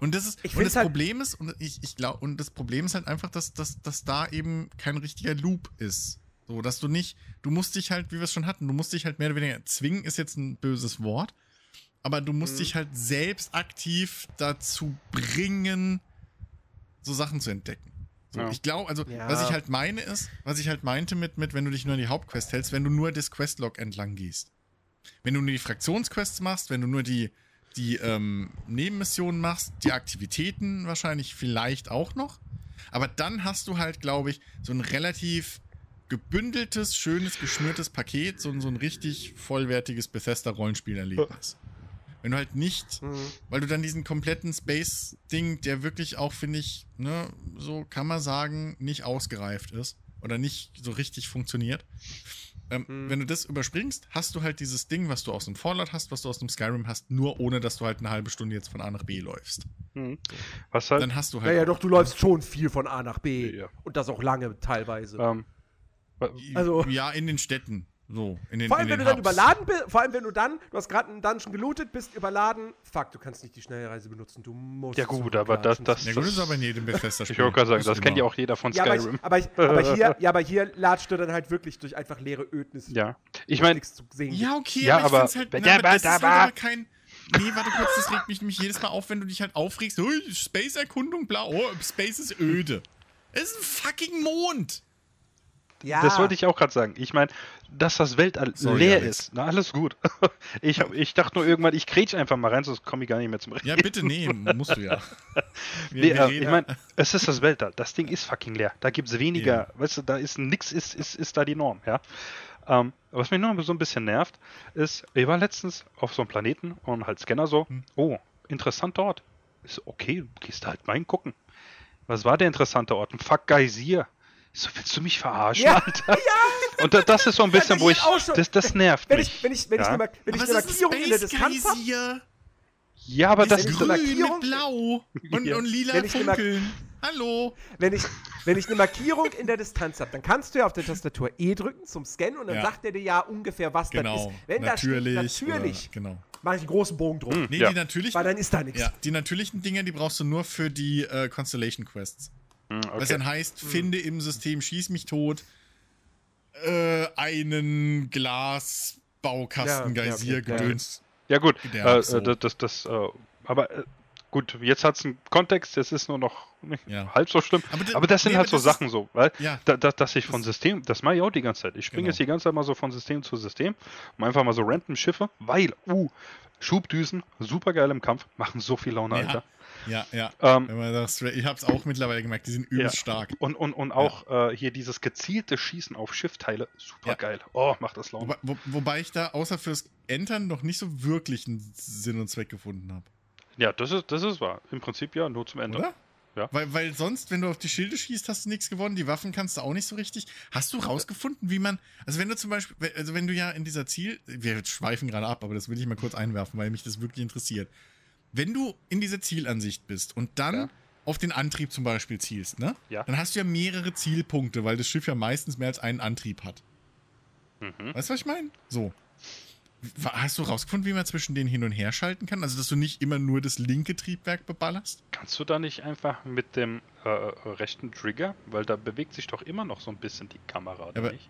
Und das ist Ich und das halt- Problem ist und ich, ich glaube und das Problem ist halt einfach, dass, dass, dass da eben kein richtiger Loop ist. So, dass du nicht, du musst dich halt, wie wir es schon hatten, du musst dich halt mehr oder weniger zwingen, ist jetzt ein böses Wort, aber du musst Mhm. dich halt selbst aktiv dazu bringen, so Sachen zu entdecken. So, Ja. Ich glaube, also, Ja. was ich halt meine ist, was ich halt meinte mit, mit, wenn du dich nur an die Hauptquest hältst, wenn du nur das Questlog entlang gehst. Wenn du nur die Fraktionsquests machst, wenn du nur die, die ähm, Nebenmissionen machst, die Aktivitäten wahrscheinlich vielleicht auch noch. Aber dann hast du halt, glaube ich, so ein relativ gebündeltes, schönes, geschnürtes Paket, so, ein- so ein richtig vollwertiges Bethesda-Rollenspielerlebnis. Wenn du halt nicht Mhm. weil du dann diesen kompletten Space-Ding, der wirklich auch, finde ich, ne, so kann man sagen, nicht ausgereift ist oder nicht so richtig funktioniert. Ähm, Mhm. Wenn du das überspringst, hast du halt dieses Ding, was du aus dem Fallout hast, was du aus dem Skyrim hast, nur ohne, dass du halt eine halbe Stunde jetzt von A nach B läufst. hm. was halt, Dann hast du Ja, halt. ja, doch, du läufst schon viel von A nach B. Ja. Und das auch lange teilweise. ähm, Also- ja, in den Städten. So, in den, vor allem, in wenn du dann Hubs. überladen bist, vor allem, wenn du dann, du hast gerade einen Dungeon gelootet, bist überladen, fuck, du kannst nicht die Schnellreise benutzen, du musst. Ja gut, aber das- das- Ja, gut, das ist aber in jedem Bethesda-Spiel. ich wollte gerade sagen, das kennt ja auch jeder von Ja, aber, Skyrim. ich, aber, ich, aber, hier, ja, aber hier latscht du dann halt wirklich durch einfach leere Ödnis. Ja, ich meine, nichts zu sehen Ja, okay, Ja, aber, aber- ich halt, na, aber aber- das ist halt aber- aber kein. Nee, warte kurz, das regt mich nämlich jedes Mal auf, wenn du dich halt aufregst. Oh, Space-Erkundung, blau, oh, Space ist öde. Es ist ein fucking Mond. Ja. das wollte ich auch gerade sagen. Ich meine, dass das Weltall Sorry, leer Alex. ist. Na, alles gut. Ich, hab, ich dachte nur irgendwann, ich kretsch einfach mal rein, sonst komme ich gar nicht mehr zum Reden. Ja, bitte, nee, musst du ja. Wir, Nee, wir äh, reden- ich meine, es ist das Weltall. Das Ding ist fucking leer. Da gibt es weniger, weißt du, da ist nix, ist, ist, ist da die Norm, ja. Ähm, was mich nur so ein bisschen nervt, ist, ich war letztens auf so einem Planeten und halt Scanner so, Hm. oh, interessanter Ort. Ist so, okay, gehst da halt mal hingucken. Was war der interessante Ort? Ein Fuck Geysir. Ich So, willst du mich verarschen, Ja, Alter? Und da, das ist so ein bisschen, wo ich ich, das, das nervt Wenn mich. ich, wenn ich, wenn ich ja? eine, Mark- wenn ich aber eine Markierung ein in der Distanz habe, ja, aber das ist ich eine Markierung- mit Blau und, Ja. und lila Wenn ich Funkeln. Hallo. wenn ich, wenn ich eine Markierung in der Distanz habe, dann kannst du ja auf der Tastatur E drücken zum Scannen und dann Ja. sagt er dir ja ungefähr, was das Genau. ist. Wenn natürlich. da steht natürlich, Oder, genau. mache ich einen großen Bogen drum, Nee, Ja. die natürlichen. weil dann ist da nichts. Ja, die natürlichen Dinger, die brauchst du nur für die äh, Constellation Quests. Hm, Was okay. dann heißt, finde im System, schieß mich tot, äh, einen Glasbaukasten, Ja, ja, Geysir, okay, ja. Gedöns. Ja gut, Der äh, so. äh, das, das, das äh, aber äh, gut, jetzt hat es einen Kontext, es ist nur noch nicht Ja. halb so schlimm. Aber Aber das sind nee, halt aber so Sachen so, weil Ja. da, da, dass ich von Das- System, das mache ich auch die ganze Zeit. Ich springe Genau. jetzt die ganze Zeit mal so von System zu System, um einfach mal so random Schiffe, weil, uh, Schubdüsen, super geil im Kampf, machen so viel Laune, Ja. Alter. Ja, ja. Ähm, Wenn man das, ich hab's auch mittlerweile gemerkt, die sind übelst Ja. stark. und, und, und auch äh, hier dieses gezielte Schießen auf Schiffteile, super Ja. geil. Oh, macht das Laune. Wobei, wo, wobei ich da außer fürs Entern noch nicht so wirklich einen Sinn und Zweck gefunden habe. Ja, das ist, das ist wahr. Im Prinzip ja, nur zum Ende. Oder? Ja. Weil, weil sonst, wenn du auf die Schilde schießt, hast du nichts gewonnen. Die Waffen kannst du auch nicht so richtig. Hast du rausgefunden, wie man. Also, wenn du zum Beispiel. Also, wenn du ja in dieser Ziel. Wir schweifen gerade ab, aber das will ich mal kurz einwerfen, weil mich das wirklich interessiert. Wenn du in dieser Zielansicht bist und dann Ja. auf den Antrieb zum Beispiel zielst, ne? Ja. Dann hast du ja mehrere Zielpunkte, weil das Schiff ja meistens mehr als einen Antrieb hat. Mhm. Weißt du, was ich meine? So. Hast du rausgefunden, wie man zwischen denen hin und her schalten kann? Also, dass du nicht immer nur das linke Triebwerk beballerst? Kannst du da nicht einfach mit dem äh, äh, rechten Trigger, weil da bewegt sich doch immer noch so ein bisschen die Kamera, oder Aber- nicht?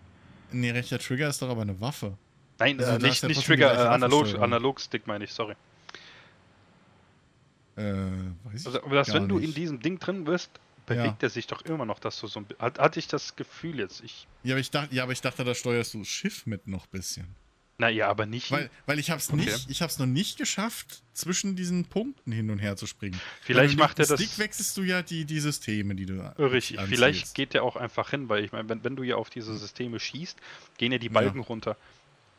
Nee, rechter Trigger ist doch aber eine Waffe. Nein, Also da nicht, nicht Trigger, äh, Analog, Waffensteuerung. Analogstick meine ich, sorry. Äh, Also, aber dass, wenn du in diesem Ding drin bist, bewegt er sich doch immer noch, dass du so ein hat, hatte ich das Gefühl jetzt. Ich, Ja, aber ich dachte, ja, aber ich dachte, da steuerst du das Schiff mit noch bisschen. naja, aber nicht. Weil, weil ich hab's Okay. nicht, ich hab's noch nicht geschafft, zwischen diesen Punkten hin und her zu springen. Vielleicht macht er das- Stick wechselst du ja die, die Systeme, die du Richtig, anziehst. vielleicht geht der auch einfach hin, weil ich meine, wenn, wenn du ja auf diese Systeme schießt, gehen ja die Balken runter.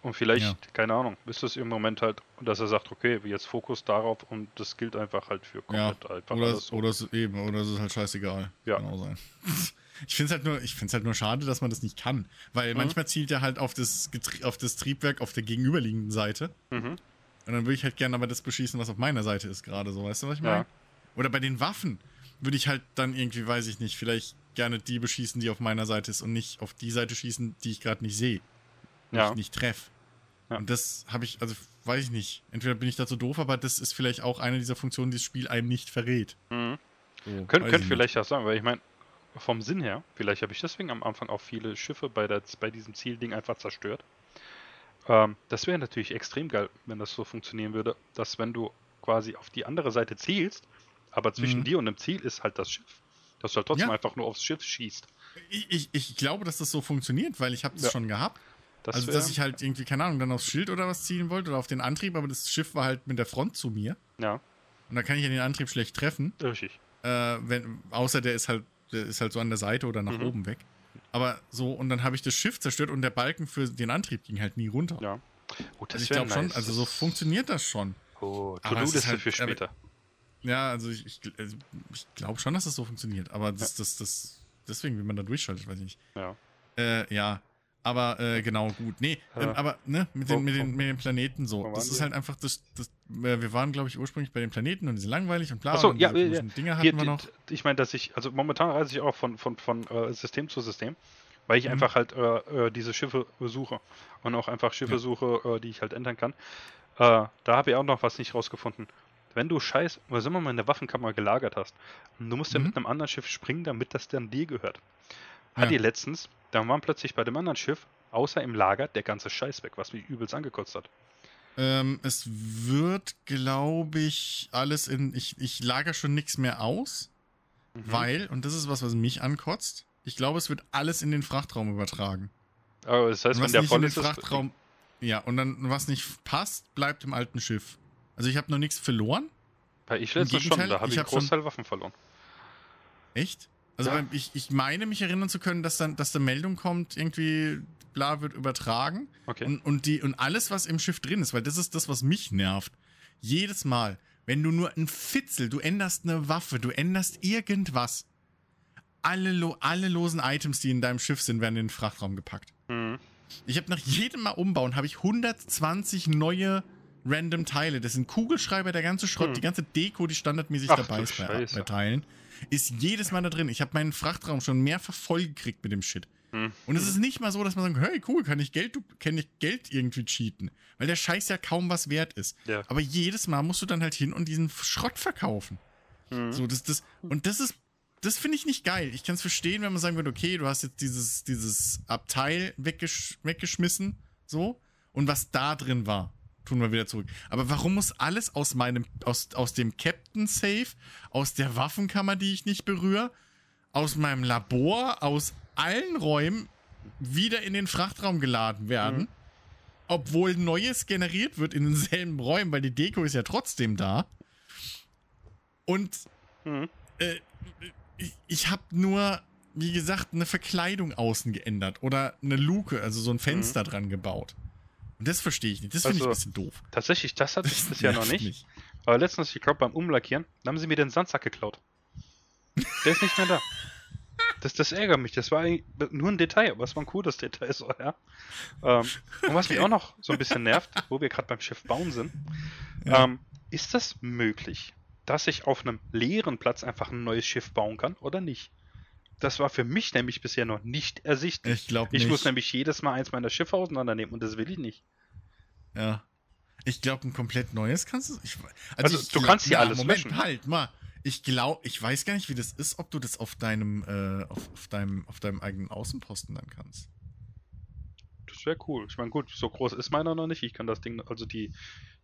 Und vielleicht, Ja. keine Ahnung, ist es im Moment halt, dass er sagt, okay, jetzt Fokus darauf und das gilt einfach halt für Ja, komplett einfach oder, alles so. oder es eben, oder es ist halt scheißegal. Ja. Auch sein. Ich finde es halt nur, ich halt nur schade, dass man das nicht kann. Weil Mhm. manchmal zielt er halt auf das, Getrie auf das Triebwerk auf der gegenüberliegenden Seite. Mhm. Und dann würde ich halt gerne aber das beschießen, was auf meiner Seite ist gerade so, weißt du, was ich meine? Ja. Oder bei den Waffen würde ich halt dann irgendwie, weiß ich nicht, vielleicht gerne die beschießen, die auf meiner Seite ist und nicht auf die Seite schießen, die ich gerade nicht sehe. Ja. Nicht, nicht treff. Ja. Und das habe ich, also weiß ich nicht. Entweder bin ich dazu doof, aber das ist vielleicht auch eine dieser Funktionen, die das Spiel einem nicht verrät. Mhm. So, Könnt, weiß könnt ich nicht. vielleicht auch sagen, weil ich meine, vom Sinn her, vielleicht habe ich deswegen am Anfang auch viele Schiffe bei, der, bei diesem Zielding einfach zerstört. Ähm, das wäre natürlich extrem geil, wenn das so funktionieren würde, dass wenn du quasi auf die andere Seite zielst, aber zwischen Mhm. dir und dem Ziel ist halt das Schiff, dass du halt trotzdem Ja. einfach nur aufs Schiff schießt. Ich, ich, ich glaube, dass das so funktioniert, weil ich habe das Ja. schon gehabt. Das also, dass ich halt irgendwie, keine Ahnung, dann aufs Schild oder was zielen wollte oder auf den Antrieb, aber das Schiff war halt mit der Front zu mir. Ja, Und da kann ich ja den Antrieb schlecht treffen. richtig. Äh, wenn, außer der ist halt, der ist halt so an der Seite oder nach Mhm. oben weg. Aber so, und dann habe ich das Schiff zerstört und der Balken für den Antrieb ging halt nie runter. Ja. Oh, das also ich glaube schon, nice. also so Das- funktioniert das schon. Oh, ist To-Do-Liste halt- für aber- später. Ja, also ich, ich, also ich glaube schon, dass das so funktioniert. Aber das, das, das, deswegen, wie man da durchschaltet, weiß ich nicht. Ja. Äh, ja. Aber äh, genau, gut. Nee, ähm, Äh, aber ne, mit den, mit, den, mit den Planeten so. Das ist halt einfach das, das äh, wir waren, glaube ich, ursprünglich bei den Planeten und die sind langweilig und bla. Achso, ja, ja, ja. Dinge hatten Hier, wir noch. Ich meine, dass ich, also momentan reise ich auch von, von, von äh, System zu System, weil ich Mhm. einfach halt äh, äh, diese Schiffe suche und auch einfach Schiffe Ja. suche, äh, die ich halt ändern kann. Da habe ich auch noch was nicht rausgefunden. Wenn du Scheiß, was immer mal in der Waffenkammer gelagert hast, und du musst ja Mhm. mit einem anderen Schiff springen, damit das dann dir gehört. Hat die letztens, da waren plötzlich bei dem anderen Schiff, außer im Lager, der ganze Scheiß weg, was mich übelst angekotzt hat. Ähm, es wird, glaube ich, alles in. Ich, ich lager schon nichts mehr aus, Mhm. weil, und das ist was, was mich ankotzt, ich glaube, es wird alles in den Frachtraum übertragen. Aber das heißt, wenn der voll den ist, Frachtraum. Ja, und dann, was nicht passt, bleibt im alten Schiff. Also ich habe noch nichts verloren. bei ich im letztens schon, da habe ich einen hab schon- Großteil Waffen verloren. Echt? Also Ja. ich, ich meine, mich erinnern zu können, dass dann, dass da Meldung kommt, irgendwie bla wird übertragen. Okay. Und, und, die, und alles, was im Schiff drin ist, weil das ist das, was mich nervt. Jedes Mal, wenn du nur ein Fitzel, du änderst eine Waffe, du änderst irgendwas. Alle, lo, alle losen Items, die in deinem Schiff sind, werden in den Frachtraum gepackt. Mhm. Ich habe nach jedem Mal umbauen, habe ich 120 neue random Teile. Das sind Kugelschreiber, der ganze Schrott, Hm. die ganze Deko, die standardmäßig Ach, dabei ist bei, bei Teilen, ist jedes Mal da drin. Ich habe meinen Frachtraum schon mehrfach vollgekriegt mit dem Shit. Hm. Und es ist nicht mal so, dass man sagt, hey, cool, kann ich Geld, kann ich Geld irgendwie cheaten? Weil der Scheiß ja kaum was wert ist. Ja. Aber jedes Mal musst du dann halt hin und diesen Schrott verkaufen. Mhm. So, das, das, und das ist, das finde ich nicht geil. Ich kann es verstehen, wenn man sagen würde, okay, du hast jetzt dieses, dieses Abteil weggesch weggeschmissen, so, und was da drin war, tun wir wieder zurück. Aber warum muss alles aus meinem, aus, aus dem Captain Safe, aus der Waffenkammer, die ich nicht berühre, aus meinem Labor, aus allen Räumen wieder in den Frachtraum geladen werden? Mhm. Obwohl Neues generiert wird in denselben Räumen, weil die Deko ist ja trotzdem da. Und Mhm. äh, ich, ich habe nur, wie gesagt, eine Verkleidung außen geändert oder eine Luke, also so ein Fenster dran gebaut. Und das verstehe ich nicht. Das finde ich ein Also, bisschen doof. Tatsächlich, das hatte ich bisher noch nicht. mich. Aber letztens, ich glaube, beim Umlackieren, da haben sie mir den Sandsack geklaut. Der ist nicht mehr da. Das, das ärgert mich. Das war nur ein Detail, aber es war ein cooles Detail, so, ja. Ähm, und was mich auch noch so ein bisschen nervt, wo wir gerade beim Schiff bauen sind, Ja. ähm, ist das möglich, dass ich auf einem leeren Platz einfach ein neues Schiff bauen kann oder nicht? Das war für mich nämlich bisher noch nicht ersichtlich. Ich glaube Ich nicht. muss nämlich jedes Mal eins meiner Schiffe auseinandernehmen und das will ich nicht. Ja. Ich glaube, ein komplett neues kannst du. Ich, Also, ich du glaub- kannst hier alles Moment, löschen. halt mal. Ich glaube, ich weiß gar nicht, wie das ist, ob du das auf deinem, äh, auf, auf deinem, auf deinem eigenen Außenposten dann kannst. Das wäre cool. Ich meine, gut, so groß ist meiner noch nicht. Ich kann das Ding, also die,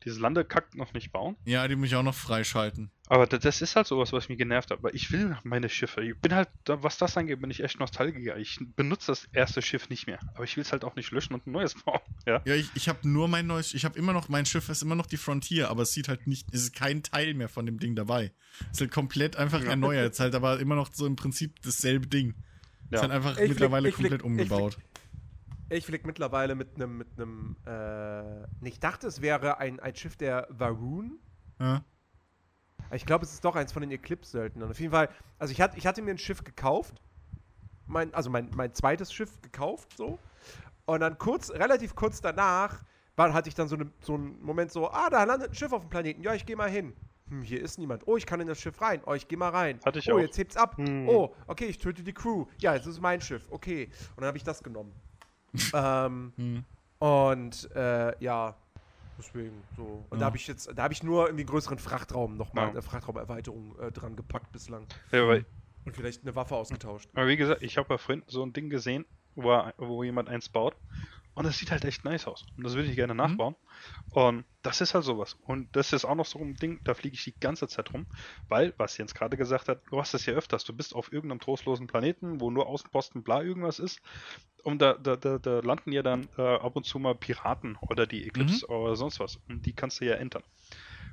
dieses Landekack noch nicht bauen. Ja, die muss ich auch noch freischalten. Aber das, das ist halt sowas, was mich genervt hat. Weil ich will meine Schiffe. Ich bin halt, da- was das angeht, bin ich echt Nostalgiker. Ich benutze das erste Schiff nicht mehr. Aber ich will es halt auch nicht löschen und ein neues bauen. Ja. Ja, ich, ich habe nur mein neues, ich habe immer noch, mein Schiff ist immer noch die Frontier, aber es sieht halt nicht, es ist kein Teil mehr von dem Ding dabei. Es ist halt komplett einfach Ja. erneuert. Es ist halt aber immer noch so im Prinzip dasselbe Ding. Es Ja. ist halt einfach Ich flieg- mittlerweile flieg- komplett ich umgebaut. Ich flieg mittlerweile mit einem, mit einem, äh, ich dachte, es wäre ein, ein Schiff der Varun. Ja. Ich glaube, es ist doch eins von den Eclipse-Söldnern. Auf jeden Fall, also ich, hatte ich hatte mir ein Schiff gekauft. Mein, also mein, mein zweites Schiff gekauft, so. Und dann kurz, relativ kurz danach, war, hatte ich dann so, eine, so einen Moment so, ah, da landet ein Schiff auf dem Planeten. Ja, ich gehe mal hin. Hm, hier ist niemand. Oh, ich kann in das Schiff rein. Oh, ich gehe mal rein. Hatte ich oh, auch. jetzt hebt's ab. Hm. Oh, okay, ich töte die Crew. Ja, jetzt ist es mein Schiff. Okay. Und dann habe ich das genommen. ähm, Hm. und äh, ja, deswegen so. Und Ja. da habe ich jetzt, da habe ich nur irgendwie größeren Frachtraum nochmal, Ja. eine Frachtraumerweiterung äh, dran gepackt bislang. Ja, aber, Und vielleicht eine Waffe ausgetauscht. aber wie gesagt, ich habe ja vorhin so ein Ding gesehen, wo, wo jemand eins baut. Und das sieht halt echt nice aus. Und das würde ich gerne nachbauen. Und das ist halt sowas. Und das ist auch noch so ein Ding, da fliege ich die ganze Zeit rum. Weil, was Jens gerade gesagt hat, du hast das ja öfters. Du bist auf irgendeinem trostlosen Planeten, wo nur Außenposten bla irgendwas ist. Und da, da, da, da landen ja dann äh, ab und zu mal Piraten oder die Eclipse oder sonst was. Und die kannst du ja entern.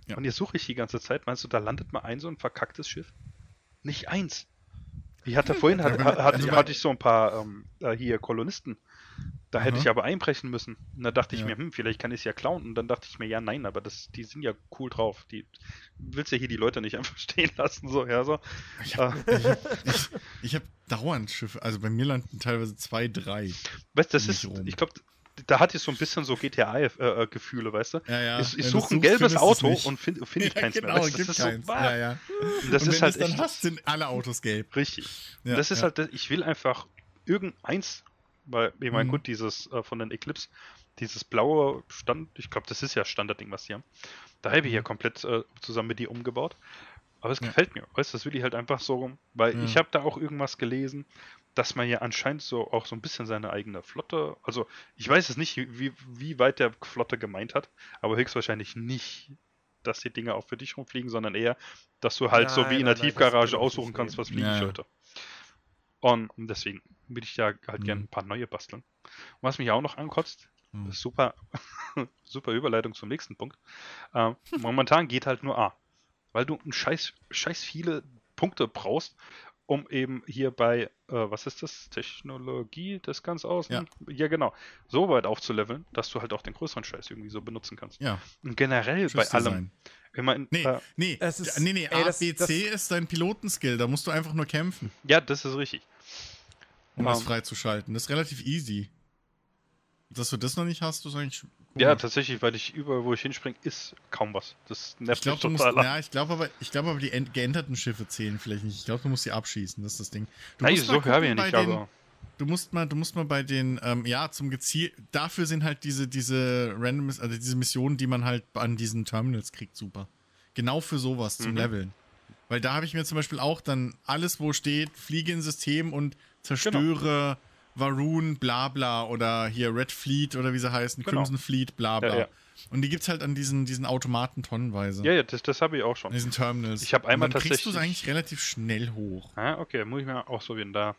Ja. Und jetzt suche ich die ganze Zeit. Meinst du, da landet mal ein so ein verkacktes Schiff? Nicht eins. Ich hatte vorhin, hat, hat, hatte, also- hatte ich so ein paar ähm, äh, hier Kolonisten. Da hätte Aha. ich aber einbrechen müssen. Und da dachte ich Ja. mir, hm, vielleicht kann ich es ja klauen. Und dann dachte ich mir, ja, nein, aber das, die sind ja cool drauf. Die willst ja hier die Leute nicht einfach stehen lassen, so, ja, so. Ich habe ich hab, ich, ich hab dauernd Schiffe, also bei mir landen teilweise zwei, drei. Weißt du, das ist, rum. ich glaube, da hat es so ein bisschen so GTA-Gefühle, weißt du? Ja, ja. ich ich suche ein gelbes Auto und finde find ich ja, keins genau, mehr. Weißt, das ist keins. so, ja, ja. Und das Und ist halt dann echt hast, sind alle Autos gelb. richtig. Das ist halt, ich will einfach irgendeins, weil, ich meine, Mhm. gut, dieses äh, von den Eclipse, dieses blaue Stand, ich glaube, das ist ja Standardding, was die haben. Da habe ich ja komplett äh, zusammen mit dir umgebaut. Aber es Mhm. Ja. gefällt mir, weißt du, das will ich halt einfach so, weil Ja. ich habe da auch irgendwas gelesen, dass man ja anscheinend so auch so ein bisschen seine eigene Flotte, also ich weiß es nicht, wie, wie weit der Flotte gemeint hat, aber höchstwahrscheinlich nicht, dass die Dinge auch für dich rumfliegen, sondern eher, dass du halt so Nein, wie in der nein, Tiefgarage aussuchen kannst, was fliegen Ja, heute. Und deswegen würde ich ja halt gerne Mhm. ein paar neue basteln. Und was mich auch noch ankotzt, Mhm. super, super Überleitung zum nächsten Punkt. Ähm, momentan geht halt nur A. Weil du ein scheiß, scheiß viele Punkte brauchst, um eben hier bei, äh, was ist das? Technologie des ganz außen? Ja. ja, genau. So weit aufzuleveln, dass du halt auch den größeren Scheiß irgendwie so benutzen kannst. Ja, Und generell bei allem, Schiffsdesign. immer in, Nee, äh, nee, Es ist- nee, nee, ABC ist dein Pilotenskill, da musst du einfach nur kämpfen, ja, das ist richtig. um das Ähm. freizuschalten. Das ist relativ easy. Dass du das noch nicht hast, ist eigentlich cool. Ja, tatsächlich, weil ich überall, wo ich hinspringe, ist kaum was. Das Ich nervt glaube, mich du musst, total. ja, ich glaube aber, ich glaube aber, die geänderten Schiffe zählen vielleicht nicht. Ich glaube, du musst sie abschießen, das ist das Ding. Du Nein, musst so mal habe ich ja nicht, den- aber. Du musst mal, du musst mal bei den, ähm, ja, zum Geziel, dafür sind halt diese, diese random, also diese Missionen, die man halt an diesen Terminals kriegt, super. Genau für sowas, zum Mhm. Leveln. Weil da habe ich mir zum Beispiel auch dann alles, wo steht, fliege ins System und zerstöre Varun, bla bla, oder hier Red Fleet oder wie sie heißen, Genau. Crimson Fleet, bla bla. Ja, ja. Und die gibt's halt an diesen, diesen Automaten tonnenweise. Ja, ja, das, das habe ich auch An schon. diesen Terminals. Ich hab einmal und dann kriegst du es tatsächlich- eigentlich relativ schnell hoch. Ah, okay, muss ich mir auch so wie da. Ja,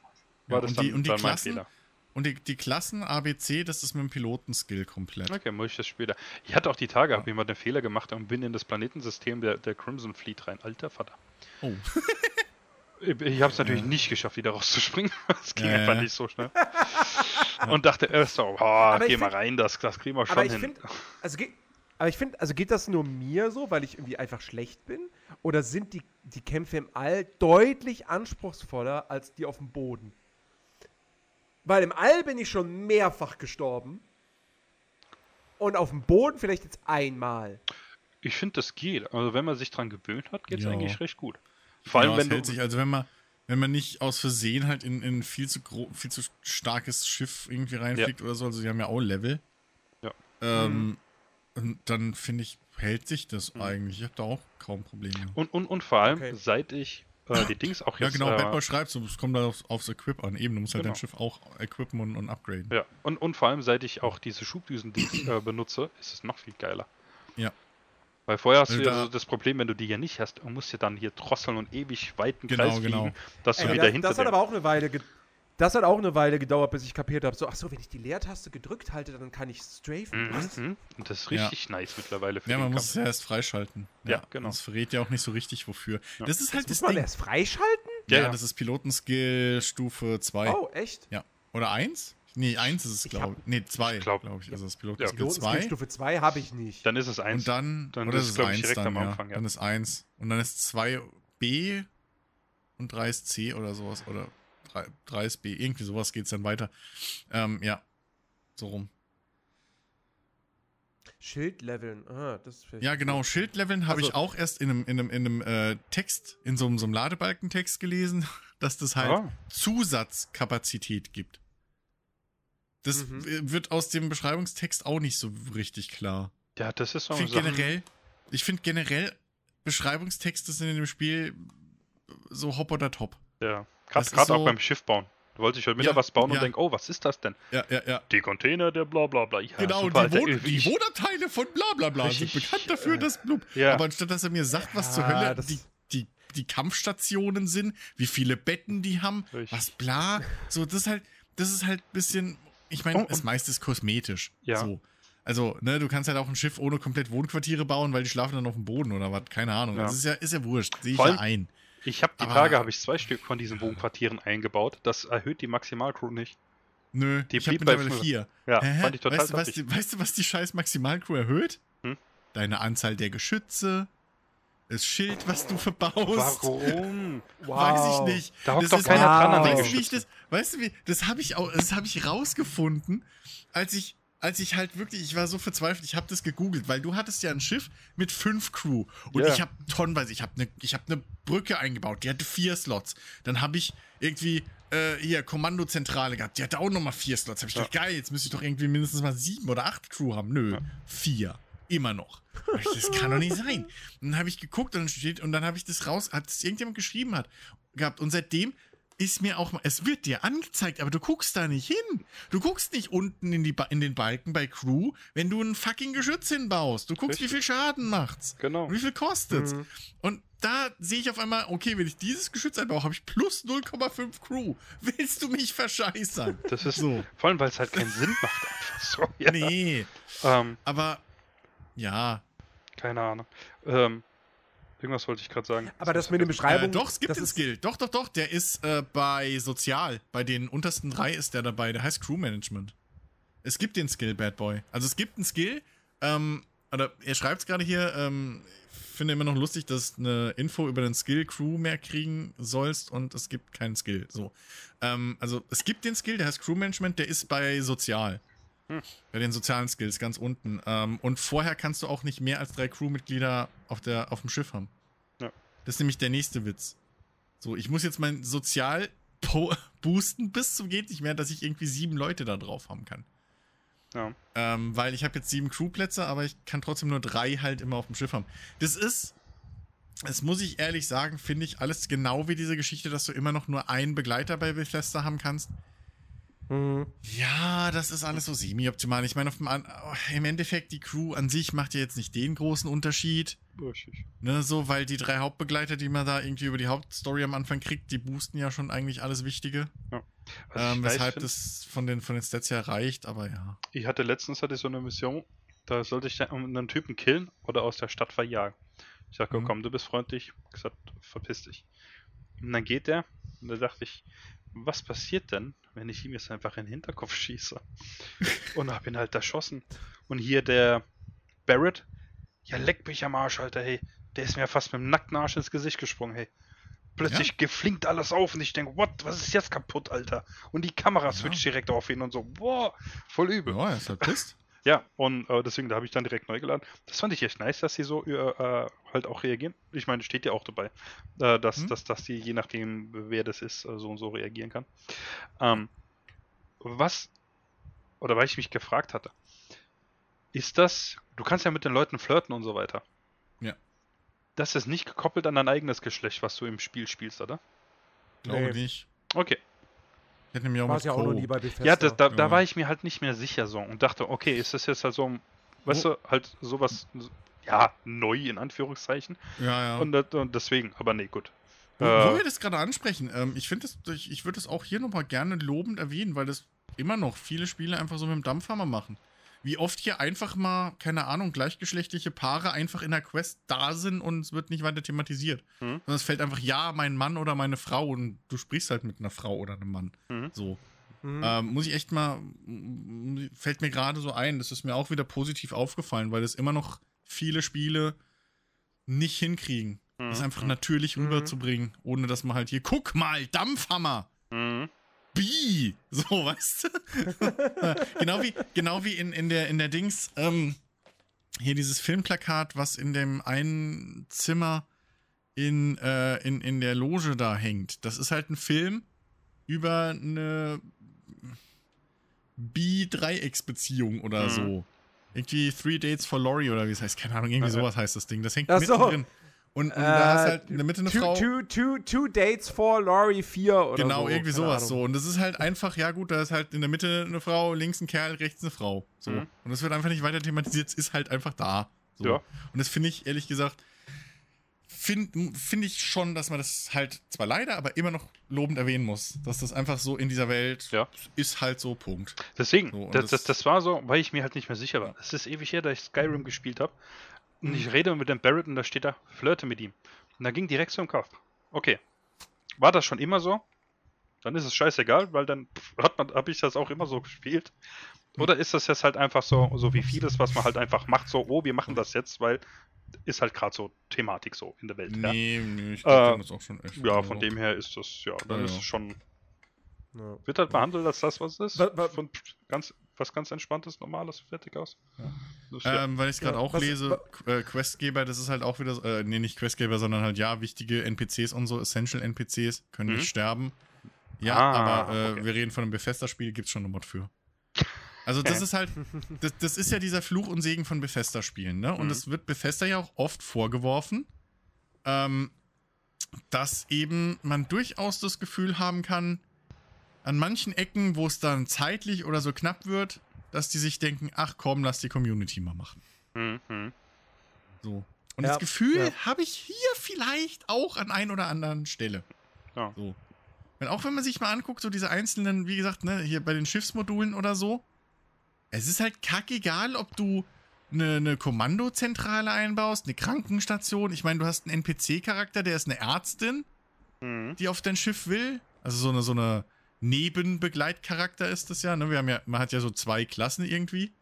War das und dann, die- und die Klassen? Fehler? Und die, die Klassen ABC, das ist mit dem Pilotenskill komplett. Okay, muss ich das später. Ich hatte auch die Tage, habe ich mal den Fehler gemacht und bin in das Planetensystem der, der Crimson Fleet rein. Alter Vater. Oh. Ich, habe es natürlich Ja. nicht geschafft, wieder rauszuspringen. Es ging Ja, einfach ja. nicht so schnell. Und dachte erst so, oh, geh mal find- rein, das, das kriegen wir schon Aber ich hin. finde, also geht, aber ich finde, also geht das nur mir so, weil ich irgendwie einfach schlecht bin? Oder sind die, die Kämpfe im All deutlich anspruchsvoller als die auf dem Boden? Weil im All bin ich schon mehrfach gestorben. Und auf dem Boden vielleicht jetzt einmal. Ich finde, das geht. Also wenn man sich dran gewöhnt hat, geht es eigentlich recht gut. Vor allem, ja, wenn es du. sich, also wenn man, wenn man nicht aus Versehen halt in in ein viel zu gro viel zu starkes Schiff irgendwie reinfliegt oder so, also die haben ja auch Level. Ja. Ähm, Und dann finde ich, hält sich das Mhm. eigentlich. Ich habe da auch kaum Probleme. Und, und, und vor allem, Okay. seit ich äh, die Dings auch Ja, jetzt. genau, äh, schreibt so, es kommt da aufs, aufs Equip an. Eben, du musst halt Genau. dein Schiff auch equippen und, und upgraden. Ja, und, und vor allem, seit ich auch diese Schubdüsen-Dings äh, benutze, ist es noch viel geiler. Ja. Weil vorher hast Also du ja da- so das Problem, wenn du die hier nicht hast, du musst ja dann hier drosseln und ewig weiten Genau, Kreis genau. fliegen, dass du Ey, wieder das, hinter das hat aber auch eine Weile das hat auch eine Weile gedauert, bis ich kapiert habe. So, ach so, wenn ich die Leertaste gedrückt halte, dann kann ich strafen. Was? Mhm. Und das ist Ja. richtig nice mittlerweile für Ja, den man muss Kampf. es ja erst freischalten. Ja, genau. Das verrät ja auch nicht so richtig, wofür. Ja. Das ist halt Muss das, man Ding. erst freischalten? Ja, Ja, ja. das ist Pilotenskill Stufe 2. Oh, echt? Ja. Oder 1? Nee, 1 ist es, Ich glaube hab- ich. Nee, 2, Ich glaub- glaube ich. Also das Ja, Pilotenskill Pilotenskill 2. Stufe 2 habe ich nicht. Dann ist es eins. Und dann, Dann oder ist ist es, es glaub ich, 1 direkt dann, am ja. Anfang, ja. Dann ist 1. Und dann ist 2b und 3 ist C oder sowas. Oder 3, 3 ist B. Irgendwie sowas geht es dann weiter. Ähm, ja. So rum. Schildleveln. Ah, das ist vielleicht Ja, genau. Schildleveln habe ich Also- auch erst in einem, in einem, in einem äh, Text, in so einem, so einem Ladebalkentext gelesen, dass das halt Ah. Zusatzkapazität gibt. Das Mhm. äh, wird aus dem Beschreibungstext auch nicht so richtig klar. ja, das ist so Ich eine finde Sache. generell, ich finde generell Beschreibungstexte sind in dem Spiel so hopp oder top. Ja. Gerade ist auch so- beim Schiff bauen. Du wolltest halt wieder Ja, was bauen und ja. denk, oh, was ist das denn? Ja, ja, ja. Die Container der bla bla bla. Ja, genau, super, die, Wohn die ich- Wohnerteile von bla bla bla sind bekannt dafür, äh, dass Blub. Ja. Aber anstatt dass er mir sagt, was zur Hölle die, die, die Kampfstationen sind, wie viele Betten die haben, Richtig. was bla. So, das ist halt, das ist halt ein bisschen. Ich meine, Und- das meiste ist kosmetisch. Ja. So. Also, ne, du kannst halt auch ein Schiff ohne komplett Wohnquartiere bauen, weil die schlafen dann auf dem Boden oder was, keine Ahnung. Ja. Das ist ja, ist ja wurscht, sehe ich ja ein. Ich habe die Aber- Tage habe ich zwei Stück von diesen Wohnquartieren eingebaut. Das erhöht die Maximalcrew nicht. Nö, Die ich blieb bei vier. Ja, Hä? fand ich total weißt, du, was lustig. die, weißt du, was die scheiß Maximalcrew erhöht? Hm? Deine Anzahl der Geschütze, das Schild, was du verbaust. Warum? Weiß ich nicht. Da hockt Das doch ist keiner wow. dran an den Weißt du, wie ich das, weißt du, wie, das habe ich auch, das habe ich rausgefunden, als ich, als ich halt wirklich, ich war so verzweifelt, ich habe das gegoogelt, weil du hattest ja ein Schiff mit fünf Crew und Ja. ich habe tonnenweise, ich habe eine, ich habe eine Brücke eingebaut, die hatte vier Slots. Dann habe ich irgendwie äh, hier Kommandozentrale gehabt, die hatte auch nochmal vier Slots. Habe ich Ja. gedacht, geil, jetzt müsste ich doch irgendwie mindestens mal sieben oder acht Crew haben. Nö, Ja. vier. Immer noch. Das kann doch nicht sein. Und dann habe ich geguckt und dann steht, und dann habe ich das raus, hat es irgendjemand geschrieben hat, gehabt. Und seitdem ist mir auch mal, es wird dir angezeigt, aber du guckst da nicht hin. Du guckst nicht unten in, die, Ba- in den Balken bei Crew, wenn du ein fucking Geschütz hinbaust. Du guckst, wie Richtig. viel Schaden macht's. Genau. Und wie viel kostet's. Mhm. Und da sehe ich auf einmal, okay, wenn ich dieses Geschütz einbaue, habe ich plus 0,5 Crew. Willst du mich verscheißern? Das ist So. vor allem, weil es halt keinen Sinn macht einfach so. Ja. Nee. Ähm, Aber, ja. keine Ahnung. Ähm, irgendwas wollte ich gerade sagen. Aber das mit den Äh, Beschreibungen. doch, es gibt das den Skill. Doch, doch, doch. Der ist äh, bei Sozial. Bei den untersten drei ist der dabei. Der heißt Crew Management. Es gibt den Skill, Bad Boy. Also es gibt einen Skill. Ähm, oder er schreibt es gerade hier. Ähm, ich finde immer noch lustig, dass du eine Info über den Skill Crew mehr kriegen sollst und es gibt keinen Skill. So. Ähm, also es gibt den Skill, der heißt Crew Management, der ist bei Sozial. Hm. Bei den sozialen Skills ganz unten. Ähm, und vorher kannst du auch nicht mehr als drei Crewmitglieder auf, der, auf dem Schiff haben. Ja. Das ist nämlich der nächste Witz. So, ich muss jetzt mein Sozial boosten bis zum geht nicht mehr, dass ich irgendwie sieben Leute da drauf haben kann. Ja. Ähm, weil ich habe jetzt sieben Crewplätze, aber ich kann trotzdem nur drei halt immer auf dem Schiff haben. Das ist, das muss ich ehrlich sagen, finde ich alles genau wie diese Geschichte, dass du immer noch nur einen Begleiter bei Bethesda haben kannst. Mhm. Ja, das ist alles so semi-optimal. Ich meine, auf dem An im Endeffekt, die Crew an sich macht ja jetzt nicht den großen Unterschied. Richtig. Ne, so, weil die drei Hauptbegleiter, die man da irgendwie über die Hauptstory am Anfang kriegt, die boosten ja schon eigentlich alles Wichtige. Was Ähm, ich nice weshalb find, das von den, von den Stats her reicht, aber ja. Ich hatte letztens hatte ich so eine Mission, da sollte ich einen Typen killen oder aus der Stadt verjagen. Ich sag, oh, Mhm. komm, du bist freundlich. Ich gesagt, verpiss dich. Und dann geht der und da dachte ich, was passiert denn, wenn ich ihm jetzt einfach in den Hinterkopf schieße? und hab ihn halt erschossen. Und hier der Barrett, ja leck mich am Arsch, Alter, hey. der ist mir ja fast mit dem nackten Arsch ins Gesicht gesprungen, hey. Plötzlich geflinkt alles auf und ich denke, what, was ist jetzt kaputt, Alter? Und die Kamera Ja. switcht direkt auf ihn und so, boah, voll übel. Ja, er ist halt pisst. Ja, und äh, deswegen, da habe ich dann direkt neu geladen. Das fand ich echt nice, dass sie so äh, äh, halt auch reagieren. Ich meine, steht ja auch dabei, äh, dass, Hm. dass, dass sie, je nachdem, wer das ist, äh, so und so reagieren kann. Ähm, was, oder weil ich mich gefragt hatte, ist das, du kannst ja mit den Leuten flirten und so weiter. Ja. Das ist nicht gekoppelt an dein eigenes Geschlecht, was du im Spiel spielst, oder? Glaube Nee. nicht. Okay. Ich hätte nämlich auch War mit es ja auch noch nie bei Bethesda. Ja, da, da Ja. war ich mir halt nicht mehr sicher so und dachte, okay, ist das jetzt halt so, weißt Wo- du, halt sowas, ja, neu in Anführungszeichen. Ja, ja. Und, und deswegen, aber nee, gut. Wo, wo wir Äh, das gerade ansprechen, ähm, ich finde das, ich, ich würde das auch hier nochmal gerne lobend erwähnen, weil das immer noch viele Spiele einfach so mit dem Dampfhammer machen. Wie oft hier einfach mal, keine Ahnung, gleichgeschlechtliche Paare einfach in der Quest da sind und es wird nicht weiter thematisiert. Mhm. Sondern es fällt einfach, ja, mein Mann oder meine Frau und du sprichst halt mit einer Frau oder einem Mann. Mhm. So. Mhm. Ähm, muss ich echt mal, fällt mir gerade so ein, das ist mir auch wieder positiv aufgefallen, weil es immer noch viele Spiele nicht hinkriegen, das Mhm. einfach natürlich Mhm. rüberzubringen, ohne dass man halt hier, guck mal, Dampfhammer, mhm. Bi, so, weißt du? genau wie, genau wie in, in, der, in der Dings, ähm, hier dieses Filmplakat, was in dem einen Zimmer in, äh, in, in der Loge da hängt. Das ist halt ein Film über eine Bi-Dreiecksbeziehung oder Mhm. so. Irgendwie Three Dates for Laurie oder wie es heißt. Keine Ahnung, irgendwie sowas heißt das Ding. Das hängt Ach so. mittendrin. Und, und da hast Äh, halt in der Mitte eine two, Frau. Two, two, two Dates for Laurie 4 oder Genau, so. irgendwie sowas so. Und das ist halt einfach, ja gut, da ist halt in der Mitte eine Frau, links ein Kerl, rechts eine Frau. So. Mhm. Und das wird einfach nicht weiter thematisiert, es ist halt einfach da. So. Ja. Und das finde ich, ehrlich gesagt, finde find ich schon, dass man das halt zwar leider, aber immer noch lobend erwähnen muss. Dass das einfach so in dieser Welt Ja. ist halt so, Punkt. Deswegen, So, das- das, das war so, weil ich mir halt nicht mehr sicher war. Es ist ewig her, dass ich Skyrim gespielt habe. Und ich rede mit dem Barrett und da steht da, flirte mit ihm. Und da ging direkt so im Kopf. Okay. War das schon immer so? Dann ist es scheißegal, weil dann hat man, habe ich das auch immer so gespielt. Oder ist das jetzt halt einfach so, so wie vieles, was man halt einfach macht, so, oh, wir machen das jetzt, weil ist halt gerade so Thematik so in der Welt. Ja, Nee, nee, ich glaube, Äh, ist auch schon echt. ja von dem her ist das, ja, dann Ja, ist ja. es schon, Ja. wird halt behandelt als das, was es ist. Wa- wa- Von ganz, was ganz entspanntes, normales, fertig aus. Ja. Ähm, weil ich es gerade Ja, auch lese, äh, Questgeber, das ist halt auch wieder, äh, nee, nicht Questgeber, sondern halt, ja, wichtige NPCs und so, Essential NPCs können Mhm. nicht sterben. Ja, Ah, aber äh, okay. wir reden von einem Bethesda-Spiel, gibt's schon eine Mod für. Also das ist halt, das, das ist ja dieser Fluch und Segen von Bethesda-Spielen, ne? Und Mhm. es wird Bethesda ja auch oft vorgeworfen, ähm, dass eben man durchaus das Gefühl haben kann, an manchen Ecken, wo es dann zeitlich oder so knapp wird, dass die sich denken, ach komm, lass die Community mal machen. Mhm. So. Und Ja, das Gefühl ja. habe ich hier vielleicht auch an ein oder anderen Stelle. Ja. So. Weil auch wenn man sich mal anguckt, so diese einzelnen, wie gesagt, ne, hier bei den Schiffsmodulen oder so, es ist halt kackegal, ob du eine, eine Kommandozentrale einbaust, eine Krankenstation. Ich meine, du hast einen NPC-Charakter, der ist eine Ärztin, Mhm. die auf dein Schiff will. Also so eine, so eine Nebenbegleitcharakter ist das ja. Ne? Wir haben ja, man hat ja so zwei Klassen irgendwie.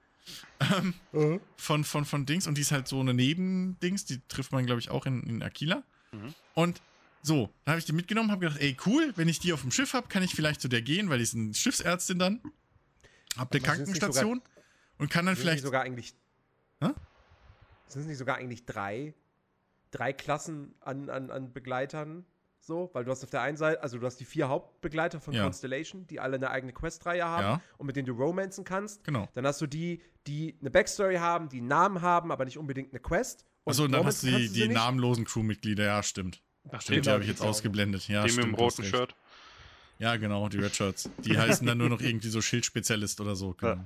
Ähm, Mhm. von, von, von Dings und die ist halt so eine Nebendings, die trifft man, glaube ich, auch in, in Aquila. Mhm. Und so, dann habe ich die mitgenommen, habe gedacht, ey, cool, wenn ich die auf dem Schiff habe, kann ich vielleicht zu der gehen, weil die ist eine Schiffsärztin dann. Hab eine Krankenstation und kann dann Sind vielleicht. nicht sogar eigentlich. Hä? Sind es nicht sogar eigentlich drei, drei Klassen an, an, an Begleitern? So, weil du hast auf der einen Seite, also du hast die vier Hauptbegleiter von Ja. Constellation, die alle eine eigene Questreihe haben Ja. und mit denen du romanzen kannst. Genau. Dann hast du die, die eine Backstory haben, die einen Namen haben, aber nicht unbedingt eine Quest. Achso, und dann hast du die, die namenlosen Crewmitglieder, ja, stimmt. Ach, Stimmt, die habe ich jetzt auch. ausgeblendet. Ja, die stimmt, mit dem roten recht. Shirt. Ja, genau, die Red Shirts. Die heißen dann nur noch irgendwie so Schildspezialist oder so. Genau.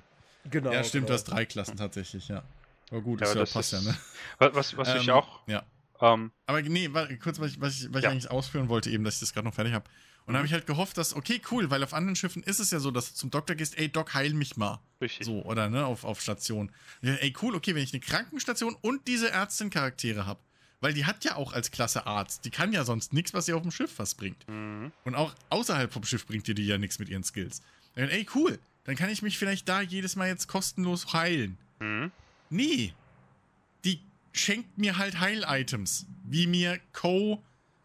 Genau. ja, stimmt, genau. du hast drei Klassen tatsächlich, ja. Aber gut, Ja, ist ja, das passt ist- ja, ne? Was, was, was ich Ähm, auch. Ja. Ähm, Aber nee, warte, kurz, was ich, was ich, was Ja. ich eigentlich ausführen wollte, eben, dass ich das gerade noch fertig habe. Und da habe ich halt gehofft, dass, okay, cool, weil auf anderen Schiffen ist es ja so, dass du zum Doktor gehst, ey, Doc, heil mich mal. richtig. So, oder, ne, auf, auf Station. Ja, ey, cool, okay, wenn ich eine Krankenstation und diese Ärztin-Charaktere habe. Weil die hat ja auch als Klasse Arzt. Die kann ja sonst nichts, was sie auf dem Schiff was bringt. Mhm. Und auch außerhalb vom Schiff bringt dir die ja nichts mit ihren Skills. Dann, ey, cool, dann kann ich mich vielleicht da jedes Mal jetzt kostenlos heilen. Mhm. Nee. Schenkt mir halt Heil-Items. Wie mir Co.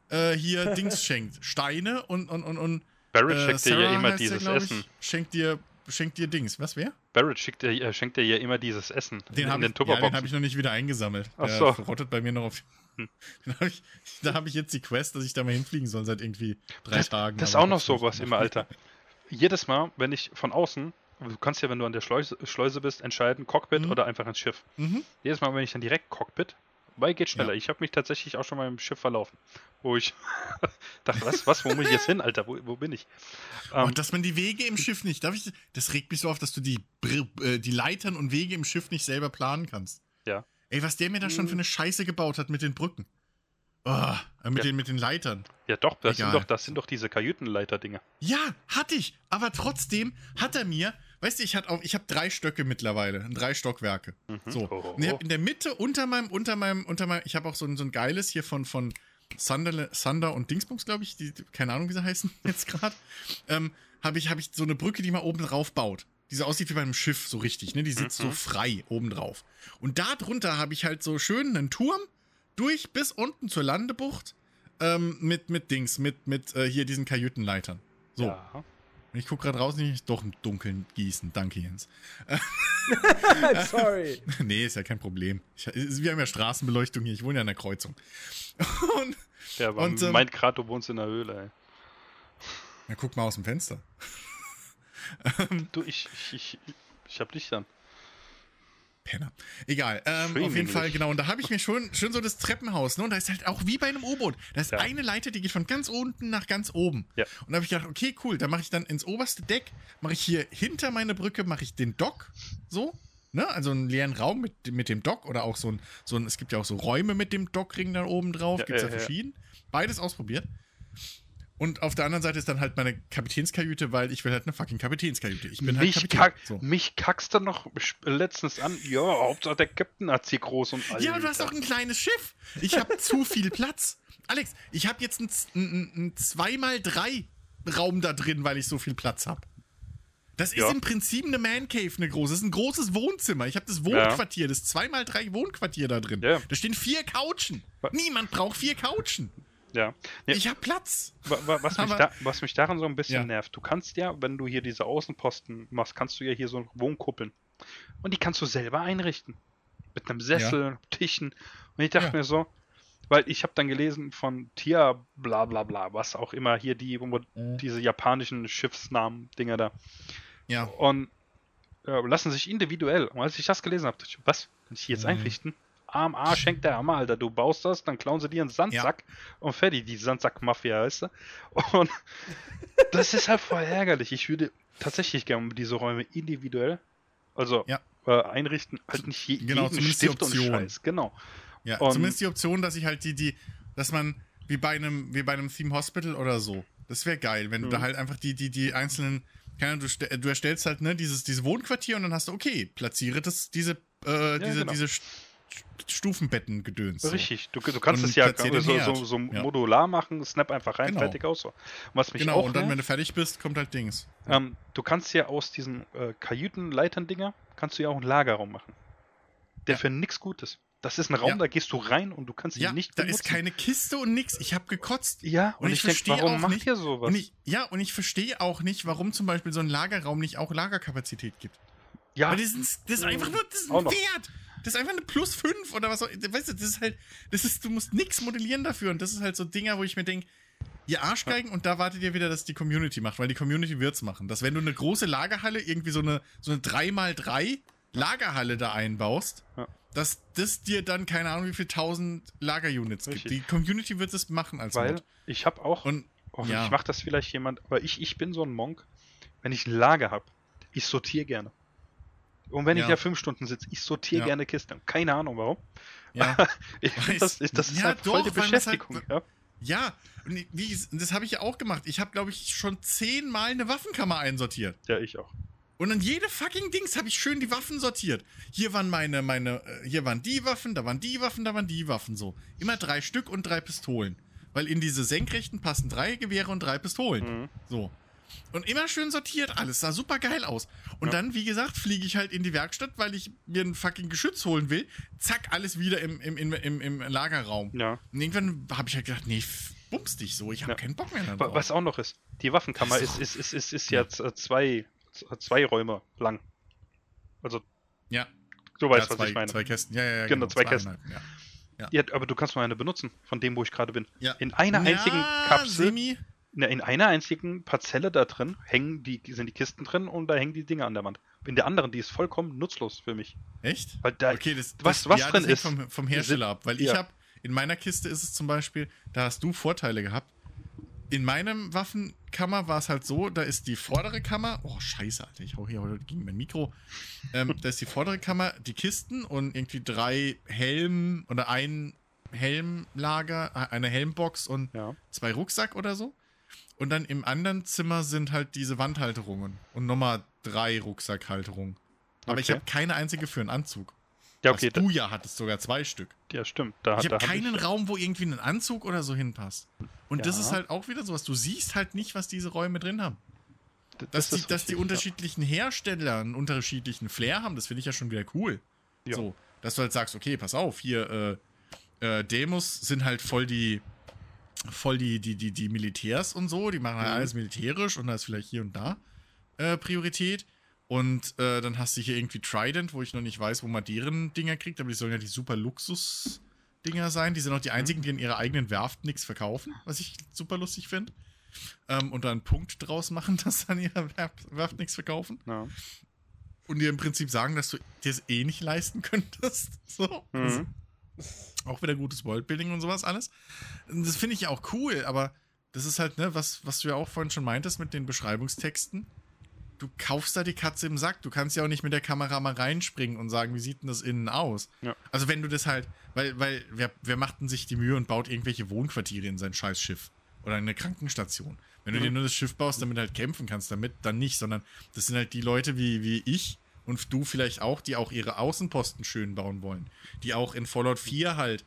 Äh, hier Dings schenkt. Steine und, und, und, und Barrett äh, schickt dir ja immer heißt der, dieses glaub ich, Essen. Schenkt dir, schenkt dir Dings. Was, wer? Barrett schickt dir, äh, schenkt dir ja immer dieses Essen. Den habe ich, ja, den hab ich noch nicht wieder eingesammelt. Ach Der so. verrottet bei mir noch auf. Hm. Hab ich, da habe ich jetzt die Quest, dass ich da mal hinfliegen soll seit irgendwie drei das, Tagen. Das ist auch noch sowas immer, gemacht. Alter. Jedes Mal, wenn ich von außen, du kannst ja, wenn du an der Schleuse, Schleuse bist, entscheiden, Cockpit Mhm. oder einfach ins Schiff. Mhm. Jedes Mal, wenn ich dann direkt Cockpit, weil geht schneller. Ja. Ich habe mich tatsächlich auch schon mal im Schiff verlaufen. Wo ich dachte, was, was, wo muss ich jetzt hin, Alter? Wo, wo bin ich? Ähm, Und dass man die Wege im Schiff nicht, darf ich, das regt mich so auf, dass du die, äh, die Leitern und Wege im Schiff nicht selber planen kannst. Ja. Ey, was der mir da schon für eine Scheiße gebaut hat mit den Brücken. Oh, äh, mit, Ja. den, mit den Leitern. ja, doch, das sind doch, das sind doch diese Kajütenleiter-Dinger. Ja, hatte ich. Aber trotzdem hat er mir, weißt du, ich auch, ich habe drei Stöcke mittlerweile, drei Stockwerke. Mhm. So. Und ich oh. hab in der Mitte, unter meinem, unter meinem, unter meinem, ich habe auch so ein, so ein geiles hier von, von Sander, Sander und Dingsbums, glaube ich, die, keine Ahnung, wie sie heißen jetzt gerade. Ähm, habe ich, habe ich so eine Brücke, die man oben drauf baut. Die so aussieht wie bei einem Schiff, so richtig, ne? Die sitzt so Mhm. frei oben drauf. Und da drunter habe ich halt so schön einen Turm durch bis unten zur Landebucht ähm, mit, mit Dings, mit, mit äh, hier diesen Kajütenleitern. So. Ja. Und Ich gucke gerade raus, nicht doch im Dunkeln gießen. Danke, Jens. Sorry. nee, ist ja kein Problem. Ich, wir haben ja Straßenbeleuchtung hier. Ich wohne ja in der Kreuzung. Und, Ja, aber Und, ähm, meint gerade, du wohnst in der Höhle, ey. na, guck mal aus dem Fenster. Du, ich, ich, ich, ich hab dich dann. Penner. Egal. Ähm, auf jeden. Fall, genau. Und da habe ich mir schon, schon so das Treppenhaus, ne? Und da ist halt auch wie bei einem U-Boot. Da ist Ja. eine Leiter, die geht von ganz unten nach ganz oben. Ja. Und da habe ich gedacht, okay, cool. Da mache ich dann ins oberste Deck, mache ich hier hinter meine Brücke, mache ich den Dock. So. Ne? Also einen leeren Raum mit, mit dem Dock oder auch so ein, so ein, es gibt ja auch so Räume mit dem Dockring da oben drauf. Ja, Gibt es ja, ja. verschieden. Beides ausprobiert. Und auf der anderen Seite ist dann halt meine Kapitänskajüte, weil ich will halt eine fucking Kapitänskajüte. Ich bin halt mich, Kapitän. kack, So. mich kackst du noch letztens an. Ja, Hauptsache der Captain hat sie groß und alt. Ja, aber du hast doch ein kleines Schiff. Ich habe zu viel Platz. Alex, ich habe jetzt ein, ein, ein 2x3 Raum da drin, weil ich so viel Platz habe. Das ist Ja. im Prinzip eine Man Cave, eine große. Das ist ein großes Wohnzimmer. Ich habe das Wohnquartier, das 2x3 Wohnquartier da drin. Ja. Da stehen vier Couchen. Niemand braucht vier Couchen. Ja. ja Ich habe Platz. wa- wa- was, mich da, was mich daran so ein bisschen Ja. nervt, du kannst ja, wenn du hier diese Außenposten machst, kannst du ja hier so Wohnkuppeln. Und die kannst du selber einrichten. Mit einem Sessel, Tischen. Und ich dachte Ja. mir so, weil ich habe dann gelesen von Tia bla bla bla, was auch immer hier die, Mhm. diese japanischen Schiffsnamen-Dinger da. Ja. Und äh, lassen sich individuell. Und als ich das gelesen habe, dachte ich, was? Kann ich die jetzt Mhm. einrichten? Arm A schenkt der Hammer, Alter. Du baust das, dann klauen sie dir einen Sandsack und fertig. Die Sandsack-Mafia, weißt du? Und das ist halt voll ärgerlich. Ich würde tatsächlich gerne diese Räume individuell, also Ja. äh, einrichten, halt nicht je, Genau, jeden Stift und. Scheiß. Genau. Ja, Und- zumindest die Option, dass ich halt die, die, dass man, wie bei einem, wie bei einem Theme Hospital oder so. Das wäre geil, wenn du Mhm. da halt einfach die, die, die einzelnen, keine Ahnung, du, du erstellst halt, ne, dieses, dieses Wohnquartier und dann hast du, okay, platziere das, diese, äh, diese, genau. diese Stufenbetten gedöns. Richtig. Du, du kannst Und es ja so, so, so Ja. modular machen, snap einfach rein, Genau. fertig aus. So. Und was mich Genau, auch und dann, nervt- wenn du fertig bist, kommt halt Dings. Ähm, du kannst ja aus diesen äh, Kajütenleitern-Dinger, kannst du ja auch einen Lagerraum machen. Der Ja. für nix gut ist. Das ist ein Raum, Ja. da gehst du rein und du kannst ihn Ja, nicht da benutzen. ist keine Kiste und nix. Ich habe gekotzt. Ja, und, Und ich, ich verstehe warum auch macht nicht- ihr sowas? Und ich, ja, und ich verstehe auch nicht, warum zum Beispiel so ein Lagerraum nicht auch Lagerkapazität gibt. ja, Weil das ist, das ist einfach nur, das ist ein. Wert. Das ist einfach eine plus 5 oder was auch Weißt du, das ist halt, das ist, du musst nichts modellieren dafür. Und das ist halt so Dinger, wo ich mir denke, ihr Arschgeigen, und da wartet ihr wieder, dass die Community macht, weil die Community wird's machen. Dass wenn du eine große Lagerhalle, irgendwie so eine, so eine 3x3 Lagerhalle da einbaust, Ja. dass das dir dann keine Ahnung, wie viel tausend Lagerunits gibt. Die Community wird es machen als weil Mod. ich habe auch, Und oh, ja. ich mache das vielleicht jemand, aber ich, ich bin so ein Monk, wenn ich ein Lager habe, ich sortiere gerne. Und wenn ich Ja. da fünf Stunden sitze, ich sortiere Ja. gerne Kisten. Keine Ahnung warum. ja. Ich das, ich, das ist Ja, halt voll doch, die weil das halt- Beschäftigung. ja. Ja, und wie, das habe ich ja auch gemacht. Ich habe, glaube ich, schon zehnmal eine Waffenkammer einsortiert. ja, ich auch. Und an jede fucking Dings habe ich schön die Waffen sortiert. Hier waren meine, meine, äh, hier waren die Waffen, da waren die Waffen, da waren die Waffen so. Immer drei Stück und drei Pistolen. Weil in diese Senkrechten passen drei Gewehre und drei Pistolen. Mhm. So. Und immer schön sortiert alles, sah super geil aus. Und Ja. dann, wie gesagt, fliege ich halt in die Werkstatt, weil ich mir ein fucking Geschütz holen will. Zack, alles wieder im, im, im, im, im Lagerraum. Ja. Und irgendwann habe ich halt gedacht, nee, f- bums dich so, ich habe Ja. keinen Bock mehr darauf. Was auch noch ist, die Waffenkammer ist, ist ist, ist, ist, ist ja z- zwei, zwei Räume lang. Also, Ja, du weißt, ja, was zwei, ich meine. zwei Kästen, ja, ja, ja. Genau, zwei Kästen. zweieinhalb, Ja. Ja, aber du kannst nur eine benutzen, von dem, wo ich gerade bin. Ja. In einer einzigen ja, Kapsel, Semi, in einer einzigen Parzelle da drin hängen die, sind die Kisten drin und da hängen die Dinge an der Wand. In der anderen, die ist vollkommen nutzlos für mich. echt? Weil da, Okay, das, was- das, was ja, drin das hängt ist, Vom, vom Hersteller ab, weil ich ja. habe, in meiner Kiste ist es zum Beispiel, da hast du Vorteile gehabt. In meinem Waffenkammer war es halt so, da ist die vordere Kammer, oh scheiße, Alter, ich hau hier heute gegen mein Mikro. Ähm, da ist die vordere Kammer, die Kisten und irgendwie drei Helm oder ein Helmlager, äh, eine Helmbox und ja. zwei Rucksack oder so. Und dann im anderen Zimmer sind halt diese Wandhalterungen und nochmal drei Rucksackhalterungen. Aber ich Okay. habe keine einzige für einen Anzug. Ja, okay, Was du ja hattest sogar zwei Stück. ja, stimmt. Da, Ich habe hab keinen Raum, wo irgendwie ein Anzug oder so hinpasst. Und das Ja. ist halt auch wieder sowas. Du siehst halt nicht, was diese Räume drin haben. d- Dass, die, dass die unterschiedlichen Hersteller einen unterschiedlichen Flair haben, das finde ich ja schon wieder cool. Ja. So, dass du halt sagst, okay, pass auf, hier, äh, äh, Demos sind halt voll die, voll die, die, die, die Militärs und so, die machen halt Mhm. alles militärisch und da ist vielleicht hier und da äh, Priorität. Und äh, dann hast du hier irgendwie Trident, wo ich noch nicht weiß, wo man deren Dinger kriegt, aber die sollen ja die super Luxus-Dinger sein. Die sind auch die einzigen, die in ihrer eigenen Werft nichts verkaufen, was ich super lustig finde. Ähm, und da einen Punkt draus machen, dass sie an ihrer Werft, Werft nichts verkaufen. Ja. Und dir im Prinzip sagen, dass du dir es eh nicht leisten könntest. So. Mhm. Auch wieder gutes Worldbuilding und sowas alles. Das finde ich ja auch cool, aber das ist halt, ne, was, was du ja auch vorhin schon meintest mit den Beschreibungstexten. Du kaufst da die Katze im Sack. Du kannst ja auch nicht mit der Kamera mal reinspringen und sagen, wie sieht denn das innen aus? Ja. Also wenn du das halt, weil, weil, wer, wer macht denn sich die Mühe und baut irgendwelche Wohnquartiere in sein scheiß Schiff? Oder eine Krankenstation? Wenn du Mhm. dir nur das Schiff baust, damit halt kämpfen kannst, damit dann nicht, sondern das sind halt die Leute wie, wie ich und du vielleicht auch, die auch ihre Außenposten schön bauen wollen. Die auch in Fallout 4 halt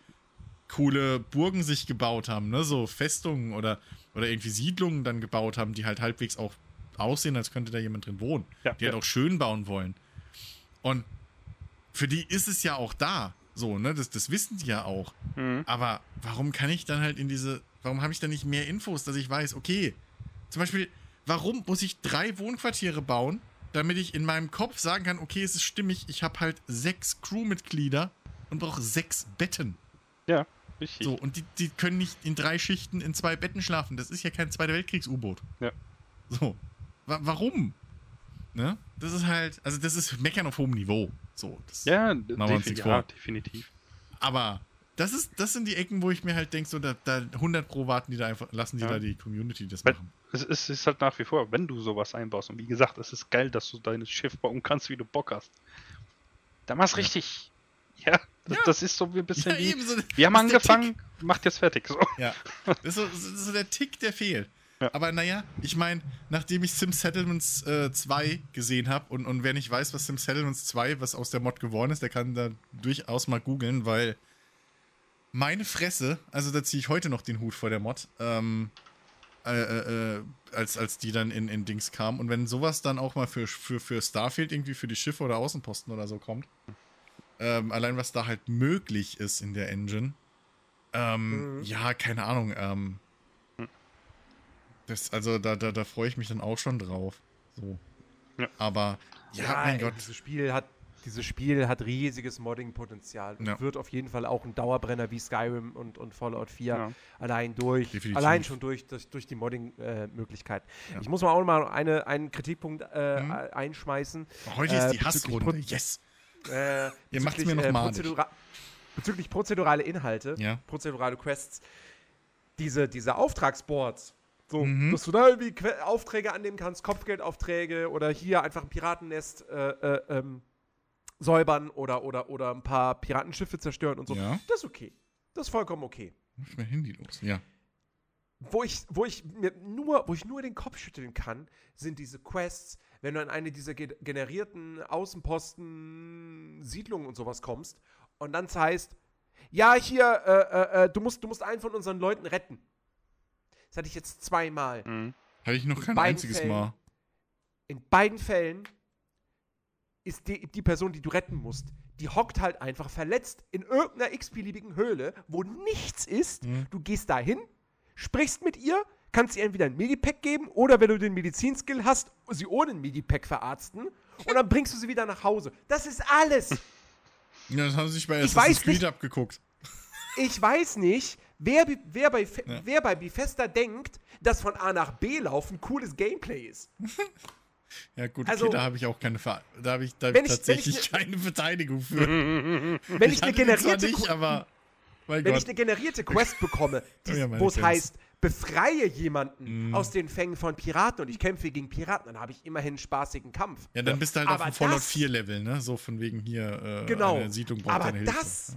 coole Burgen sich gebaut haben, ne? So Festungen oder, oder irgendwie Siedlungen dann gebaut haben, die halt halbwegs auch aussehen, als könnte da jemand drin wohnen. Ja, die halt ja. auch schön bauen wollen. Und für die ist es ja auch da. So, ne? Das, das wissen die ja auch. Mhm. Aber warum kann ich dann halt in diese, warum habe ich dann nicht mehr Infos, dass ich weiß, okay, zum Beispiel, warum muss ich drei Wohnquartiere bauen, damit ich in meinem Kopf sagen kann, okay, es ist stimmig, ich habe halt sechs Crewmitglieder und brauche sechs Betten. Ja, richtig. So, und die, die können nicht in drei Schichten in zwei Betten schlafen. Das ist ja kein Zweiter Weltkriegs-U-Boot. Ja. So. Wa warum? Ne? Das ist halt, also das ist Meckern auf hohem Niveau. So. Das, Ja, Machen wir uns defi nichts ja definitiv. Aber das ist, das sind die Ecken, wo ich mir halt denke, so, da, da 100 pro warten die da einfach, lassen die Ja. da die Community das machen. Es ist, es ist halt nach wie vor, wenn du sowas einbaust, und wie gesagt, es ist geil, dass du dein Schiff bauen kannst, wie du Bock hast. Dann mach's Ja. richtig. Ja das, Ja. das ist so wie ein bisschen wie. ebenso. Wir haben angefangen, macht jetzt fertig. So. Ja, das ist so, das ist so der Tick, der fehlt. Ja. Aber naja, ich meine, nachdem ich Sim Settlements äh, 2 gesehen habe und, und wer nicht weiß, was Sim Settlements 2, was aus der Mod geworden ist, der kann da durchaus mal googeln, weil meine Fresse, also da ziehe ich heute noch den Hut vor der Mod, ähm, äh, äh, äh, als, als die dann in, in Dings kam. Und wenn sowas dann auch mal für, für, für Starfield irgendwie für die Schiffe oder Außenposten oder so kommt, ähm, allein was da halt möglich ist in der Engine, ähm, Mhm. ja, keine Ahnung. Ähm, das, also da, da, da freue ich mich dann auch schon drauf. So. Ja. Aber ja, mein ey, Gott. Dieses Spiel hat, dieses Spiel hat riesiges Modding-Potenzial und Ja. wird auf jeden Fall auch ein Dauerbrenner wie Skyrim und, und Fallout 4 Ja. allein durch, Definitiv. allein schon durch, durch, durch die Modding-Möglichkeiten. Ja. Ich muss mal auch mal eine, einen Kritikpunkt äh, Mhm. einschmeißen. Heute ist äh, die Hassrunde. Yes. Äh, Ihr bezüglich, mir noch äh, prozedura bezüglich prozedurale Inhalte, Ja. prozedurale Quests, diese, diese Auftragsboards, so, Mhm. dass du da irgendwie Que Aufträge annehmen kannst, Kopfgeldaufträge oder hier einfach ein Piratennest äh, äh, ähm, säubern oder, oder, oder ein paar Piratenschiffe zerstören und so. Ja. Das ist okay. Das ist vollkommen okay. Mach mein Handy los. Ja. Wo ich, wo ich mir nur, wo ich nur den Kopf schütteln kann, sind diese Quests, wenn du an eine dieser ge generierten Außenposten, Siedlungen und sowas kommst und dann heißt, ja, hier, äh, äh, äh, du musst, du musst einen von unseren Leuten retten. Das hatte ich jetzt zweimal. Mhm. Hatte ich noch In kein einziges Fällen. Mal. In beiden Fällen ist die, die Person, die du retten musst, die hockt halt einfach verletzt in irgendeiner x-beliebigen Höhle, wo nichts ist. Mhm. Du gehst da hin, sprichst mit ihr, kannst ihr entweder ein Medipack geben oder wenn du den Medizinskill hast, sie ohne ein Medipack verarzten und dann bringst du sie wieder nach Hause. Das ist alles. Ja, das haben sie sich bei Ich Assassin's weiß Creed nicht- abgeguckt. Ich weiß nicht, wer, wer, bei, Ja. wer bei Bethesda denkt, dass von A nach B laufen cooles Gameplay ist. Ja, gut, Also- okay, da habe ich auch keine Ver da habe ich, da hab ich ich- ich tatsächlich ne- keine Verteidigung für. Wenn ich, Ich eine generierte nicht, aber Wenn Gott. ich eine generierte Quest bekomme, die- Oh ja, wo es heißt, befreie jemanden Mhm. aus den Fängen von Piraten und ich kämpfe gegen Piraten, dann habe ich immerhin einen spaßigen Kampf. ja, dann bist du halt Aber auf dem Fallout das- 4 Level, ne? So von wegen hier äh, Genau. eine Siedlung braucht Aber deine Hilfe. das,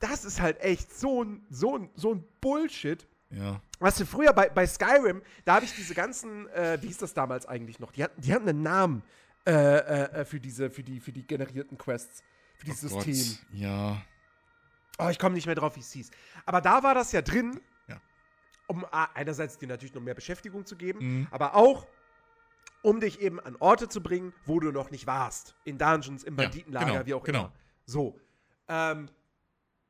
das ist halt echt so ein, so ein, so ein Bullshit. Ja. Weißt du, früher bei, bei Skyrim, da habe ich diese ganzen, äh, wie hieß das damals eigentlich noch? Die hatten, die hatten einen Namen äh, äh, für, diese, für, die, für die generierten Quests, für dieses Oh Gott, System. Ja. Oh, ich komme nicht mehr drauf, wie es hieß. Aber da war das ja drin, Ja. um a- einerseits dir natürlich noch mehr Beschäftigung zu geben, Mhm. aber auch, um dich eben an Orte zu bringen, wo du noch nicht warst. In Dungeons, im Ja, Banditenlager, genau, wie auch genau. immer. So. Ähm,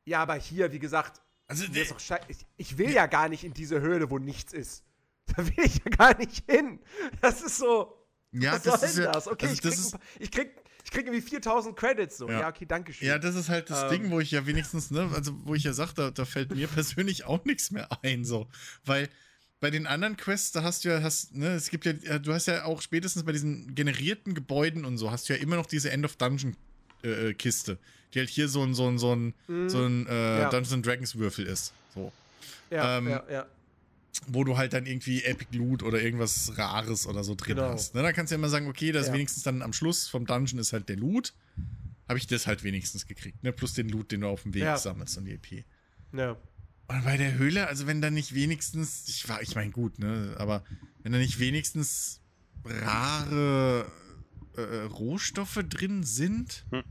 ja, aber hier, wie gesagt, Also, schei- ich, ich will ja gar nicht in diese Höhle, wo nichts ist. Da will ich ja gar nicht hin. Das ist so. ja, was das soll ist denn ja. das? Okay, also ich, das krieg ich, krieg, ich krieg irgendwie 4000 Credits. So. Ja, Ja. okay, danke schön. ja, das ist halt das Ähm. Ding, wo ich ja wenigstens, ne, also wo ich ja sage, da, da fällt mir persönlich auch nichts mehr ein, so. Weil bei den anderen Quests, da hast du ja, hast, ne, es gibt ja, du hast ja auch spätestens bei diesen generierten Gebäuden und so, hast du ja immer noch diese End-of-Dungeon-Kiste, die halt hier so ein, so ein, so ein, Mhm. so ein äh, Ja. Dungeons and Dragons Würfel ist. So. ja, ähm, ja, ja. wo du halt dann irgendwie Epic Loot oder irgendwas Rares oder so drin Genau. hast. Ne, dann kannst du ja immer sagen, okay, das Ja. wenigstens dann am Schluss vom Dungeon ist halt der Loot. Habe ich das halt wenigstens gekriegt, ne? Plus den Loot, den du auf dem Weg Ja. sammelst und die EP. ja. Und bei der Höhle, also wenn da nicht wenigstens, ich war, ich meine gut, ne, aber wenn da nicht wenigstens rare äh, Rohstoffe drin sind, Hm.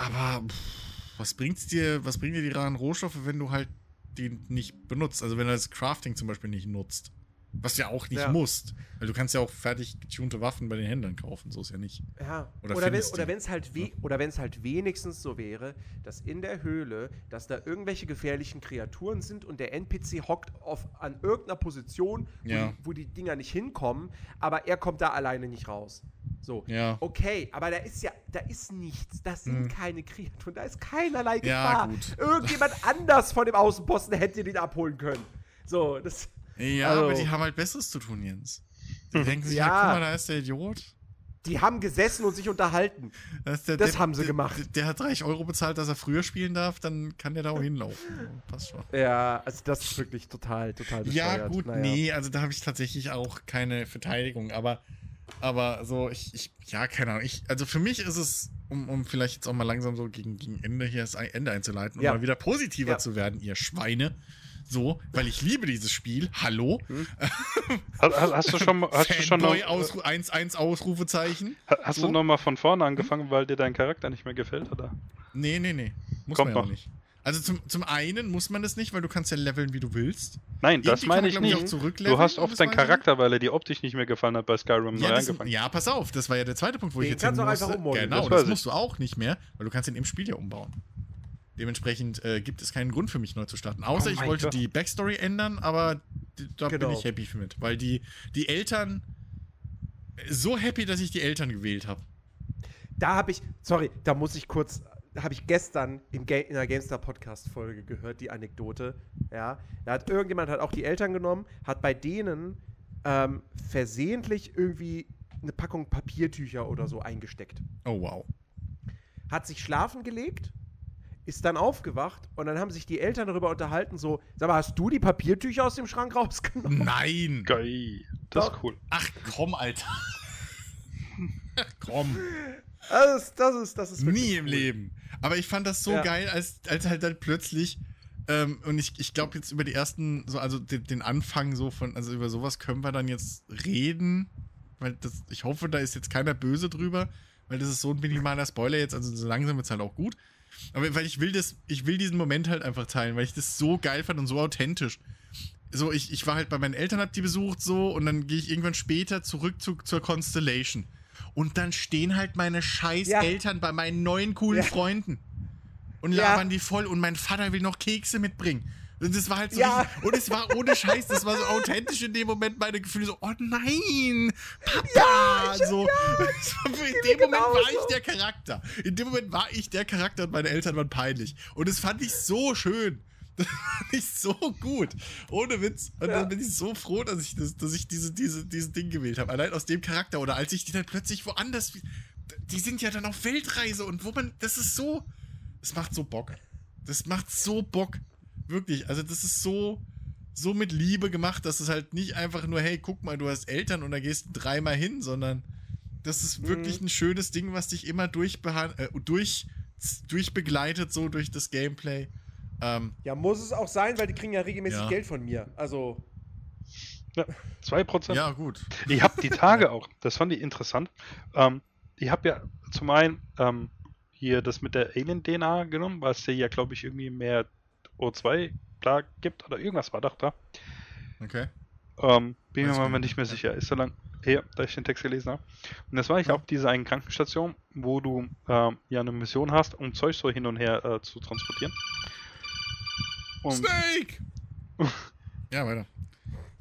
Aber pff, was bringt's dir, was bringen dir die raren Rohstoffe, wenn du halt die nicht benutzt? Also wenn du das Crafting zum Beispiel nicht nutzt. Was ja auch nicht Ja. musst. Weil du kannst ja auch fertig getunte Waffen bei den Händlern kaufen, so ist ja nicht. Ja. Oder Oder, wenn es halt we oder wenn es halt wenigstens so wäre, dass in der Höhle, dass da irgendwelche gefährlichen Kreaturen sind und der NPC hockt auf an irgendeiner Position, wo, Ja. die, wo die Dinger nicht hinkommen, aber er kommt da alleine nicht raus. So. Ja. Okay, aber da ist ja, da ist nichts, da sind Hm. keine Kreaturen, da ist keinerlei Ja, Gefahr. gut. Irgendjemand anders von dem Außenposten hätte den abholen können. So, das. Ja, Also- aber die haben halt Besseres zu tun, Jens. Die denken sich, Ja. ja, guck mal, da ist der Idiot. Die haben gesessen und sich unterhalten. Da ist der Das Depp, haben sie der, gemacht. Der, der hat 30 Euro bezahlt, dass er früher spielen darf, dann kann der da auch hinlaufen. Passt schon. Ja, also das ist wirklich total, total Ja, bescheuert. gut, Naja. nee, also da habe ich tatsächlich auch keine Verteidigung, aber, aber so, ich, ich, ja, keine Ahnung. Ich, also für mich ist es, um, um vielleicht jetzt auch mal langsam so gegen, gegen Ende hier das Ende einzuleiten und Ja. mal wieder positiver Ja. zu werden, ihr Schweine. So, weil ich liebe dieses Spiel. Hallo? Hast, hast hast du schon, mal- hast du schon noch, Fanboy Ausru 1-1 Ausrufezeichen? hast so? du noch mal von vorne angefangen, weil dir dein Charakter nicht mehr gefällt, oder? Nee, nee, nee. Muss Kommt man ja auch noch. nicht. Also zum, zum einen muss man das nicht, weil du kannst ja leveln, wie du willst. Nein, das Irgendwie meine man, ich ich, nicht. Du hast oft deinen ich Charakter, weil er dir optisch nicht mehr gefallen hat bei Skyrim neu Ja, das, angefangen. ja, pass auf, das war ja der zweite Punkt, wo ich Den jetzt hin kannst du auch einfach ummodeln, Genau, das das, ich. musst du auch nicht mehr, weil du kannst ihn im Spiel ja umbauen. Dementsprechend äh, gibt es keinen Grund für mich neu zu starten. Außer Oh ich wollte Gott. die Backstory ändern, aber da bin Genau. ich happy mit. Weil die, die Eltern. So happy, dass ich die Eltern gewählt habe. Da habe ich, sorry, da muss ich kurz, da habe ich gestern Ga in der GameStar Podcast Folge gehört, die Anekdote. Ja, da hat irgendjemand hat auch die Eltern genommen, hat bei denen ähm, versehentlich irgendwie eine Packung Papiertücher oder so eingesteckt. Oh, wow. Hat sich schlafen gelegt, ist dann aufgewacht und dann haben sich die Eltern darüber unterhalten, so, sag mal, hast du die Papiertücher aus dem Schrank rausgenommen? Nein! Geil. Das ist cool. Ach komm, Alter. komm. Das ist, das ist, das ist Nie im cool. Leben. Aber ich fand das so Ja. geil, als, als halt dann plötzlich, ähm, und ich, ich glaube jetzt über die ersten, so, also den, den Anfang so von, also über sowas können wir dann jetzt reden, weil das, ich hoffe, da ist jetzt keiner böse drüber, weil das ist so ein minimaler Spoiler jetzt, also so langsam wird es halt auch gut. Aber weil ich will das, ich will diesen Moment halt einfach teilen, weil ich das so geil fand und so authentisch. so, ich, ich war halt bei meinen Eltern, hab die besucht, so, und dann gehe ich irgendwann später zurück zu, zur Constellation. Und dann stehen halt meine scheiß Ja. Eltern bei meinen neuen coolen Ja. Freunden. Und Ja. labern die voll und mein Vater will noch Kekse mitbringen. Und das war halt so Ja. richtig, und es war ohne Scheiß, das war so authentisch in dem Moment meine Gefühle so, oh nein, Papa, so. in dem Moment war ich der Charakter. In dem Moment war ich der Charakter und meine Eltern waren peinlich. Und das fand ich so schön. Das fand ich so gut. Ohne Witz. Und Ja. dann bin ich so froh, dass ich, das, dass ich diese, diese, dieses Ding gewählt habe. Allein aus dem Charakter. Oder als ich die dann plötzlich woanders. Die sind ja dann auf Weltreise und wo man. Das ist so. Das macht so Bock. Das macht so Bock. Wirklich. Also, das ist so. So mit Liebe gemacht, dass es halt nicht einfach nur, hey, guck mal, du hast Eltern und da gehst du dreimal hin, sondern das ist wirklich Mhm. ein schönes Ding, was dich immer äh, durch, durchbegleitet, so durch das Gameplay. Ähm, Ja, muss es auch sein, weil die kriegen ja regelmäßig Ja. Geld von mir. Also, Ja, 2%. ja, gut. Ich habe die Tage auch, das fand ich interessant. Ähm, ich habe ja zum einen ähm, hier das mit der Alien-DNA genommen, weil es ja, glaube ich, irgendwie mehr O2 da gibt oder irgendwas war doch da. Okay. Ähm, bin mir mal nicht. mehr Ja. sicher. Ist so lang her, da ich den Text gelesen habe. Und das war ich Ja. auf dieser einen Krankenstation, wo du ähm, ja eine Mission hast, um Zeug so hin und her äh, zu transportieren. Und, Snake! ja, weiter.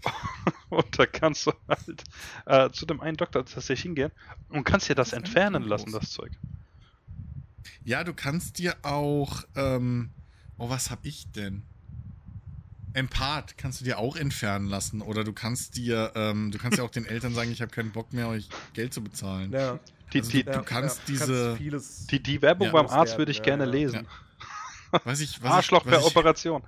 und da kannst du halt äh, zu dem einen Doktor tatsächlich hingehen und kannst dir das Das entfernen lassen, das Zeug. Ja, du kannst dir auch, ähm, oh, was hab ich denn? Empath kannst du dir auch entfernen lassen oder du kannst dir, ähm, du kannst ja auch den Eltern sagen, ich habe keinen Bock mehr, euch Geld zu bezahlen. ja. Die, Also die, Du kannst diese- kannst vieles. die, die Werbung Ja, beim Arzt würde ich ja, gerne ja. lesen. Was ich, was Arschloch ich, was per ich, Operation.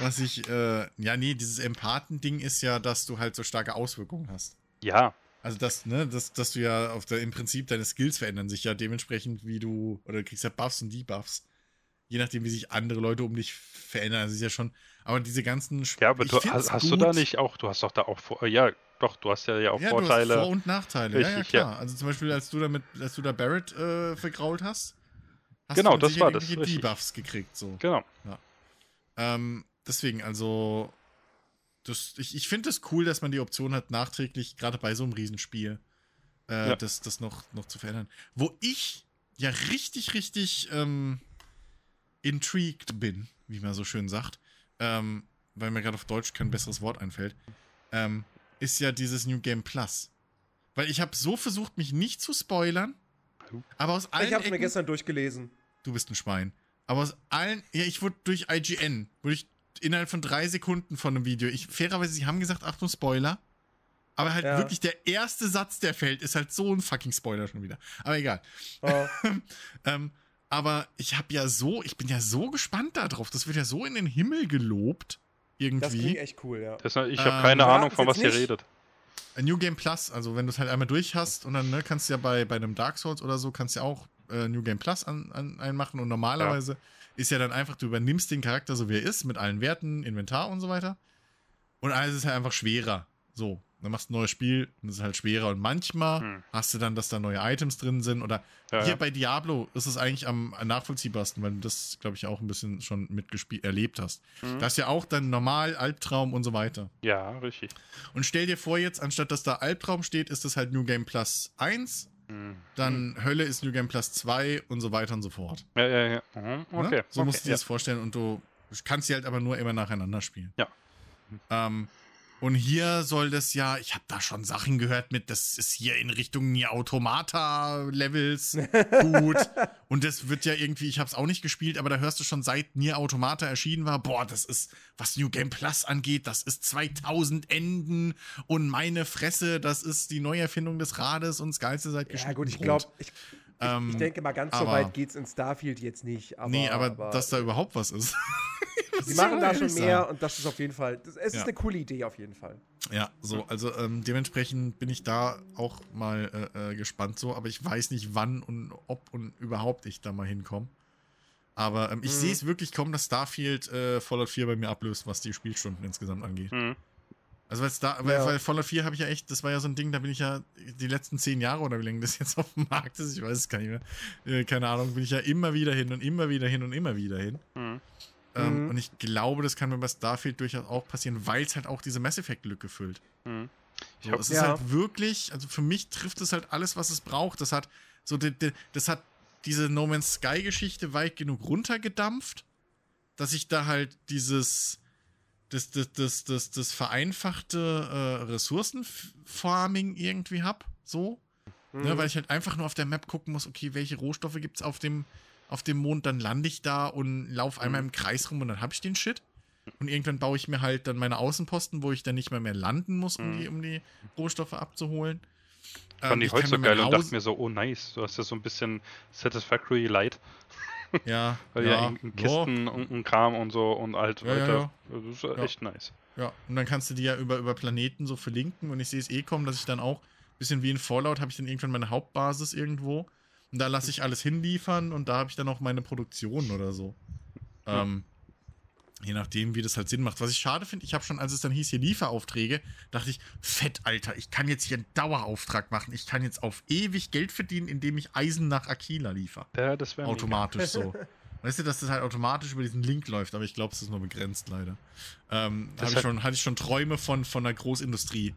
Was ich, äh, ja, nee, dieses Empathen-Ding ist ja, dass du halt so starke Auswirkungen hast. Ja, Also das, ne, dass, dass du ja auf der, im Prinzip deine Skills verändern sich ja dementsprechend, wie du, oder du kriegst ja Buffs und Debuffs. Je nachdem, wie sich andere Leute um dich verändern. Das ist ja schon, aber diese ganzen Sp- ja, aber du, hast, hast du gut. da nicht auch, du hast doch da auch, Vor ja, doch, du hast ja, ja auch ja, Vorteile. Vor- und Nachteile. ja, ja, Richtig, ja. klar. Also zum Beispiel, als du damit, als du da Barrett äh, vergrault hast, hast Genau, du das war das, richtig. Debuffs gekriegt. So. Genau. Ähm, deswegen, also, das, ich, ich finde es das cool, dass man die Option hat, nachträglich, gerade bei so einem Riesenspiel, äh, Ja. das, das noch, noch zu verändern. Wo ich ja richtig, richtig ähm, intrigued bin, wie man so schön sagt, ähm, weil mir gerade auf Deutsch kein besseres Wort einfällt, ähm, ist ja dieses New Game Plus. Weil ich habe so versucht, mich nicht zu spoilern, aber aus allen Ich hab's mir gestern durchgelesen. du bist ein Schwein. Aber aus allen, ja, ich wurde durch IGN, wurde ich innerhalb von drei Sekunden von einem Video, ich, fairerweise, sie haben gesagt, Achtung, Spoiler. Aber halt Ja. wirklich der erste Satz, der fällt, ist halt so ein fucking Spoiler schon wieder. Aber egal. Oh, Ähm, aber ich habe ja so, ich bin ja so gespannt darauf. Das wird ja so in den Himmel gelobt. das klingt Irgendwie. echt cool, ja. Das, ich Ähm, habe keine ja, Ahnung, von was ihr redet. A New Game Plus, also wenn du es halt einmal durch hast und dann ne, kannst du ja bei, bei einem Dark Souls oder so, kannst du ja auch äh, New Game Plus an, an, einmachen und normalerweise ist ja dann einfach, du übernimmst den Charakter so wie er ist, mit allen Werten, Inventar und so weiter. Und alles ist halt einfach schwerer. So, dann machst du ein neues Spiel und es ist halt schwerer. Und manchmal Hm. hast du dann, dass da neue Items drin sind. Oder Ja, hier ja. bei Diablo ist es eigentlich am nachvollziehbarsten, weil du das, glaube ich, auch ein bisschen schon mitgespielt erlebt hast. Mhm. Das ist ja auch dann normal, Albtraum und so weiter. Ja, richtig. Und stell dir vor, jetzt, anstatt dass da Albtraum steht, ist es halt New Game Plus 1, Mhm. dann Hölle ist New Game Plus 2 und so weiter und so fort. Ja, ja, ja. Mhm. Ne? Okay. So okay. musst du dir ja. das vorstellen und du kannst sie halt aber nur immer nacheinander spielen. Ja. Ähm, und hier soll das ja, ich habe da schon Sachen gehört mit, das ist hier in Richtung Nier Automata-Levels gut. Und das wird ja irgendwie, ich habe es auch nicht gespielt, aber da hörst du schon seit Nier Automata erschienen war, boah, das ist, was New Game Plus angeht, das ist 2000 Enden und meine Fresse, das ist die Neuerfindung des Rades und das Geilste seit Ja, gut, ich glaube, ich, Ähm, ich denke mal, ganz so aber- weit geht's in Starfield jetzt nicht. Aber, nee, aber, dass da überhaupt was ist. sie machen da schon mehr sagen. und das ist auf jeden Fall, das, es ist Ja. eine coole Idee auf jeden Fall. Ja, so, also ähm, dementsprechend bin ich da auch mal äh, äh, gespannt so, aber ich weiß nicht, wann und ob und überhaupt ich da mal hinkomme. Aber ähm, ich Mhm. sehe es wirklich kommen, dass Starfield äh, Fallout 4 bei mir ablöst, was die Spielstunden insgesamt angeht. Mhm. Also weil, Star weil, Ja. weil Fallout 4 habe ich ja echt, das war ja so ein Ding, da bin ich ja die letzten zehn Jahre oder wie lange das jetzt auf dem Markt ist, ich weiß es gar nicht mehr, äh, keine Ahnung, bin ich ja immer wieder hin und immer wieder hin und immer wieder hin. Mhm. Ähm, Mhm. Und ich glaube, das kann mir bei Starfield durchaus auch passieren, weil es halt auch diese Mass Effect-Lücke füllt. Mhm. Ich So, es ist Ja. halt wirklich, also für mich trifft es halt alles, was es braucht. Das hat so, de, de, das hat diese No Man's Sky-Geschichte weit genug runtergedampft, dass ich da halt dieses, das, das, das, das, das vereinfachte äh, Ressourcenfarming irgendwie hab, so. Mhm. Ne, weil ich halt einfach nur auf der Map gucken muss, okay, welche Rohstoffe gibt's auf dem, auf dem Mond, dann lande ich da und laufe einmal im Kreis rum und dann hab ich den Shit. Und irgendwann baue ich mir halt dann meine Außenposten, wo ich dann nicht mehr mehr landen muss, um, Mhm. die, um die Rohstoffe abzuholen. fand Ähm, ich heute so geil und dachte mir so, oh nice, du hast ja so ein bisschen Satisfactory Light, Ja, weil ja, in, in Kisten und, und Kram und so und halt Ja, ja, weiter. ja. Das ist ja Ja. echt nice. Ja, und dann kannst du die ja über, über Planeten so verlinken und ich sehe es eh kommen, dass ich dann auch, bisschen wie in Fallout, habe ich dann irgendwann meine Hauptbasis irgendwo und da lasse ich alles hinliefern und da habe ich dann auch meine Produktion oder so. Ja. Ähm, je nachdem, wie das halt Sinn macht. Was ich schade finde, ich habe schon, als es dann hieß, hier Lieferaufträge, dachte ich, fett, Alter, ich kann jetzt hier einen Dauerauftrag machen. Ich kann jetzt auf ewig Geld verdienen, indem ich Eisen nach Aquila liefere. Ja, das wäre Automatisch so. Weißt du, dass das halt automatisch über diesen Link läuft, aber ich glaube, es ist nur begrenzt leider. Ähm, ich schon, hatte ich schon Träume von, von der Großindustrie.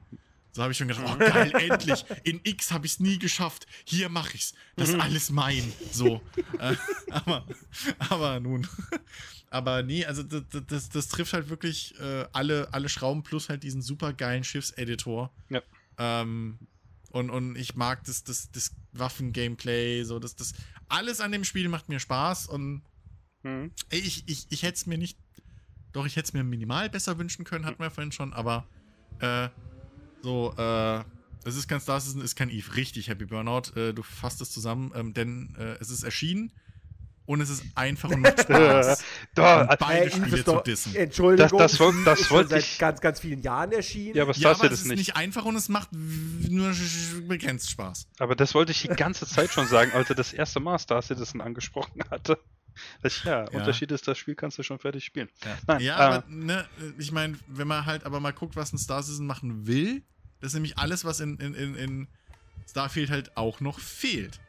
So habe ich schon gedacht, oh geil, endlich. In X habe ich es nie geschafft. Hier mache ich's. Das ist alles mein. So. äh, aber, aber nun. Aber nee, also das, das, das trifft halt wirklich äh, alle, alle Schrauben plus halt diesen super geilen Schiffseditor. Ja. Ähm, und, und ich mag das, das, das Waffen-Gameplay, so das, das. Alles an dem Spiel macht mir Spaß und Mhm. ich, ich, ich hätte es mir nicht. Doch, ich hätte es mir minimal besser wünschen können, hatten wir ja vorhin schon, aber äh, so, äh, es ist kein Star Citizen, ist kein Eve. Richtig, Happy Burnout. Äh, du fasst es zusammen, ähm, denn äh, es ist erschienen und es ist einfach und macht Spaß. Da, Und äh, beide Eve Spiele ist doch- zu dissen. Entschuldigung, Das- das woll- Eve das ist wollte seit ganz, ganz vielen Jahren erschienen. ja, aber Ja, Star aber es ist nicht. nicht. einfach und es macht nur begrenzt Spaß. Aber das wollte ich die ganze Zeit schon sagen, als er das erste Mal Star Citizen angesprochen hatte. Das, ja, Ja. Unterschied ist, das Spiel kannst du schon fertig spielen. Ja, Nein, ja äh, aber ne, ich meine, wenn man halt aber mal guckt, was ein Star Citizen machen will, das ist nämlich alles, was in, in, in, in Starfield halt auch noch fehlt.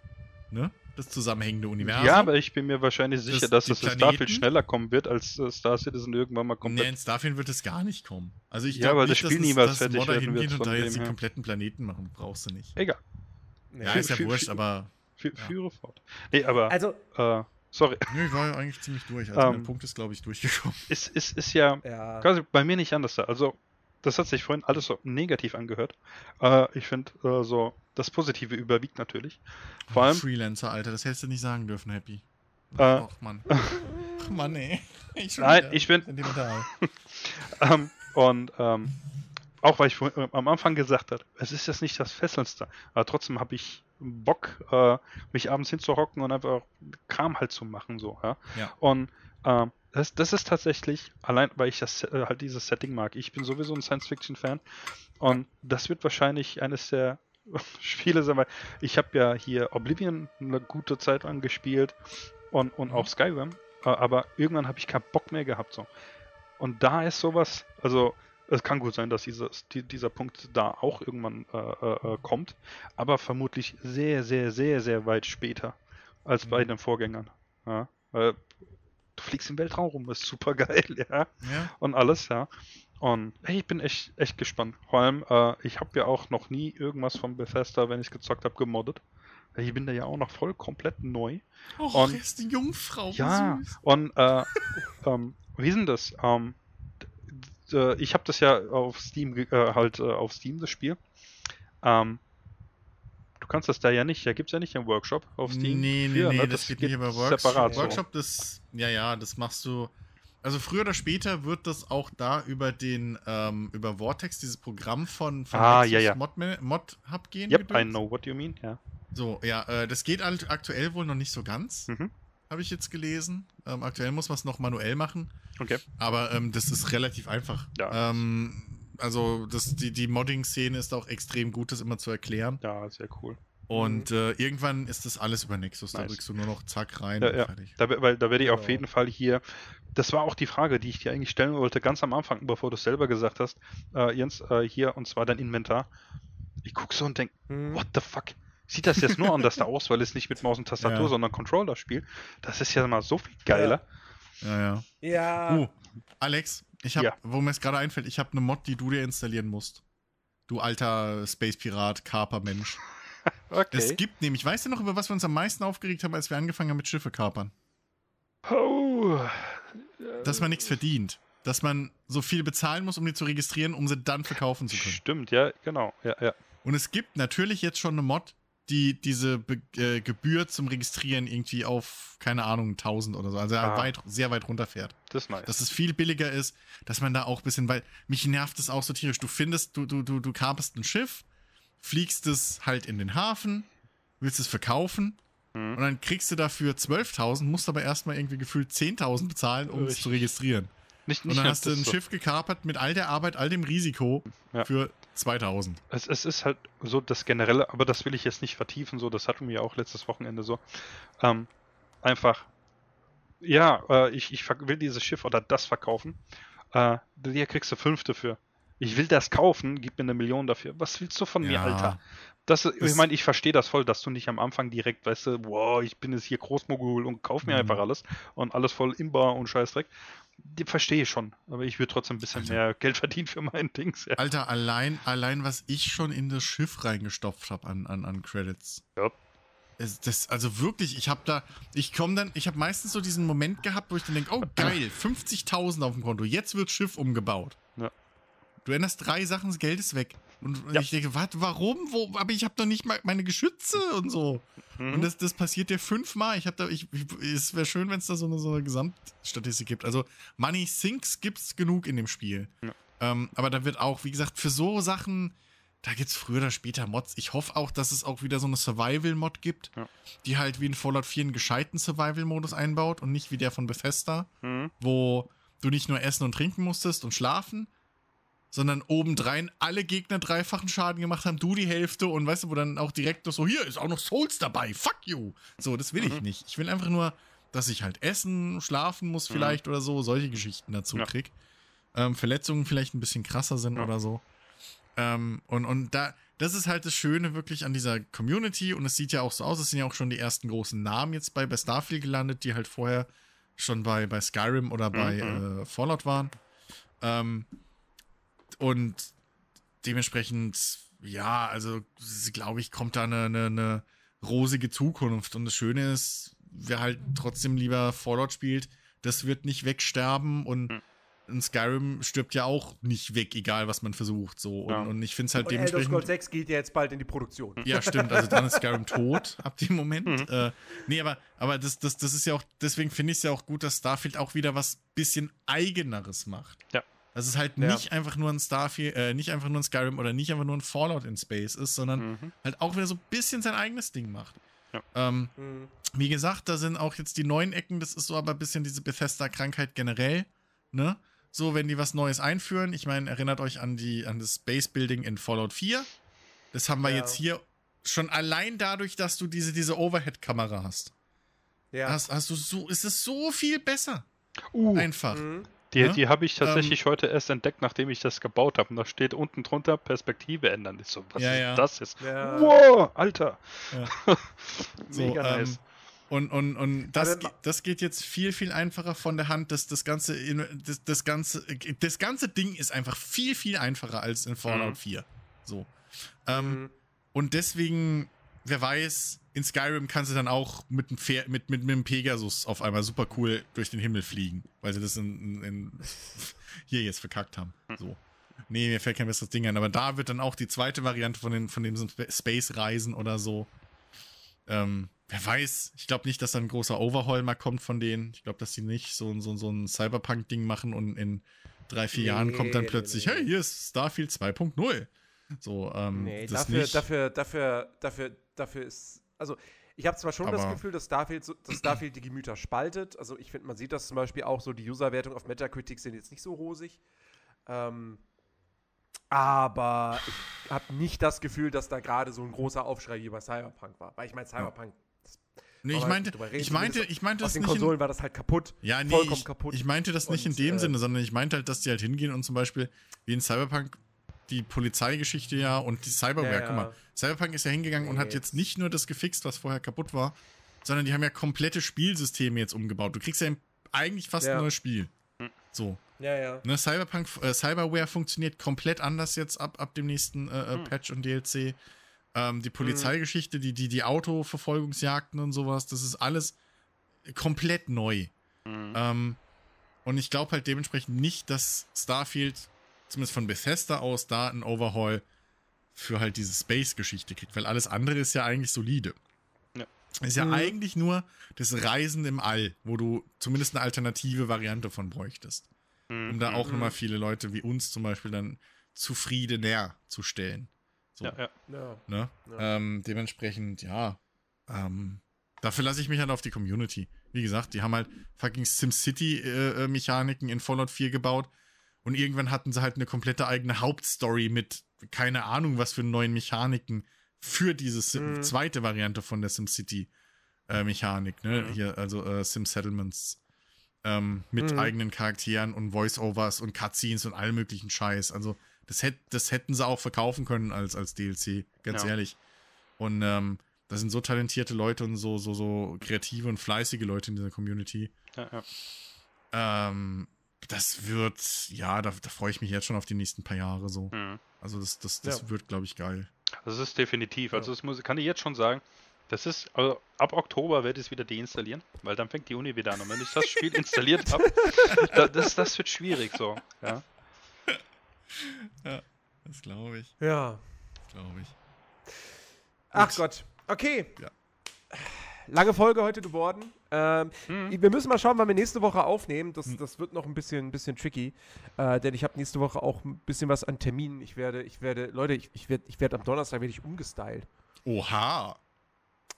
Ne? Das zusammenhängende Universum. Ja, aber ich bin mir wahrscheinlich sicher, Das- dass das in Starfield Planeten? schneller kommen wird, als äh, Star Citizen irgendwann mal Nee, komplett. in Starfield wird es gar nicht kommen. Also ich Ja, glaube weil das nicht, Spiel dass, niemals dass fertig Modder werden wird hingehen und von da dem jetzt die her. kompletten Planeten machen. Brauchst du nicht. Egal, Nee. Ja, ist ja wurscht, aber Fü- Ja. führe fort. Nee, aber, Also, äh, sorry, nö, ich war ja eigentlich ziemlich durch. Also Ähm. der Punkt ist, glaube ich, durchgekommen. ist, ist, ist ja ja. quasi bei mir nicht anders. da. Also, das hat sich vorhin alles so negativ angehört. Äh, ich finde, äh, so, das Positive überwiegt natürlich. Vor allem, Freelancer, Alter, das hättest du nicht sagen dürfen, Happy. Äh. Ach, Mann. Ach, Mann, ey. Ich Nein, ich bin-. Ähm, und ähm, auch weil ich vor- äh, am Anfang gesagt habe, es ist jetzt nicht das Fesselndste, aber trotzdem habe ich Bock, äh, mich abends hinzuhocken und einfach Kram halt zu machen, so, ja. Ja. Und ähm, das, das ist tatsächlich, allein weil ich das äh, halt dieses Setting mag. Ich bin sowieso ein Science-Fiction-Fan und das wird wahrscheinlich eines der Spiele sein, weil ich habe ja hier Oblivion eine gute Zeit lang gespielt und, und Mhm. auch Skyrim, äh, aber irgendwann habe ich keinen Bock mehr gehabt, so. Und da ist sowas, also es kann gut sein, dass dieses, die, dieser Punkt da auch irgendwann äh, äh, äh, kommt, aber vermutlich sehr, sehr, sehr, sehr weit später als bei Mhm. den Vorgängern. Ja? Weil du fliegst im Weltraum rum, ist super geil, ja. Ja. Und alles, ja. Und hey, ich bin echt, echt gespannt. Vor allem, äh, ich habe ja auch noch nie irgendwas von Bethesda, wenn ich gezockt habe, gemoddet. Ich bin da ja auch noch voll komplett neu. Och, Und- ist eine Jungfrau. Ja, süß. und äh, ähm, wie ist denn das? Ähm, äh, ich habe das ja auf Steam äh, halt äh, auf Steam das Spiel. Ähm, du kannst das da ja nicht, da gibt es ja nicht einen Workshop auf Steam. Nee, nee, für, nee, ne? das, geht nicht über Workshop. separat so. Workshop, das, ja, ja, das machst du. Also früher oder später wird das auch da über den, ähm, über Vortex, dieses Programm von, von Ah, Nexus ja, ja. Mod, Mod Hub gehen. Yep, I know what you mean, ja. So, ja, äh, das geht alt- aktuell wohl noch nicht so ganz, Mhm. Habe ich jetzt gelesen. Ähm, aktuell muss man es noch manuell machen. Okay. Aber ähm, das ist relativ einfach. Ja. Ähm, also das, die, die Modding-Szene ist auch extrem gut, das immer zu erklären. Ja, sehr cool. Und äh, irgendwann ist das alles über Nexus. Da Nice. drückst du nur noch zack rein Ja, und ja. fertig. Da, we- weil, da werde ich auf Genau. jeden Fall hier. Das war auch die Frage, die ich dir eigentlich stellen wollte, ganz am Anfang, bevor du es selber gesagt hast, äh, Jens, äh, hier, und zwar dein Inventar. Ich gucke so und denke, Hm. what the fuck? Sieht das jetzt nur anders da aus, weil es nicht mit Maus und Tastatur, Ja. sondern Controller spielt? Das ist ja mal so viel geiler. Ja, ja. Ja. Uh, Alex, ich habe, Ja. wo mir es gerade einfällt, ich habe eine Mod, die du dir installieren musst. Du alter Space Pirat, Kaper-Mensch. Okay. Es gibt nämlich, weißt du noch, über was wir uns am meisten aufgeregt haben, als wir angefangen haben mit Schiffe kapern? Oh. Dass man nichts verdient. Dass man so viel bezahlen muss, um die zu registrieren, um sie dann verkaufen zu können. Stimmt, ja, genau. Ja, ja. Und es gibt natürlich jetzt schon eine Mod, die diese Be äh, Gebühr zum Registrieren irgendwie auf, keine Ahnung, 1000 oder so, also Ah. weit, sehr weit runterfährt. Das ist nice. Dass es viel billiger ist, dass man da auch ein bisschen, weil mich nervt es auch so tierisch. Du findest, du, du, du, du kaperst ein Schiff, fliegst es halt in den Hafen, willst es verkaufen Mhm. und dann kriegst du dafür 12.000, musst aber erstmal irgendwie gefühlt 10.000 bezahlen, um es Richtig. zu registrieren. nicht, Und nicht dann nur hast du ein so. Schiff gekapert mit all der Arbeit, all dem Risiko Ja. für 2.000. Es, es ist halt so das Generelle, aber das will ich jetzt nicht vertiefen, so, das hatten wir ja auch letztes Wochenende so. Ähm, einfach, ja, äh, ich, ich will dieses Schiff oder das verkaufen. Äh, hier kriegst du fünf dafür. Ich will das kaufen, gib mir eine Million dafür. Was willst du von mir, Ja. Alter? Das, ist- Das- ich meine, ich verstehe das voll, dass du nicht am Anfang direkt, weißt du, wow, ich bin jetzt hier Großmogul und kauf mir Mhm. einfach alles und alles voll Imbar und Scheißdreck. Verstehe ich schon, aber ich würde trotzdem ein bisschen Alter. mehr Geld verdienen für mein Dings. Ja. Alter, allein, allein was ich schon in das Schiff reingestopft habe an, an, an Credits. Ja. Es, das, also wirklich, ich habe da, ich komme dann, ich habe meistens so diesen Moment gehabt, wo ich dann denke, oh geil, 50.000 auf dem Konto, jetzt wird Schiff umgebaut. Ja. Du änderst drei Sachen, das Geld ist weg. Und Ja. ich denke, wat, warum? Wo, aber ich habe doch nicht mal meine Geschütze und so. Mhm. Und das, das passiert dir fünfmal. Ich habe da, ich, ich, es wäre schön, wenn es da so eine, so eine Gesamtstatistik gibt. Also Money Sinks gibt's genug in dem Spiel. Ja. Ähm, aber da wird auch, wie gesagt, für so Sachen, da gibt's früher oder später Mods. Ich hoffe auch, dass es auch wieder so eine Survival-Mod gibt, Ja. die halt wie in Fallout 4 einen gescheiten Survival-Modus einbaut und nicht wie der von Bethesda, Mhm. wo du nicht nur essen und trinken musstest und schlafen, sondern obendrein alle Gegner dreifachen Schaden gemacht haben, du die Hälfte und weißt du, wo dann auch direkt noch so, hier ist auch noch Souls dabei, fuck you. So, das will ich Mhm. nicht. Ich will einfach nur, dass ich halt essen, schlafen muss vielleicht oder so, solche Geschichten dazu Ja. krieg. Ähm, Verletzungen vielleicht ein bisschen krasser sind Ja. oder so. Ähm, und, und da, das ist halt das Schöne wirklich an dieser Community und es sieht ja auch so aus, es sind ja auch schon die ersten großen Namen jetzt bei, bei Starfield gelandet, die halt vorher schon bei, bei Skyrim oder bei Mhm. äh, Fallout waren. Ähm, und dementsprechend, ja, also glaube ich, kommt da eine, eine, eine rosige Zukunft. Und das Schöne ist, wer halt trotzdem lieber Fallout spielt, das wird nicht wegsterben und Hm. ein Skyrim stirbt ja auch nicht weg, egal was man versucht. So. Und, Ja. und ich finde es halt Und Elder Scrolls dementsprechend. 6 geht ja jetzt bald in die Produktion. Ja, stimmt. Also dann ist Skyrim tot ab dem Moment. Mhm. Äh, nee, aber, aber das, das, das ist ja auch, deswegen finde ich es ja auch gut, dass Starfield auch wieder was bisschen eigeneres macht. Ja. Dass es halt Ja. nicht einfach nur ein Starfield, äh, nicht einfach nur ein Skyrim oder nicht einfach nur ein Fallout in Space ist, sondern Mhm. halt auch wieder so ein bisschen sein eigenes Ding macht. Ja. Ähm, Mhm. wie gesagt, da sind auch jetzt die neuen Ecken, das ist so aber ein bisschen diese Bethesda-Krankheit generell, ne? So, wenn die was Neues einführen, ich meine, erinnert euch an die, an das Space Building in Fallout 4. Das haben wir Ja. jetzt hier schon allein dadurch, dass du diese, diese Overhead-Kamera hast. Ja. Hast, hast du so, ist es so viel besser. Uh, Einfach. Mhm. Die, ne? die habe ich tatsächlich Ähm, heute erst entdeckt, nachdem ich das gebaut habe. Und da steht unten drunter Perspektive ändern. Ich so, was Ja, ist ja. das jetzt? Ja. Wow, Alter. Ja. So, Mega ähm, nice. Und, und, und das, das geht jetzt viel, viel einfacher von der Hand. Das, das, ganze, das, das, ganze, das ganze Ding ist einfach viel, viel einfacher als in Fallout Mhm. 4. So. Ähm, Mhm. Und deswegen, wer weiß, in Skyrim kannst du dann auch mit einem, Pferd, mit, mit, mit einem Pegasus auf einmal super cool durch den Himmel fliegen, weil sie das in, in, in hier jetzt verkackt haben. So. Nee, mir fällt kein besseres Ding ein. Aber da wird dann auch die zweite Variante von, den, von Sp- Space-Reisen oder so. Ähm, wer weiß, ich glaube nicht, dass da ein großer Overhaul mal kommt von denen. Ich glaube, dass die nicht so, so, so ein Cyberpunk-Ding machen und in drei, vier Nee, Jahren kommt dann plötzlich, nee. hey, hier ist Starfield 2.0. So, ähm, Nee, dafür, dafür, dafür, dafür, dafür ist. Also, ich habe zwar schon das Aber- Gefühl, dass Starfield, so, dass Starfield die Gemüter spaltet. Also, ich finde, man sieht das zum Beispiel auch so, die Userwertungen auf Metacritic sind jetzt nicht so rosig. Ähm, aber ich habe nicht das Gefühl, dass da gerade so ein großer Aufschrei wie bei Cyberpunk war. Weil ich meine, Cyberpunk, Nee, ich meinte, reden, ich meinte, ich meinte das den nicht in, Konsolen war das halt kaputt. Ja, nee, vollkommen ich, kaputt. ich meinte das nicht in Und, dem äh, Sinne, sondern ich meinte halt, dass die halt hingehen und zum Beispiel wie in Cyberpunk die Polizeigeschichte ja und die Cyberware, Ja, guck mal. Cyberpunk ist ja hingegangen und hat jetzt nicht nur das gefixt, was vorher kaputt war, sondern die haben ja komplette Spielsysteme jetzt umgebaut. Du kriegst ja eigentlich fast ein neues Spiel. Hm. So. Ja, ja. Ne, Cyberpunk, äh, Cyberware funktioniert komplett anders jetzt ab, ab dem nächsten äh, äh, Hm. Patch und DLC. Ähm, die Polizeigeschichte, die, die, die Autoverfolgungsjagden und sowas, das ist alles komplett neu. Mhm. Ähm, und ich glaube halt dementsprechend nicht, dass Starfield, zumindest von Bethesda aus, da einen Overhaul für halt diese Space-Geschichte kriegt, weil alles andere ist ja eigentlich solide. Ja. Ist ja Mhm. eigentlich nur das Reisen im All, wo du zumindest eine alternative Variante von bräuchtest. Mhm. Um da auch Mhm. nochmal viele Leute wie uns zum Beispiel dann zufriedener zu stellen. So, Ja, ja. ja. Ne? Ja. Ähm, dementsprechend, ja. Ähm, dafür lasse ich mich halt auf die Community. Wie gesagt, die haben halt fucking SimCity-Mechaniken in Fallout 4 gebaut. Und irgendwann hatten sie halt eine komplette eigene Hauptstory mit keine Ahnung, was für neuen Mechaniken für diese Sim Mhm. zweite Variante von der SimCity-Mechanik, ne? Mhm. Hier, also äh, Sim Settlements. Ähm, mit Mhm. eigenen Charakteren und Voice-Overs und Cutscenes und allem möglichen Scheiß. Also, das, hätt, das hätten sie auch verkaufen können als, als DLC, ganz Ja. ehrlich. Und ähm, da sind so talentierte Leute und so, so, so kreative und fleißige Leute in dieser Community. ja, ja. Ähm, das wird, ja, da, da freue ich mich jetzt schon auf die nächsten paar Jahre so. Mhm. Also das, das, das Ja. wird, glaube ich, geil. Das ist definitiv. Ja. Also das muss, kann ich jetzt schon sagen. Das ist, also ab Oktober werde ich es wieder deinstallieren, weil dann fängt die Uni wieder an. Und wenn ich das Spiel installiert habe, da, das, das wird schwierig so. Ja. Das glaube ich, Ja. glaube ich. Ach Gut. Gott. Okay. Ja. Lange Folge heute geworden. Ähm, Hm. Wir müssen mal schauen, wann wir nächste Woche aufnehmen. Das, Hm. das wird noch ein bisschen, ein bisschen tricky. Äh, denn ich habe nächste Woche auch ein bisschen was an Terminen. Ich werde, ich werde, Leute, ich, ich werde ich werd am Donnerstag werde ich umgestylt. Oha!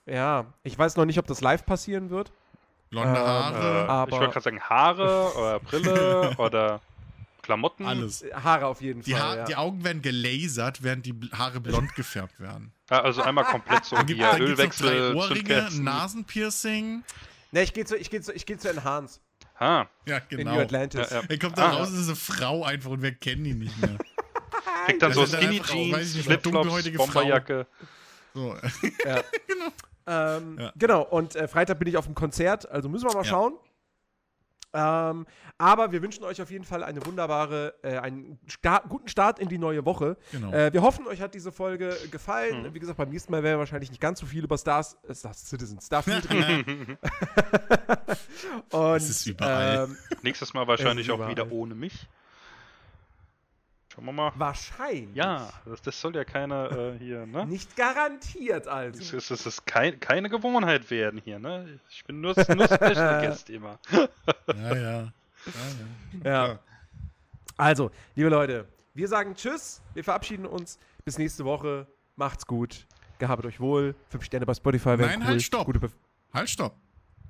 Ja, ich weiß noch nicht, ob das live passieren wird. Blonde Ähm, Haare, Äh, aber- ich wollte gerade sagen Haare oder Brille oder Klamotten. alles. Äh, Haare auf jeden Die, Fall. ha ja. die Augen werden gelasert, während die Haare blond gefärbt werden. Also einmal komplett so hier Ölwechsel, Ohrringe, Nasenpiercing. Ne, ich gehe zu, ich geh zu, ich geh zu Enhance Ah, Ja, in genau. New Atlantis. Ja, ja. Er kommt da Ah. raus, ist eine Frau einfach und wir kennen ihn nicht mehr. kriegt dann so dann Skinny ich Jeans, Flipflops, dunkelhäutige Frau. Bomberjacke. So. Ja. Ähm, Ja. Genau, und äh, Freitag bin ich auf dem Konzert, also müssen wir mal Ja. schauen. Ähm, aber wir wünschen euch auf jeden Fall eine wunderbare, äh, einen Start, guten Start in die neue Woche. Genau. Äh, wir hoffen, euch hat diese Folge gefallen. Mhm. Wie gesagt, beim nächsten Mal werden wir wahrscheinlich nicht ganz so viel über Stars, äh, Star Citizen, Starfield reden. Und, Es ist überall. Ähm, Nächstes Mal wahrscheinlich auch wieder überall. ohne mich. Schauen wir mal. wahrscheinlich. Ja, das, das soll ja keine äh, hier, ne? Nicht garantiert also. ist, es ist kein, keine Gewohnheit werden hier, ne? Ich bin nur, nur Special Guest immer. ja, ja. ja, ja. Ja. Also, liebe Leute, wir sagen Tschüss, wir verabschieden uns. Bis nächste Woche. Macht's gut. Gehabt euch wohl. Fünf Sterne bei Spotify Nein, cool. halt, stopp. Halt, stopp.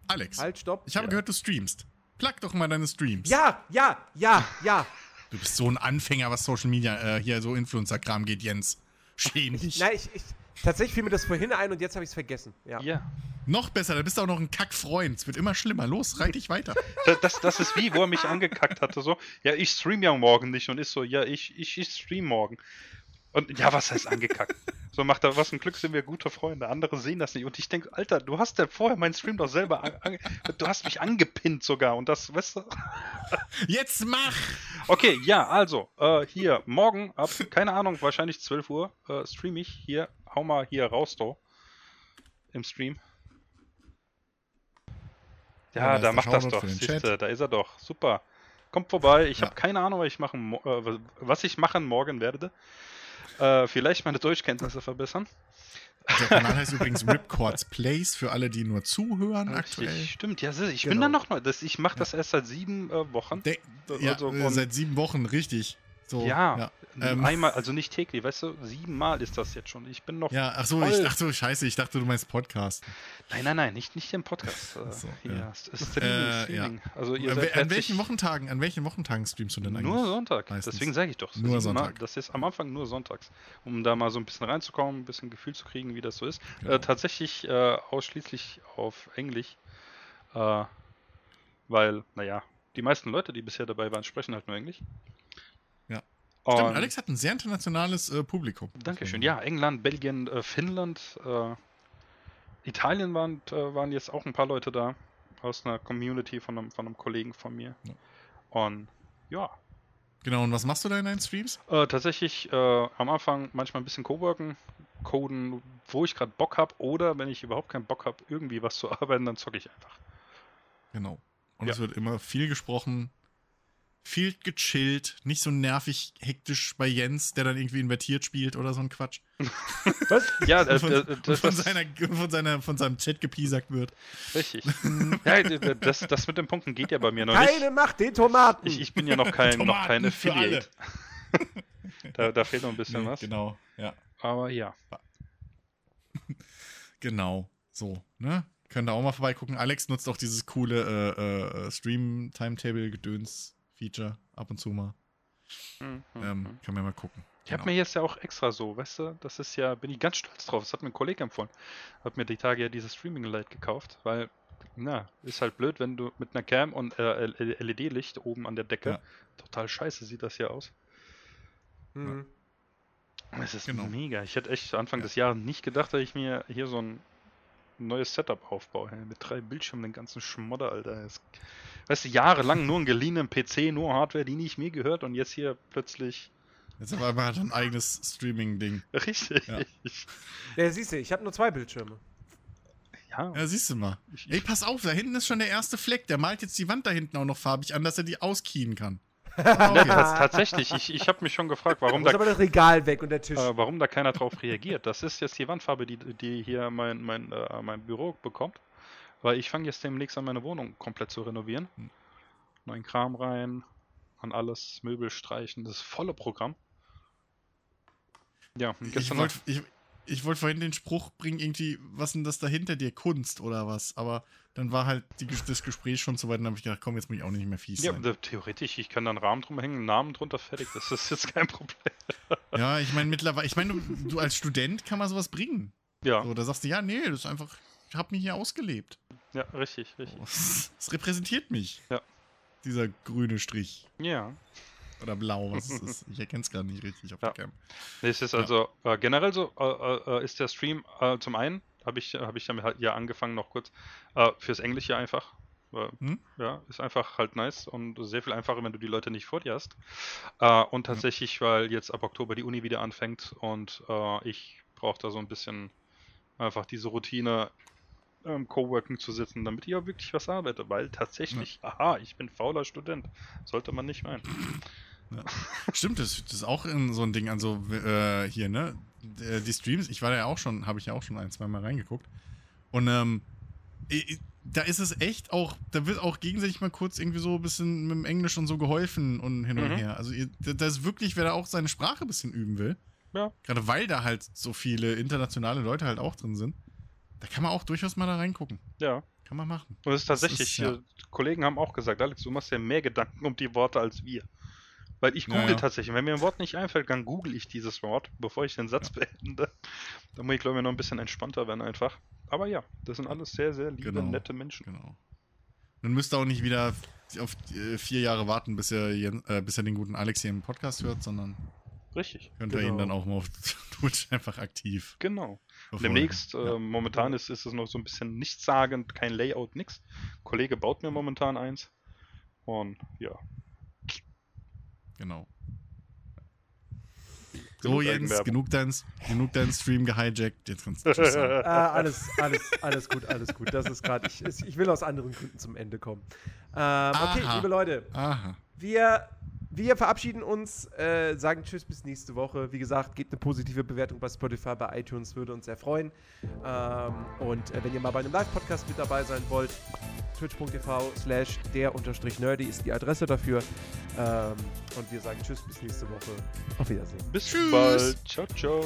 Alex, halt, stopp. ich habe ja. gehört, du streamst. Plug doch mal deine Streams. Ja, ja, ja, ja. Du bist so ein Anfänger, was Social Media, äh, hier so Influencer-Kram geht, Jens. Schäm dich. Nein, ich, ich, tatsächlich fiel mir das vorhin ein und jetzt habe ich es vergessen. Ja. Ja. Noch besser, da bist du auch noch ein Kackfreund. Es wird immer schlimmer. Los, reit dich weiter. Das, das, das ist wie, wo er mich angekackt hatte, so, ja, ich stream ja morgen nicht und ist so, ja, ich, ich, ich stream morgen. Und ja, was heißt angekackt? So macht er, was ein Glück sind wir gute Freunde. Andere sehen das nicht. Und ich denke, Alter, du hast ja vorher meinen Stream doch selber, du hast mich angepinnt sogar. Und das, weißt du? Jetzt mach! Okay, ja, also, äh, hier, morgen ab, keine Ahnung, wahrscheinlich 12 Uhr, äh, stream ich hier, hau mal hier raus, do. Im Stream. Ja, Ja, da da macht das doch, siehste, da ist er doch, super. Kommt vorbei, ich Ja. habe keine Ahnung, was ich machen, äh, was ich machen morgen werde. Äh, vielleicht meine Deutschkenntnisse verbessern. Der Kanal heißt übrigens Ripcords Plays für alle, die nur zuhören Richtig, aktuell. stimmt, ja, ich Genau. bin da noch neu. Das, ich mache das erst seit sieben äh, Wochen. De ja, Also, äh, und- seit sieben Wochen, richtig. So, ja, Ja, ähm, einmal, also nicht täglich, weißt du, siebenmal ist das jetzt schon. Ich bin noch ja ach so, ich, ach so, scheiße, ich dachte, du meinst Podcast. Nein, nein, nein, nicht, nicht im Podcast. Äh, so, hier, ja. es ist Streaming, Äh, Streaming. Also ihr An, seid an welchen Wochentagen, an welchen Wochentagen streamst du denn eigentlich? Nur Sonntag. meistens? Deswegen sage ich doch. Nur. Sonntag. Das ist am Anfang nur sonntags. Um da mal so ein bisschen reinzukommen, ein bisschen Gefühl zu kriegen, wie das so ist. Genau. Äh, tatsächlich äh, ausschließlich auf Englisch. Äh, weil, naja, die meisten Leute, die bisher dabei waren, sprechen halt nur Englisch. Und Stimmt, Alex hat ein sehr internationales äh, Publikum. Dankeschön. Ja, England, Belgien, äh, Finnland, äh, Italien waren, äh, waren jetzt auch ein paar Leute da. aus einer Community von einem, von einem Kollegen von mir. Ja. Und ja, Genau, und was machst du da in deinen Streams? äh, tatsächlich äh, am Anfang manchmal ein bisschen Coworken, coden, wo ich gerade Bock habe, oder wenn ich überhaupt keinen Bock habe, irgendwie was zu arbeiten, dann zocke ich einfach. Genau. Und Ja. es wird immer viel gesprochen, viel gechillt, nicht so nervig, hektisch bei Jens, der dann irgendwie invertiert spielt oder so ein Quatsch. Was? Ja, äh, von, äh, und das, von, das, seiner, von, seiner, von seinem Chat gepiesackt wird. richtig. ja, äh, das, das mit den Punkten geht ja bei mir noch nicht. Keine Macht den Tomaten! Ich, ich bin ja noch kein, noch kein Affiliate. da, da fehlt noch ein bisschen Nee, was. Genau, ja. Aber ja. Genau. So, ne? Könnt ihr auch mal vorbeigucken. Alex nutzt auch dieses coole äh, äh, Stream-Timetable-Gedöns-Feature ab und zu mal. Mhm, Ähm, mhm. kann man mal gucken. Ich habe Genau. mir jetzt ja auch extra so, weißt du, das ist ja, bin ich ganz stolz drauf. Das hat mir ein Kollege empfohlen. Hat mir die Tage ja dieses Streaming Light gekauft, weil, na, ist halt blöd, wenn du mit einer Cam und äh, LED-Licht oben an der Decke, Ja. total scheiße sieht das hier aus. Mhm. Es ist Genau. mega. Ich hätte echt Anfang Ja. des Jahres nicht gedacht, dass ich mir hier so ein neues Setup aufbaue. Hey, mit drei Bildschirmen, den ganzen Schmodder, Alter. Das, weißt du, jahrelang nur einen geliehenen PC, nur Hardware, die nicht mir gehört und jetzt hier plötzlich. Jetzt auf einmal hat er ein eigenes Streaming-Ding. Richtig. Ja. Ja, siehst du, ich habe nur zwei Bildschirme. Ja. Ja, siehst du mal. Ich- Ey, pass auf, da hinten ist schon der erste Fleck. Der malt jetzt die Wand da hinten auch noch farbig an, dass er die auskien kann. Ne, tats- tatsächlich, ich, ich habe mich schon gefragt, warum da, aber das Regal weg und der Tisch. äh, warum da keiner drauf reagiert. Das ist jetzt die Wandfarbe, die, die hier mein, mein, äh, mein Büro bekommt. Weil ich fange jetzt demnächst an, meine Wohnung komplett zu renovieren. Hm. Neuen Kram rein, an alles, Möbel streichen, das volle Programm. Ja, und Ich gestern wollte ich, ich wollt vorhin den Spruch bringen, irgendwie, was denn das da hinter dir? Kunst oder was? Aber dann war halt die, das Gespräch schon so weit, dann habe ich gedacht, komm, jetzt muss ich auch nicht mehr fies ja, sein. da- theoretisch, ich kann da einen Rahmen drum hängen, einen Namen drunter, fertig. Das ist jetzt kein Problem. Ja, ich meine, mittlerweile, ich meine, du, du als Student kann man sowas bringen. Ja, So, da sagst du, ja, nee, das ist einfach, ich habe mich hier ausgelebt. ja, richtig, richtig. Es repräsentiert mich. Ja. Dieser grüne Strich. Ja. Oder blau, was ist das? Ich erkenne es gerade nicht richtig auf Ja. der Cam. Nee, Es ist Ja. also äh, generell so, äh, äh, ist der Stream äh, zum einen, habe ich, hab ich damit halt ja angefangen noch kurz, äh, fürs Englische einfach. Äh, Hm? Ja, ist einfach halt nice und sehr viel einfacher, wenn du die Leute nicht vor dir hast. Äh, und tatsächlich, weil jetzt ab Oktober die Uni wieder anfängt und äh, ich brauche da so ein bisschen einfach diese Routine, ähm, Coworking zu sitzen, damit ich auch wirklich was arbeite, weil tatsächlich, aha, ich bin fauler Student. Sollte man nicht meinen. Stimmt, das, das ist auch in so ein Ding, also äh, hier, ne? D- Die Streams, ich war da ja auch schon, habe ich ja auch schon ein, zwei Mal reingeguckt. Und ähm, da ist es echt auch, da wird auch gegenseitig mal kurz irgendwie so ein bisschen mit dem Englisch und so geholfen und hin und Mhm. her. Also da ist wirklich, wer da auch seine Sprache ein bisschen üben will, Ja. gerade weil da halt so viele internationale Leute halt auch drin sind, da kann man auch durchaus mal da reingucken. Ja. Kann man machen. Und es ist tatsächlich, ist, ja. äh, Kollegen haben auch gesagt, Alex, du machst ja mehr Gedanken um die Worte als wir. Weil ich Ja, google ja. tatsächlich. Wenn mir ein Wort nicht einfällt, dann google ich dieses Wort, bevor ich den Satz beende. Da muss ich, glaube ich, noch ein bisschen entspannter werden einfach. Aber ja, das sind alles sehr, sehr liebe, Genau. nette Menschen. Genau. Dann müsst ihr auch nicht wieder auf äh, vier Jahre warten, bis ihr, äh, bis ihr den guten Alex hier im Podcast hört, sondern Richtig. könnt ihr Genau. ihn dann auch mal auf Twitch einfach aktiv Genau. verfolgen. Demnächst, äh, Ja. momentan ist, ist es noch so ein bisschen nichtssagend, kein Layout, nix. Kollege baut mir momentan eins. Und ja. Genau. So, Jens, genug dein, genug dein Stream gehijackt. Jetzt kannst du Tschüss sagen. Ah, alles, alles, alles gut, alles gut. Das ist gerade, ich, ich will aus anderen Gründen zum Ende kommen. Ähm, okay, Aha. liebe Leute, Aha. wir, wir verabschieden uns, äh, sagen Tschüss bis nächste Woche. Wie gesagt, gebt eine positive Bewertung bei Spotify, bei iTunes, würde uns sehr freuen. Ähm, und äh, wenn ihr mal bei einem Live-Podcast mit dabei sein wollt, twitch.tv slash der unterstrich nerdy ist die Adresse dafür. Ähm, und wir sagen Tschüss bis nächste Woche. Auf Wiedersehen. Bis Tschüss. bald. Ciao, ciao.